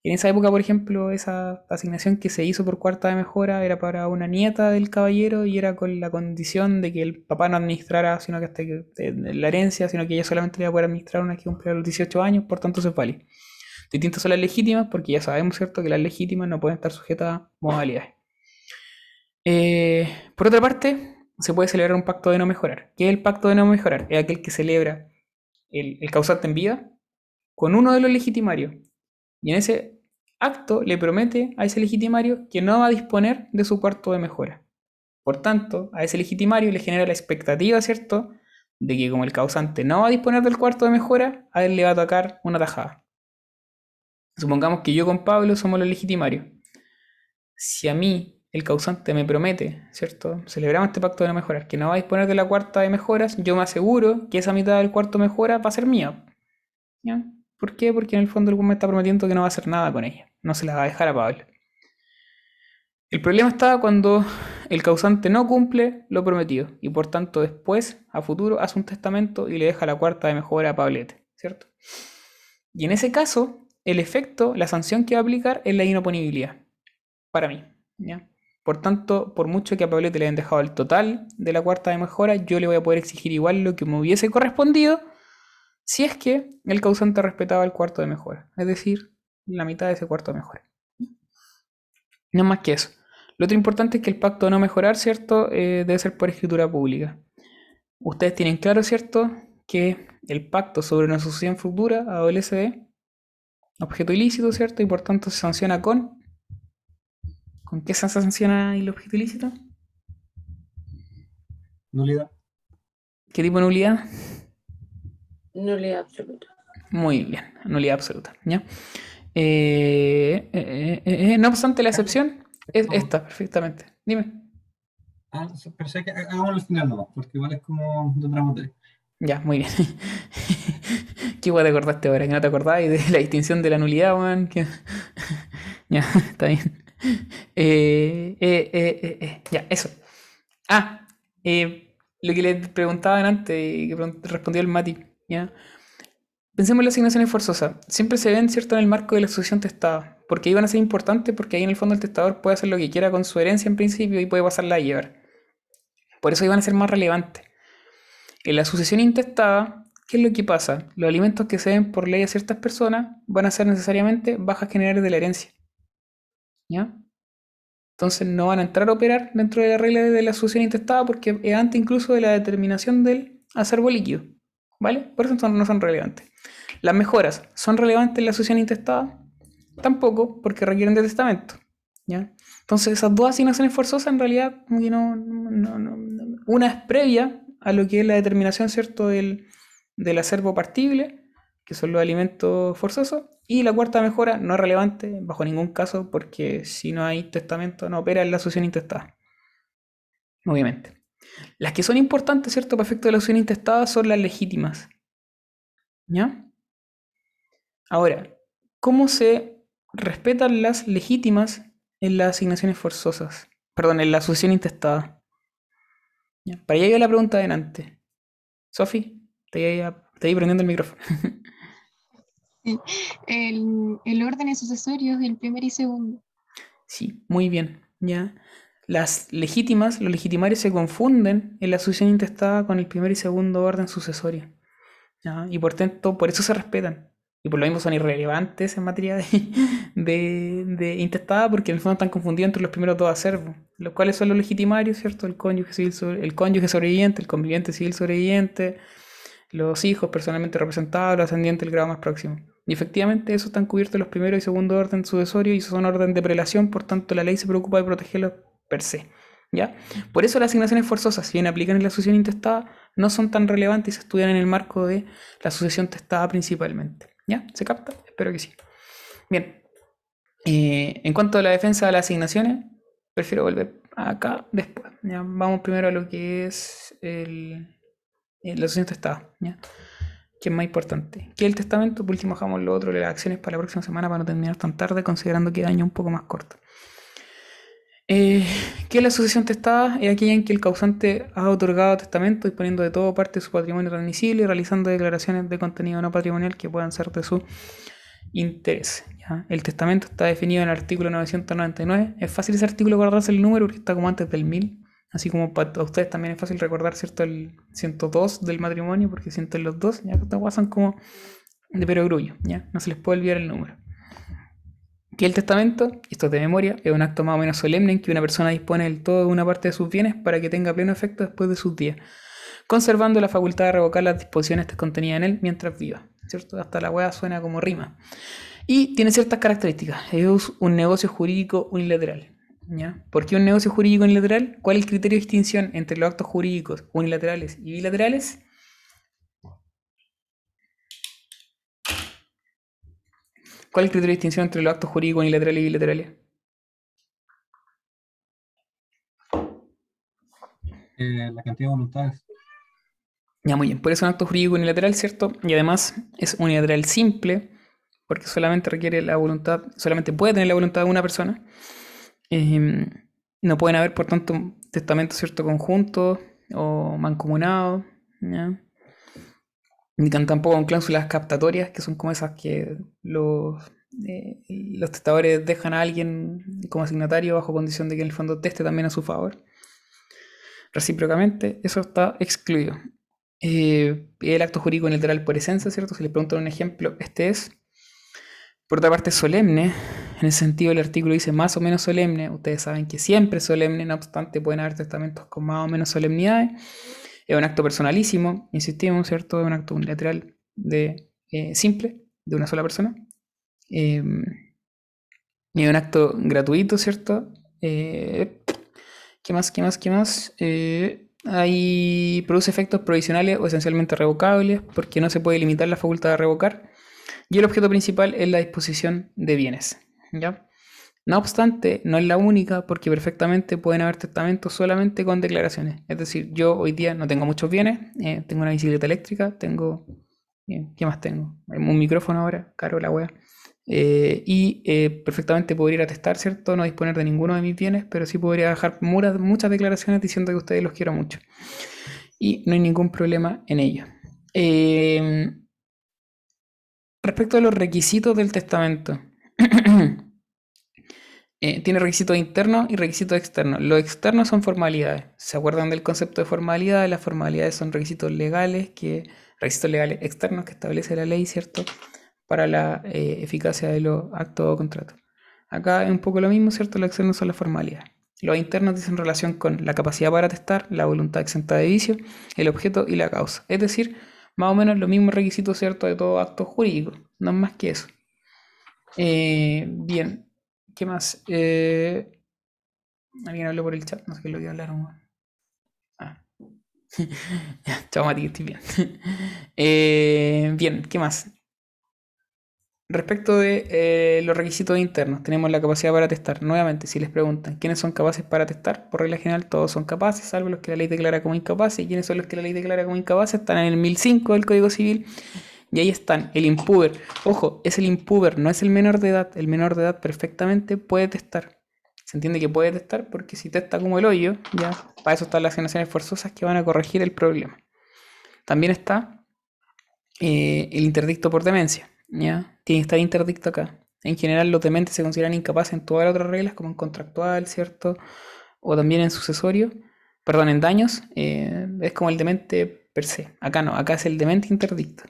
En esa época, por ejemplo, esa asignación que se hizo por cuarta de mejora era para una nieta del caballero y era con la condición de que el papá no administrara sino que hasta que, eh, la herencia, sino que ella solamente iba a administrar una que cumpliera los 18 años, por tanto se vale. Distintas son las legítimas, porque ya sabemos, ¿cierto?, que las legítimas no pueden estar sujetas a modalidades. Eh, por otra parte, se puede celebrar un pacto de no mejorar. ¿Qué es el pacto de no mejorar? Es aquel que celebra el, causante en vida con uno de los legitimarios. Y en ese acto le promete a ese legitimario que no va a disponer de su cuarto de mejora. Por tanto, a ese legitimario le genera la expectativa, ¿cierto?, de que como el causante no va a disponer del cuarto de mejora, a él le va a tocar una tajada. Supongamos que yo con Pablo somos los legitimarios. Si a mí el causante me promete, ¿cierto? Celebramos este pacto de no mejorar, que no va a disponer de la cuarta de mejoras, yo me aseguro que esa mitad del cuarto mejora va a ser mía. ¿Por qué? Porque en el fondo el me está prometiendo que no va a hacer nada con ella, no se la va a dejar a Pablo. El problema está cuando el causante no cumple lo prometido y por tanto después, a futuro, hace un testamento y le deja la cuarta de mejora a Pablete, ¿cierto? Y en ese caso, el efecto, la sanción que va a aplicar es la inoponibilidad, para mí, ¿ya? Por tanto, por mucho que a Pablete le hayan dejado el total de la cuarta de mejora, yo le voy a poder exigir igual lo que me hubiese correspondido si es que el causante respetaba el cuarto de mejora, es decir, la mitad de ese cuarto de mejora. No más que eso. Lo otro importante es que el pacto de no mejorar, ¿cierto? Eh, debe ser por escritura pública. Ustedes tienen claro, ¿cierto? Que el pacto sobre una asociación futura adolece de objeto ilícito, ¿cierto? Y por tanto se sanciona con ¿Con qué se sanciona el objeto ilícito? Nulidad. ¿Qué tipo de nulidad? Nulidad absoluta. Muy bien, nulidad absoluta. ¿ya? Eh, eh, eh, no obstante, la excepción es esta, perfectamente. Dime. Ah, pero sé que hagámoslo al final nomás, porque igual es como de otra materia. Ya, muy bien. ¿Qué igual te acordaste ahora? Que no te acordabas de la distinción de la nulidad, weón. ya, está bien. Eh, eh, eh, ya, eso. Ah, lo que le preguntaban antes y que respondió el Mati, ¿ya? Pensemos en las asignaciones forzosas. Siempre se ven, ¿cierto?, en el marco de la asociación testada. Porque iban a ser importantes porque ahí en el fondo el testador puede hacer lo que quiera con su herencia en principio y puede pasarla a llevar. Por eso iban a ser más relevantes. En la sucesión intestada, ¿qué es lo que pasa? Los alimentos que se den por ley a ciertas personas van a ser necesariamente bajas generales de la herencia. ¿Ya? Entonces no van a entrar a operar dentro de la regla de la sucesión intestada porque es antes incluso de la determinación del acervo líquido. ¿Vale? Por eso no son relevantes. Las mejoras son relevantes en la sucesión intestada. Tampoco, porque requieren de testamento. ¿ya? Entonces, esas dos asignaciones forzosas en realidad, no, una es previa a lo que es la determinación ¿cierto? Del, del acervo partible, que son los alimentos forzosos, y la cuarta mejora no es relevante bajo ningún caso porque si no hay testamento no opera en la sucesión intestada. Obviamente. Las que son importantes, ¿cierto? Para efecto de la sucesión intestada son las legítimas. ¿Ya? Ahora, ¿cómo se respetan las legítimas en las asignaciones forzosas? Perdón, en la sucesión intestada. Para allá iba la pregunta de antes. Sofi, te te prendiendo el micrófono. El, el orden es sucesorio del primer y segundo. Sí, muy bien. Ya. Las legítimas, los legitimarios se confunden en la sucesión intestada con el primer y segundo orden sucesorio. ¿ya? Y por tanto, por eso se respetan. y por lo mismo son irrelevantes en materia de, de, de intestada porque en el fondo están confundidos entre los primeros dos acervos, los cuales son los legitimarios, ¿cierto? El cónyuge, civil sobre- el cónyuge sobreviviente, el conviviente civil sobreviviente, los hijos personalmente representados, los ascendientes del grado más próximo. Y efectivamente eso están cubiertos los primeros y segundo orden sucesorios y son orden de prelación, por tanto la ley se preocupa de protegerlos per se. ¿Ya? Por eso las asignaciones forzosas, si bien aplican en la sucesión intestada, no son tan relevantes y se estudian en el marco de la sucesión testada principalmente. ¿Ya? ¿Se capta? Espero que sí. Bien. Eh, en cuanto a la defensa de las asignaciones, prefiero volver acá después. ¿ya? Vamos primero a lo que es el, eh, la sucesión testada. ¿ya? Que es más importante. Que el testamento, por último, dejamos lo otro las acciones para la próxima semana para no terminar tan tarde, considerando que el año un poco más corto. Eh, ¿Qué es la sucesión testada? Es aquella en que el causante ha otorgado testamento disponiendo de todo parte de su patrimonio transmisible y realizando declaraciones de contenido no patrimonial que puedan ser de su interés. El testamento está definido en el artículo 999. Es fácil ese artículo guardarse el número porque está como antes del 1000. Así como para ustedes también es fácil recordar, ¿cierto? El 102 del matrimonio porque sienten los dos. Ya guas son como de perogrullo, ¿ya? No se les puede olvidar el número. Que el testamento, esto es de memoria, es un acto más o menos solemne en que una persona dispone del todo de una parte de sus bienes para que tenga pleno efecto después de sus días, conservando la facultad de revocar las disposiciones contenidas en él mientras viva, ¿cierto? Hasta la hueá suena como rima. Y tiene ciertas características. Es un negocio jurídico unilateral. ¿Ya? ¿Por qué un negocio jurídico unilateral? ¿Cuál es el criterio de distinción entre los actos jurídicos unilaterales y bilaterales? ¿Cuál es el criterio de distinción entre los actos jurídicos unilaterales y bilaterales? Eh, la cantidad de voluntades. Ya, muy bien. Por eso es un acto jurídico unilateral, ¿cierto? Y además es unilateral simple, porque solamente requiere la voluntad, solamente puede tener la voluntad de una persona. Eh, no pueden haber, por tanto, testamentos, ¿cierto? Conjuntos o mancomunados. Ni tampoco con cláusulas captatorias, que son como esas que los, eh, los testadores dejan a alguien como asignatario bajo condición de que en el fondo teste también a su favor. Recíprocamente, eso está excluido. Eh, el acto jurídico unilateral por esencia, ¿cierto? Si le preguntan un ejemplo, este es. Por otra parte, solemne, en el sentido del artículo dice más o menos solemne. Ustedes saben que siempre es solemne, no obstante, pueden haber testamentos con más o menos solemnidades. Es un acto personalísimo, insistimos, ¿cierto? Es un acto unilateral de, eh, simple, de una sola persona. Eh, y es un acto gratuito, ¿cierto? Eh, ¿Qué más? ¿Qué más? ¿Qué más? Eh, hay, produce efectos provisionales o esencialmente revocables porque no se puede limitar la facultad de revocar. Y el objeto principal es la disposición de bienes. ¿ya? No obstante, no es la única porque perfectamente pueden haber testamentos solamente con declaraciones. Es decir, yo hoy día no tengo muchos bienes, eh, tengo una bicicleta eléctrica, tengo... eh, ¿Qué más tengo? Un micrófono ahora, caro la wea. Eh, y perfectamente podría ir a testar, ¿cierto? No disponer de ninguno de mis bienes, pero sí podría dejar muchas declaraciones diciendo que ustedes los quiero mucho. Y no hay ningún problema en ello. Respecto a los requisitos del testamento, eh, tiene requisitos internos y requisitos externos. Los externos son formalidades. ¿Se acuerdan del concepto de formalidad? Las formalidades son requisitos legales, que, requisitos legales externos que establece la ley, ¿cierto? Para la eh, eficacia de los actos o contratos. Acá es un poco lo mismo, ¿cierto? Los externos son las formalidades. Los internos dicen relación con la capacidad para testar, la voluntad exenta de vicio, el objeto y la causa. Es decir, más o menos los mismos requisitos, ¿cierto? De todo acto jurídico. No es más que eso. Eh, bien, ¿qué más? Eh, Alguien habló por el chat, no sé qué lo que hablaron. Ah. Chao Mati, estoy bien. Eh, bien, ¿qué más? Respecto de eh, los requisitos internos, tenemos la capacidad para testar. Nuevamente, si les preguntan quiénes son capaces para testar, por regla general todos son capaces, salvo los que la ley declara como incapaces. ¿Y quiénes son los que la ley declara como incapaces? Están en el 1005 del Código Civil. Y ahí están, el impuber. Ojo, es el impuber, no es el menor de edad. El menor de edad perfectamente puede testar. Se entiende que puede testar porque si testa como el hoyo, ya para eso están las asignaciones forzosas que van a corregir el problema. También está eh, el interdicto por demencia. Tiene que estar interdicto acá. En general, los dementes se consideran incapaces en todas las otras reglas, como en contractual, ¿cierto? O también en sucesorio. Perdón, en daños. eh, es como el demente per se. Acá no, acá es el demente interdicto.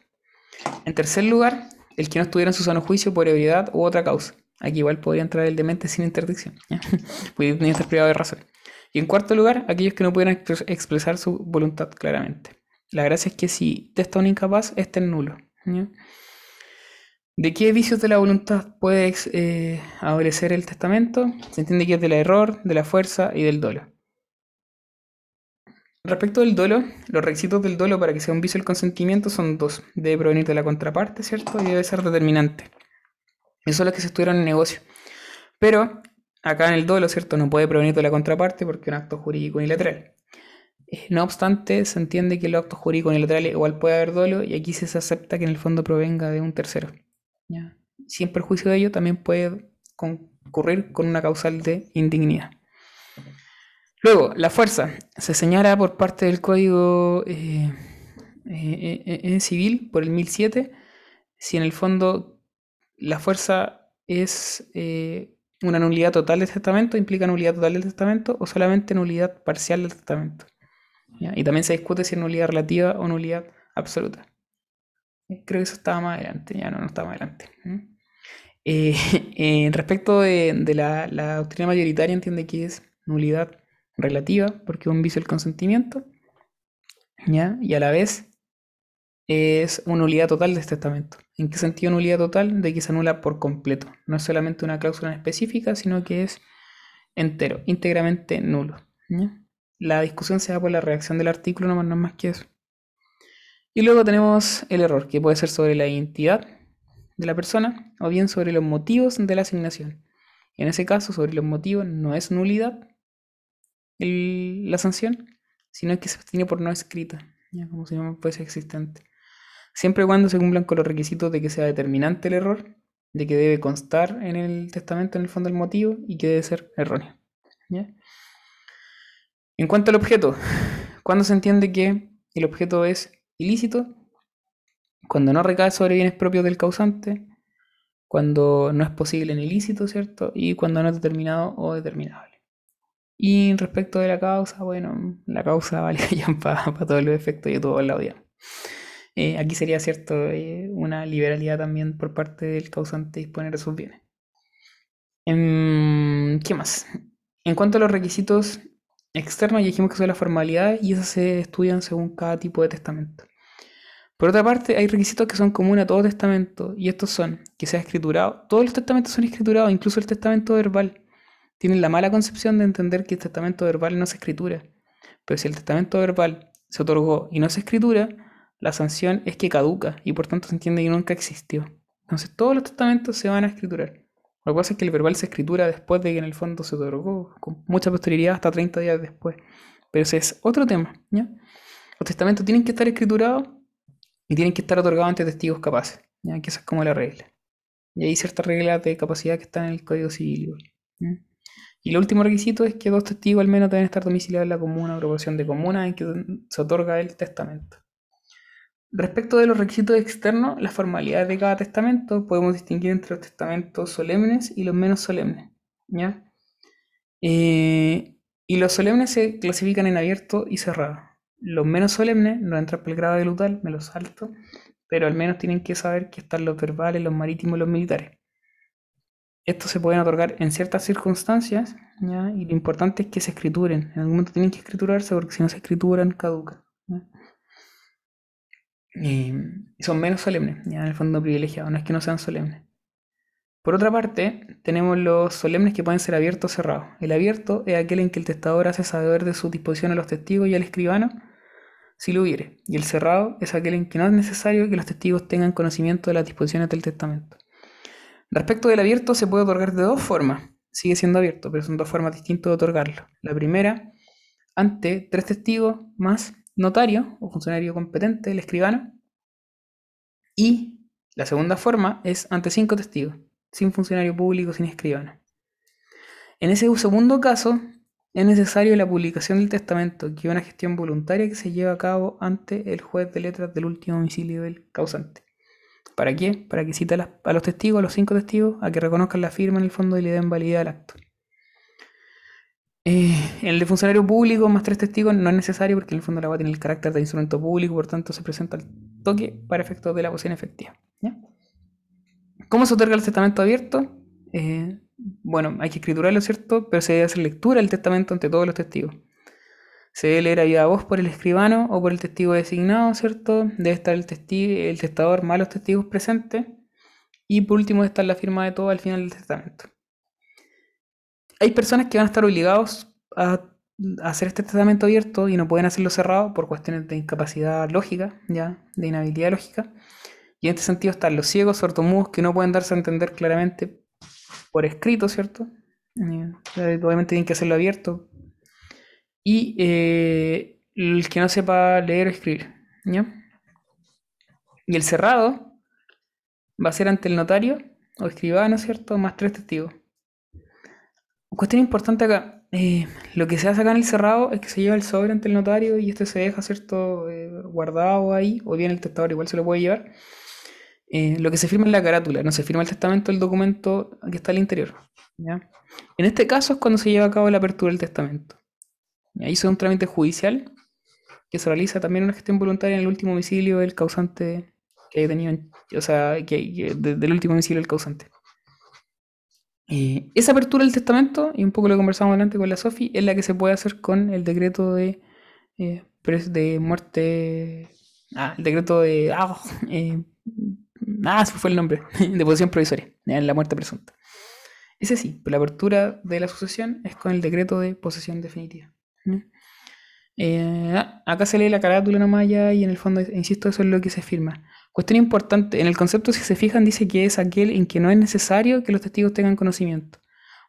En tercer lugar, el que no estuviera en su sano juicio por ebriedad u otra causa. Aquí igual podría entrar el demente sin interdicción. ¿ya? Podría estar privado de razón. Y en cuarto lugar, aquellos que no pudieran expres- expresar su voluntad claramente. La gracia es que si testa un incapaz, este es nulo. ¿De qué vicios de la voluntad puede eh, adolecer el testamento? Se entiende que es del error, de la fuerza y del dolo. Respecto del dolo, los requisitos del dolo para que sea un vicio el consentimiento son dos. Debe provenir de la contraparte, ¿cierto? Y debe ser determinante. Eso son los que se estudiaron en negocio. Pero acá en el dolo, ¿cierto? No puede provenir de la contraparte porque es un acto jurídico unilateral. Eh, No obstante, se entiende que en los actos jurídicos unilaterales igual puede haber dolo y aquí se acepta que en el fondo provenga de un tercero. Sin perjuicio de ello, también puede concurrir con una causal de indignidad. Luego, la fuerza. Se señala por parte del Código eh, eh, eh, Civil, por el 1007, si en el fondo la fuerza es una nulidad total del testamento, implica nulidad total del testamento o solamente nulidad parcial del testamento. Y también se discute si es nulidad relativa o nulidad absoluta. Creo que eso estaba más adelante, ya no, no estaba más adelante. Eh, respecto de, de la, la doctrina mayoritaria, entiende que es nulidad relativa, porque es un vicio el consentimiento, ¿ya? y a la vez es una nulidad total de este testamento. ¿En qué sentido nulidad total? De que se anula por completo. No es solamente una cláusula específica, sino que es entero, íntegramente nulo. La discusión se da por la redacción del artículo, no más, no más que eso. Y luego tenemos el error, que puede ser sobre la identidad de la persona o bien sobre los motivos de la asignación. En ese caso, sobre los motivos no es nulidad la sanción, sino que se obtiene por no escrita, ¿ya? como si no fuese existente. Siempre y cuando se cumplan con los requisitos de que sea determinante el error, de que debe constar en el testamento, en el fondo, el motivo y que debe ser erróneo. En cuanto al objeto, ¿cuándo se entiende que el objeto es ilícito? Cuando no recae sobre bienes propios del causante, cuando no es posible en ilícito, ¿cierto? Y cuando no es determinado o determinable. Y respecto de la causa, bueno, la causa vale ya para todos los efectos y todos lados ya. Eh, aquí sería cierto eh, una liberalidad también por parte del causante disponer de sus bienes. Em, ¿Qué más? En cuanto a los requisitos externos, ya dijimos que son las formalidades y esas se estudian según cada tipo de testamento. Por otra parte, hay requisitos que son comunes a todo testamento y estos son que sea escriturado. Todos los testamentos son escriturados, incluso el testamento verbal. Tienen la mala concepción de entender que el testamento verbal no se escritura. Pero si el testamento verbal se otorgó y no se escritura, la sanción es que caduca y por tanto se entiende que nunca existió. Entonces todos los testamentos se van a escriturar. Lo que pasa es que el verbal se escritura después de que en el fondo se otorgó, con mucha posterioridad, hasta 30 días después. Pero ese es otro tema. ¿ya? Los testamentos tienen que estar escriturados y tienen que estar otorgados ante testigos capaces. ¿ya? Que esa es como la regla. Y hay ciertas reglas de capacidad que están en el Código Civil. Y el último requisito es que dos testigos al menos deben estar domiciliados en la comuna o proporción de comuna en que se otorga el testamento. Respecto de los requisitos externos, las formalidades de cada testamento, podemos distinguir entre los testamentos solemnes y los menos solemnes. ¿ya? Eh, y los solemnes se clasifican en abierto y cerrado. Los menos solemnes no entran por el grado de lutal, me los salto, pero al menos tienen que saber que están los verbales, los marítimos y los militares. Estos se pueden otorgar en ciertas circunstancias, ¿ya? y lo importante es que se escrituren. En algún momento tienen que escriturarse porque si no se escrituran, caducan. Y son menos solemnes, ya en el fondo privilegiados, no es que no sean solemnes. Por otra parte, tenemos los solemnes que pueden ser abiertos o cerrados. El abierto es aquel en que el testador hace saber de su disposición a los testigos y al escribano, si lo hubiere. Y el cerrado es aquel en que no es necesario que los testigos tengan conocimiento de las disposiciones del testamento. Respecto del abierto, se puede otorgar de dos formas. Sigue siendo abierto, pero son dos formas distintas de otorgarlo. La primera, ante tres testigos más notario o funcionario competente, el escribano. Y la segunda forma es ante cinco testigos, sin funcionario público, sin escribano. En ese segundo caso, es necesario la publicación del testamento, que es una gestión voluntaria que se lleva a cabo ante el juez de letras del último domicilio del causante. ¿Para qué? Para que cite a, a los testigos, a los cinco testigos, a que reconozcan la firma en el fondo y le den validez al acto. Eh, el de funcionario público más tres testigos no es necesario porque en el fondo la agua tiene el carácter de instrumento público, por tanto se presenta al toque para efectos de la posición efectiva. ¿Cómo se otorga el testamento abierto? Eh, bueno, hay que escriturarlo, ¿cierto? Pero se debe hacer lectura del testamento ante todos los testigos. Se debe leer a voz por el escribano o por el testigo designado, ¿cierto? Debe estar el, testi- el testador más los testigos presentes. Y por último, estar la firma de todo al final del testamento. Hay personas que van a estar obligados a, a hacer este testamento abierto y no pueden hacerlo cerrado por cuestiones de incapacidad lógica, ya, de inhabilidad lógica. Y en este sentido están los ciegos, sordomudos, que no pueden darse a entender claramente por escrito, ¿cierto? Eh, obviamente tienen que hacerlo abierto. Y eh, el que no sepa leer o escribir, ¿ya? Y el cerrado va a ser ante el notario o escribano, ¿cierto? Más tres testigos. Cuestión importante acá, eh, lo que se hace acá en el cerrado es que se lleva el sobre ante el notario y este se deja, ¿cierto? Guardado ahí, o bien el testador igual se lo puede llevar. Eh, lo que se firma es la carátula, no se firma el testamento del documento que está al interior. ¿ya? En este caso es cuando se lleva a cabo la apertura del testamento. Ahí es un trámite judicial que se realiza también una gestión voluntaria en el último domicilio del causante que haya tenido, en- o sea, que, que- de- del último domicilio del causante. Eh, esa apertura del testamento, y un poco lo conversamos delante con la Sofi, es la que se puede hacer con el decreto de, eh, de muerte. Ah, el decreto de. Ah, eh, ah, se fue el nombre. De posición provisoria, en la muerte presunta. Ese sí, pero la apertura de la sucesión es con el decreto de posesión definitiva. ¿Mm? Eh, ah, acá se lee la carátula nomás y en el fondo, insisto, eso es lo que se firma. Cuestión importante, en el concepto, si se fijan, dice que es aquel en que no es necesario que los testigos tengan conocimiento.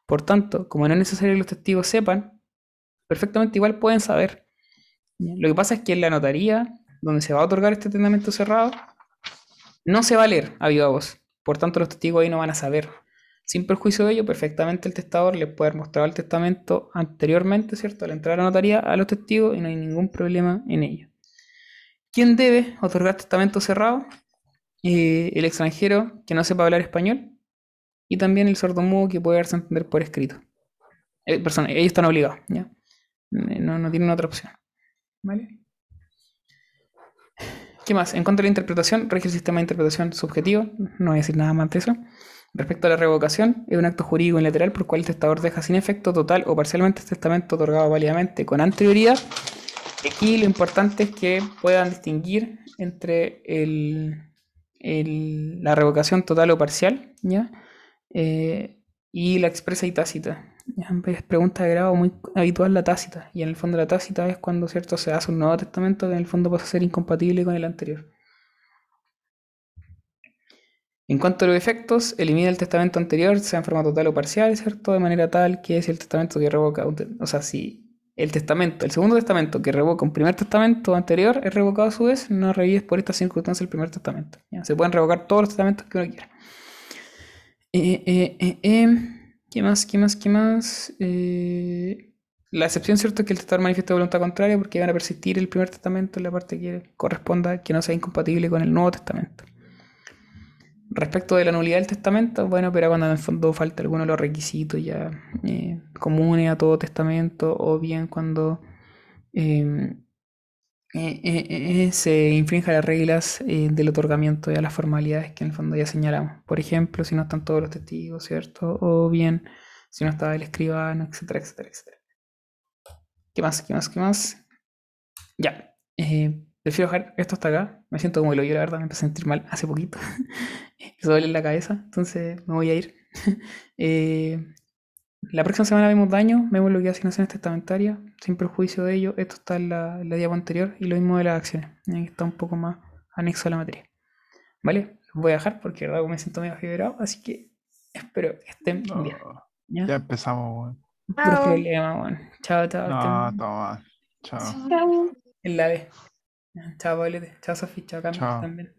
Por tanto, como no es necesario que los testigos sepan, perfectamente igual pueden saber. Lo que pasa es que en la notaría, donde se va a otorgar este testamento cerrado, no se va a leer a viva voz. Por tanto, los testigos ahí no van a saber. Sin perjuicio de ello, perfectamente el testador le puede haber mostrado el testamento anteriormente, ¿cierto? Al entrar a la notaría a los testigos y no hay ningún problema en ello. ¿Quién debe otorgar testamento cerrado? Eh, el extranjero que no sepa hablar español y también el sordomudo que puede darse a entender por escrito. Eh, persona, ellos están obligados, ¿ya? No, no tienen otra opción. ¿Vale? ¿Qué más? En cuanto a la interpretación, rige el sistema de interpretación subjetivo. No voy a decir nada más de eso. Respecto a la revocación, es un acto jurídico unilateral por el cual el testador deja sin efecto total o parcialmente el testamento otorgado válidamente con anterioridad. Aquí lo importante es que puedan distinguir entre el, la revocación total o parcial. Eh, y la expresa y tácita. Es pregunta de grado muy habitual la tácita. Y en el fondo la tácita es cuando cierto se hace un nuevo testamento que en el fondo pasa a ser incompatible con el anterior. En cuanto a los efectos, elimina el testamento anterior, sea en forma total o parcial, ¿cierto? De manera tal que si el testamento que revoca, o sea, si el testamento, el segundo testamento que revoca un primer testamento anterior es revocado a su vez, no revives por esta circunstancia el primer testamento. Se pueden revocar todos los testamentos que uno quiera. Eh, eh, eh, eh, ¿Qué más? ¿Qué más? ¿Qué más? Eh, la excepción, ¿cierto? Es que el testador manifieste voluntad contraria porque van a persistir el primer testamento en la parte que corresponda que no sea incompatible con el nuevo testamento. Respecto de la nulidad del testamento, bueno, pero cuando en el fondo falta alguno de los requisitos ya eh, comunes a todo testamento, o bien cuando eh, eh, eh, eh, se infrinjan las reglas eh, del otorgamiento y a las formalidades que en el fondo ya señalamos. Por ejemplo, si no están todos los testigos, ¿cierto? O bien si no estaba el escribano, etcétera, etcétera, etcétera. ¿Qué más? ¿Qué más? ¿Qué más? Ya. eh, prefiero dejar esto hasta acá. Me siento como el hoyo, la verdad. Me empecé a sentir mal hace poquito. me duele la cabeza. Entonces me voy a ir. La próxima semana vemos daño, vemos lo que asignaciones testamentarias, sin perjuicio de ello. Esto está en la, en la diapo anterior y lo mismo de las acciones. Está un poco más anexo a la materia. ¿Vale? Los voy a dejar porque de verdad me siento medio fibrado, así que espero que estén bien. ¿ya? ya empezamos, weón. Bueno. Chao, chao. No, estén toma. Chao. Chao. en la B. Chao, Pablete. Chao, Sofi. Chao, Cami. Chao. También.